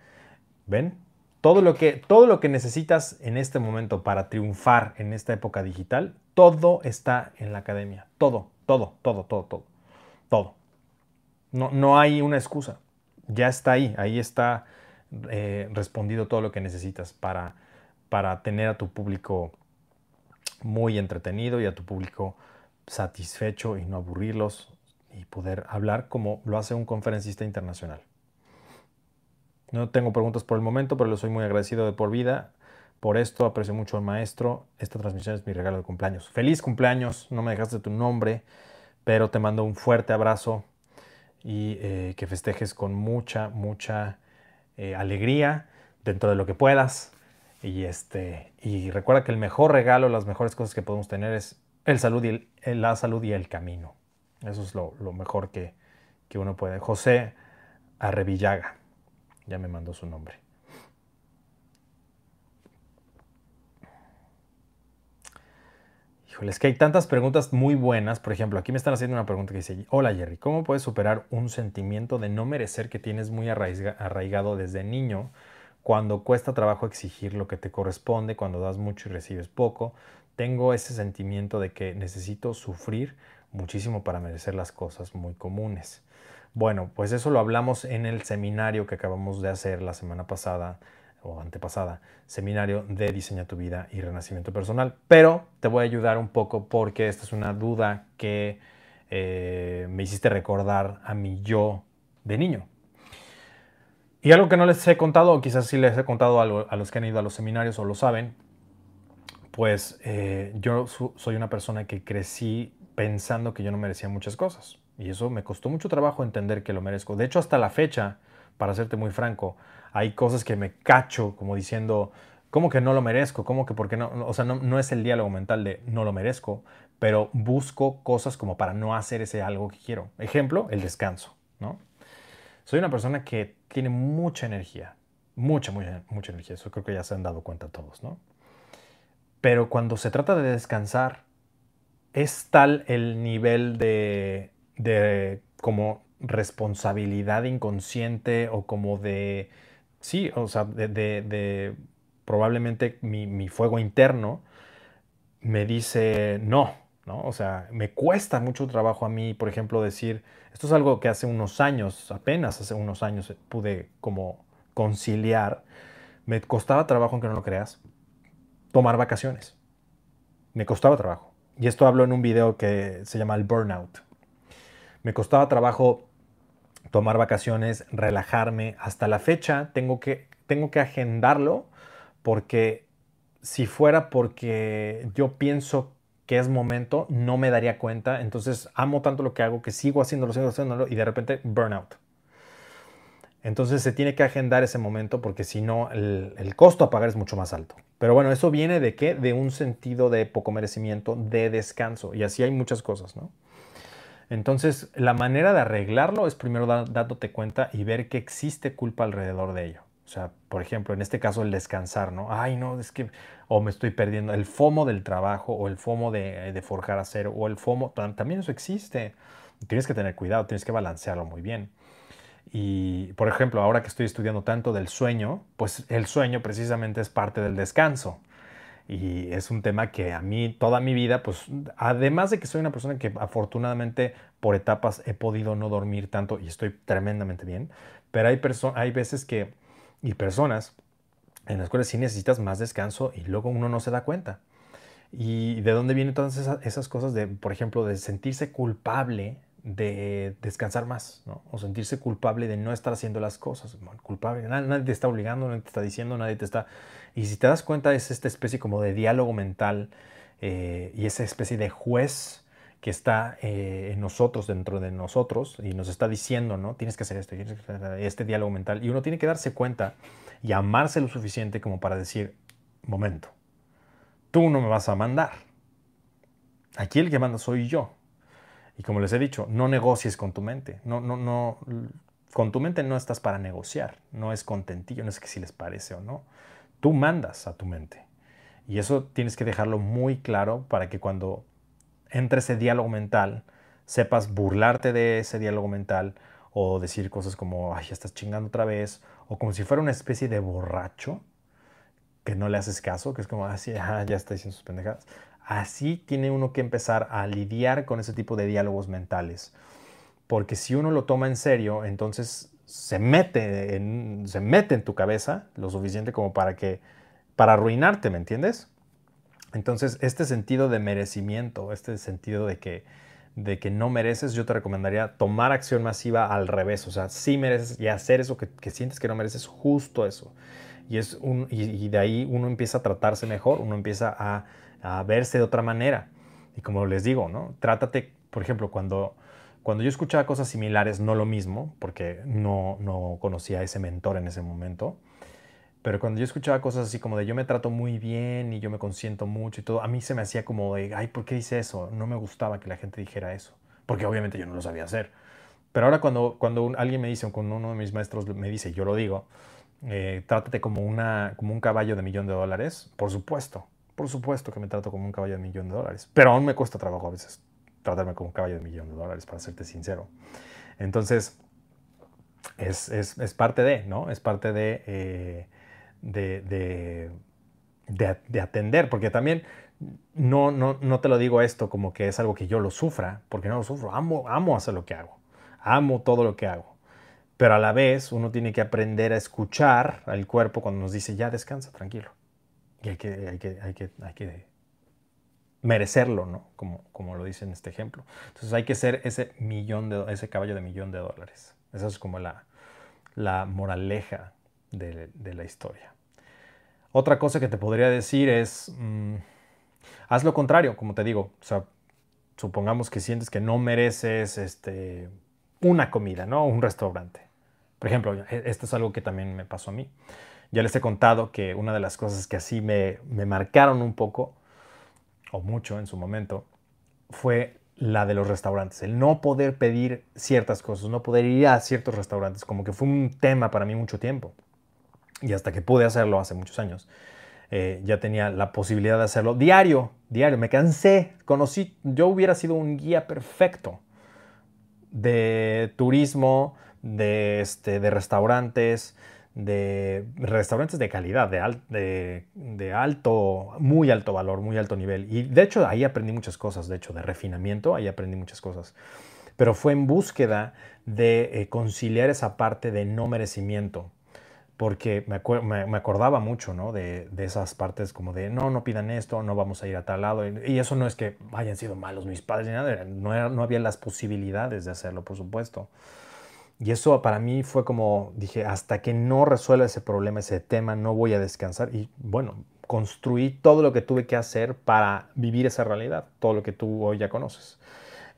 ¿Ven? Todo lo, que, todo lo que necesitas en este momento para triunfar en esta época digital, todo está en la academia. Todo, todo, todo, todo, todo. Todo. No, no hay una excusa. Ya está ahí. Ahí está eh, respondido todo lo que necesitas para, para tener a tu público muy entretenido y a tu público satisfecho y no aburrirlos y poder hablar como lo hace un conferencista internacional. No tengo preguntas por el momento, pero le soy muy agradecido de por vida. Por esto aprecio mucho al maestro. Esta transmisión es mi regalo de cumpleaños. Feliz cumpleaños. No me dejaste tu nombre, pero te mando un fuerte abrazo y eh, que festejes con mucha, mucha eh, alegría dentro de lo que puedas. Y, este, y recuerda que el mejor regalo, las mejores cosas que podemos tener es el salud y la salud y el camino. Eso es lo, mejor que, que, uno puede. José Arrevillaga, ya me mandó su nombre. Híjole, es que hay tantas preguntas muy buenas. Por ejemplo, aquí me están haciendo una pregunta que dice, hola Jerry, ¿cómo puedes superar un sentimiento de no merecer que tienes muy arraigado desde niño cuando cuesta trabajo exigir lo que te corresponde, cuando das mucho y recibes poco? Tengo ese sentimiento de que necesito sufrir muchísimo para merecer las cosas muy comunes. Bueno, pues eso lo hablamos en el seminario que acabamos de hacer la semana pasada o antepasada, seminario de Diseña tu vida y renacimiento personal. Pero te voy a ayudar un poco porque esta es una duda que eh, me hiciste recordar a mi yo de niño. Y algo que no les he contado, o quizás sí les he contado a, los que han ido a los seminarios o lo saben, pues eh, yo soy una persona que crecí pensando que yo no merecía muchas cosas. Y eso me costó mucho trabajo entender que lo merezco. De hecho, hasta la fecha, para serte muy franco, hay cosas que me cacho como diciendo, ¿cómo que no lo merezco? ¿Cómo que por qué no? O sea, no, es el diálogo mental de no lo merezco, pero busco cosas como para no hacer ese algo que quiero. Ejemplo, el descanso, ¿no? Soy una persona que tiene mucha energía, mucha, mucha, mucha energía. Eso creo que ya se han dado cuenta todos, ¿no? Pero cuando se trata de descansar, es tal el nivel de, de como responsabilidad inconsciente o como de, sí, o sea, de, probablemente mi, fuego interno me dice no, ¿no? O sea, me cuesta mucho trabajo a mí, por ejemplo, decir, esto es algo que hace unos años, apenas hace unos años pude como conciliar, me costaba trabajo, aunque no lo creas, tomar vacaciones. Me costaba trabajo. Y esto hablo en un video que se llama el burnout. Me costaba trabajo tomar vacaciones, relajarme. Hasta la fecha tengo que, tengo que agendarlo porque si fuera porque yo pienso que es momento, no me daría cuenta. Entonces amo tanto lo que hago que sigo haciéndolo, sigo haciéndolo y de repente burnout. Entonces se tiene que agendar ese momento porque si no el, costo a pagar es mucho más alto. Pero bueno, eso viene de qué? De un sentido de poco merecimiento, de descanso. Y así hay muchas cosas, ¿no? Entonces, la manera de arreglarlo es primero dándote cuenta y ver que existe culpa alrededor de ello. O sea, por ejemplo, en este caso el descansar, ¿no? Ay, no, es que, o me estoy perdiendo, el FOMO del trabajo, o el FOMO de, de forjar acero, o el FOMO, también eso existe. Tienes que tener cuidado, tienes que balancearlo muy bien. Y, por ejemplo, ahora que estoy estudiando tanto del sueño, pues el sueño precisamente es parte del descanso. Y es un tema que a mí toda mi vida, pues además de que soy una persona que afortunadamente por etapas he podido no dormir tanto y estoy tremendamente bien, pero hay, hay veces que, y personas en las cuales sí necesitas más descanso y luego uno no se da cuenta. ¿Y de dónde vienen todas esas, esas cosas de, por ejemplo, de sentirse culpable de descansar más, ¿no? O sentirse culpable de no estar haciendo las cosas. culpable, nadie, te está obligando, nadie te está diciendo, nadie te está... Y si te das cuenta es esta especie como de diálogo mental eh, y esa especie de juez que está eh, en nosotros, dentro de nosotros, y nos está diciendo, ¿no? Tienes que hacer esto, tienes que hacer este diálogo mental. Y uno tiene que darse cuenta y amarse lo suficiente como para decir, momento, tú no me vas a mandar. Aquí el que manda soy yo. Y como les he dicho, no negocies con tu mente. No, no, no, con tu mente no estás para negociar. No es contentillo, no es que si les parece o no. Tú mandas a tu mente. Y eso tienes que dejarlo muy claro para que cuando entre ese diálogo mental, sepas burlarte de ese diálogo mental o decir cosas como, ay, ya estás chingando otra vez, o como si fuera una especie de borracho que no le haces caso, que es como, así, [laughs] ah, ya está diciendo sus pendejadas. Así tiene uno que empezar a lidiar con ese tipo de diálogos mentales. Porque si uno lo toma en serio, entonces se mete, en, se mete en tu cabeza lo suficiente como para que, para arruinarte, ¿me entiendes? Entonces, este sentido de merecimiento, este sentido de que, de que no mereces, yo te recomendaría tomar acción masiva al revés. O sea, sí mereces y hacer eso que, sientes que no mereces, justo eso. Y, es un, y, de ahí uno empieza a tratarse mejor, uno empieza a, a, verse de otra manera. Y como les digo, ¿no? Trátate, por ejemplo, cuando, cuando yo escuchaba cosas similares, no lo mismo, porque no, no conocía a ese mentor en ese momento, pero cuando yo escuchaba cosas así como de yo me trato muy bien y yo me consiento mucho y todo, a mí se me hacía como de, ay, ¿por qué dice eso? No me gustaba que la gente dijera eso, porque obviamente yo no lo sabía hacer. Pero ahora cuando, cuando alguien me dice, o cuando uno de mis maestros me dice, yo lo digo, eh, trátate como, una, como un caballo de millón de dólares, por supuesto, por supuesto que me trato como un caballo de millón de dólares, pero aún me cuesta trabajo a veces tratarme como un caballo de millón de dólares, para serte sincero. Entonces, es, es, es parte de, ¿no? Es parte de... Eh, de, de, atender, porque también no, no, no te lo digo esto como que es algo que yo lo sufra, porque no lo sufro, amo, amo hacer lo que hago, amo todo lo que hago, pero a la vez uno tiene que aprender a escuchar al cuerpo cuando nos dice, ya descansa, tranquilo, y hay que, hay que, hay que, hay que merecerlo, ¿no? Como, como lo dice en este ejemplo. Entonces hay que ser ese millón de, ese caballo de millón de dólares. Esa es como la, la moraleja de, la historia. Otra cosa que te podría decir es, mm, haz lo contrario, como te digo. O sea, supongamos que sientes que no mereces este, una comida, ¿no? Un restaurante. Por ejemplo, e, esto es algo que también me pasó a mí. Ya les he contado que una de las cosas que así me, me marcaron un poco, o mucho en su momento, fue la de los restaurantes. El no poder pedir ciertas cosas, no poder ir a ciertos restaurantes, como que fue un tema para mí mucho tiempo. Y hasta que pude hacerlo hace muchos años, eh, ya tenía la posibilidad de hacerlo diario, diario. Me cansé, conocí, yo hubiera sido un guía perfecto de turismo, de, este, de restaurantes, de restaurantes de calidad, de, de, alto, muy alto valor, muy alto nivel. Y de hecho ahí aprendí muchas cosas, de hecho de refinamiento, ahí aprendí muchas cosas. Pero fue en búsqueda de eh, conciliar esa parte de no merecimiento porque me, me, acordaba mucho ¿no? de, de, esas partes como de, no, no pidan esto, no vamos a ir a tal lado. Y eso no es que hayan sido malos mis padres, ni nada, no, no había las posibilidades de hacerlo, por supuesto. Y eso para mí fue como, dije, hasta que no resuelva ese problema, ese tema, no voy a descansar. Y bueno, construí todo lo que tuve que hacer para vivir esa realidad, todo lo que tú hoy ya conoces.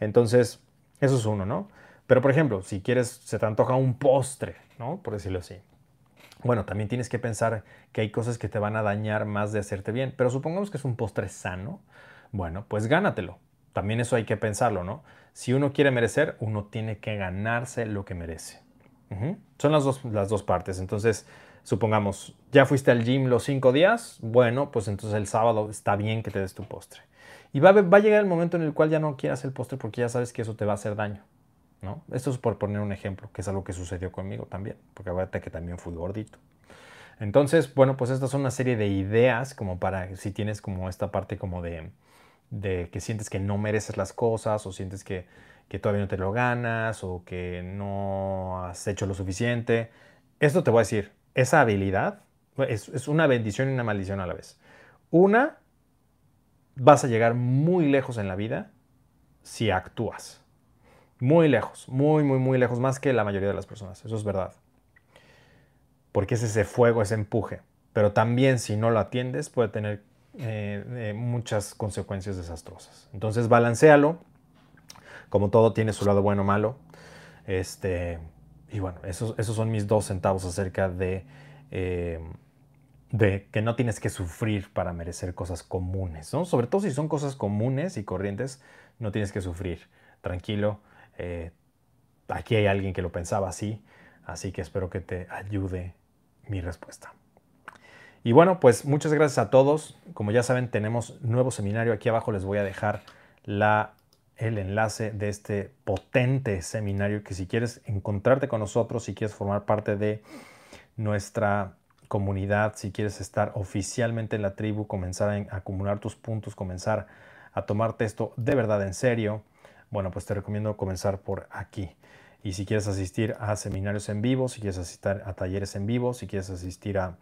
Entonces, eso es uno, ¿no? Pero por ejemplo, si quieres, se te antoja un postre, ¿no? Por decirlo así bueno, también tienes que pensar que hay cosas que te van a dañar más de hacerte bien, pero supongamos que es un postre sano, bueno, pues gánatelo. También eso hay que pensarlo, ¿no? Si uno quiere merecer, uno tiene que ganarse lo que merece. Son las dos, las dos partes. Entonces, supongamos, ya fuiste al gym los cinco días, bueno, pues entonces el sábado está bien que te des tu postre. Y va, va a llegar el momento en el cual ya no quieras el postre porque ya sabes que eso te va a hacer daño. Esto es por poner un ejemplo, que es algo que sucedió conmigo también, porque acuérdate que también fui gordito. Entonces, bueno, pues estas son una serie de ideas como para si tienes como esta parte como de, de que sientes que no mereces las cosas o sientes que, que, todavía no te lo ganas o que no has hecho lo suficiente. Esto te voy a decir, esa habilidad es, es una bendición y una maldición a la vez. Una, vas a llegar muy lejos en la vida si actúas. Muy lejos, muy, muy, muy lejos, más que la mayoría de las personas. Eso es verdad. Porque es ese fuego, ese empuje. Pero también si no lo atiendes puede tener eh, eh, muchas consecuencias desastrosas. Entonces balancealo. Como todo tiene su lado bueno o malo. Este, y bueno, esos, esos son mis dos centavos acerca de, eh, de que no tienes que sufrir para merecer cosas comunes. ¿no? Sobre todo si son cosas comunes y corrientes, no tienes que sufrir. Tranquilo aquí hay alguien que lo pensaba así, así que espero que te ayude mi respuesta. Y bueno, pues muchas gracias a todos. Como ya saben, tenemos nuevo seminario. Aquí abajo les voy a dejar la, el enlace de este potente seminario que si quieres encontrarte con nosotros, si quieres formar parte de nuestra comunidad, si quieres estar oficialmente en la tribu, comenzar a acumular tus puntos, comenzar a tomarte esto de verdad en serio, bueno, pues te recomiendo comenzar por aquí. Y si quieres asistir a seminarios en vivo, si quieres asistir a talleres en vivo, si quieres asistir a,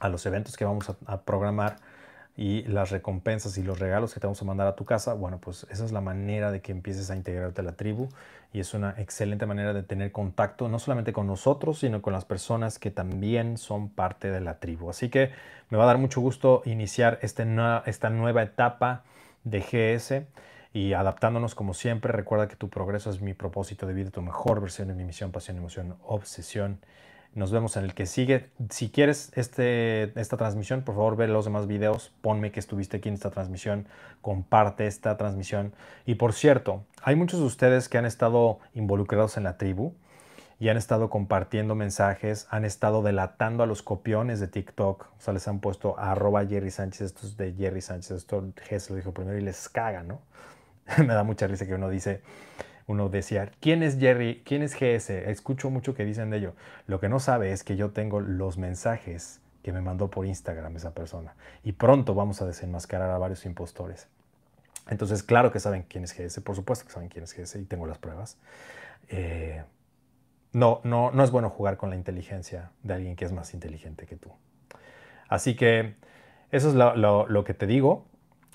los eventos que vamos a programar, y las recompensas y los regalos que te vamos a mandar a tu casa, bueno, pues esa es la manera de que empieces a integrarte a la tribu y es una excelente manera de tener contacto no solamente con nosotros, sino con las personas que también son parte de la tribu. Así que me va a dar mucho gusto iniciar este esta nueva etapa de GS y adaptándonos como siempre. Recuerda que tu progreso es mi propósito de vida, tu mejor versión de mi misión, pasión, emoción, obsesión. Nos vemos en el que sigue. Si quieres este, esta transmisión, por favor ve los demás videos. Ponme que estuviste aquí en esta transmisión. Comparte esta transmisión. Y por cierto, hay muchos de ustedes que han estado involucrados en la tribu y han estado compartiendo mensajes, han estado delatando a los copiones de TikTok. O sea, les han puesto arroba Jerry Sánchez, esto es de Jerry Sánchez, esto Jesús lo dijo primero y les caga, ¿no? [laughs] Me da mucha risa que uno dice, uno decía, ¿quién es Jerry? ¿Quién es GS? Escucho mucho que dicen de ello. Lo que no sabe es que yo tengo los mensajes que me mandó por Instagram esa persona. Y pronto vamos a desenmascarar a varios impostores. Entonces, claro que saben quién es GS, por supuesto que saben quién es GS y tengo las pruebas. Eh, no, no, no es bueno jugar con la inteligencia de alguien que es más inteligente que tú. Así que eso es lo, que te digo.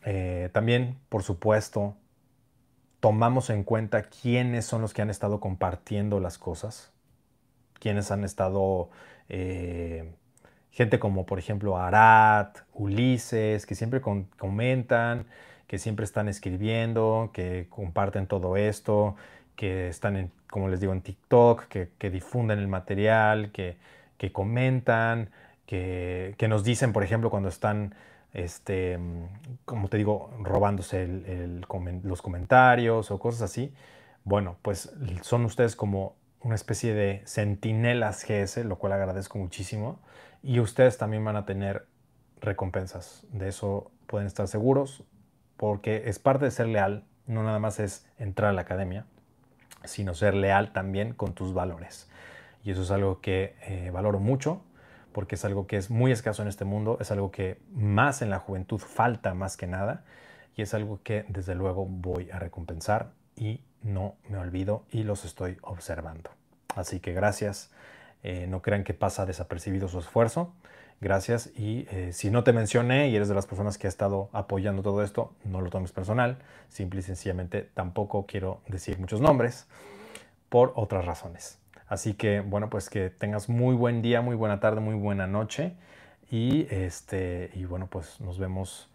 Eh, también, por supuesto, tomamos en cuenta quiénes son los que han estado compartiendo las cosas, quiénes han estado, eh, gente como por ejemplo Arat, Ulises, que siempre comentan, que siempre están escribiendo, que comparten todo esto, que están, en, como les digo, en TikTok, que, difunden el material, que, comentan, que, que, nos dicen, por ejemplo, cuando están este, como te digo, robándose los comentarios o cosas así. Bueno, pues son ustedes como una especie de centinelas GS, lo cual agradezco muchísimo. Y ustedes también van a tener recompensas. De eso pueden estar seguros, porque es parte de ser leal. No nada más es entrar a la academia, sino ser leal también con tus valores. Y eso es algo que eh, valoro mucho porque es algo que es muy escaso en este mundo, es algo que más en la juventud falta más que nada y es algo que desde luego voy a recompensar y no me olvido y los estoy observando. Así que gracias, eh, no crean que pasa desapercibido su esfuerzo, gracias y eh, si no te mencioné y eres de las personas que ha estado apoyando todo esto, no lo tomes personal, simple y sencillamente tampoco quiero decir muchos nombres por otras razones. Así que, bueno, pues que tengas muy buen día, muy buena tarde, muy buena noche. Y, este, y bueno, pues nos vemos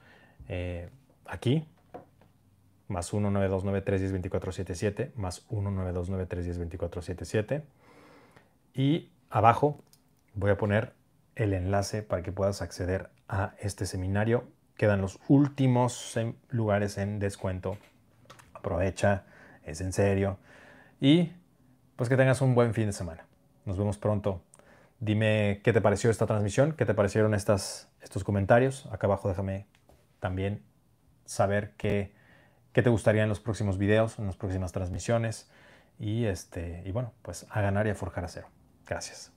eh, aquí. Más 1-929-310-2477. Más 1-929-310-2477. Y abajo voy a poner el enlace para que puedas acceder a este seminario. Quedan los últimos lugares en descuento. Aprovecha, es en serio. Y pues que tengas un buen fin de semana. Nos vemos pronto. Dime qué te pareció esta transmisión, qué te parecieron estas, estos comentarios. Acá abajo déjame también saber qué, qué te gustaría en los próximos videos, en las próximas transmisiones. Y, este, y bueno, pues a ganar y a forjar a cero. Gracias.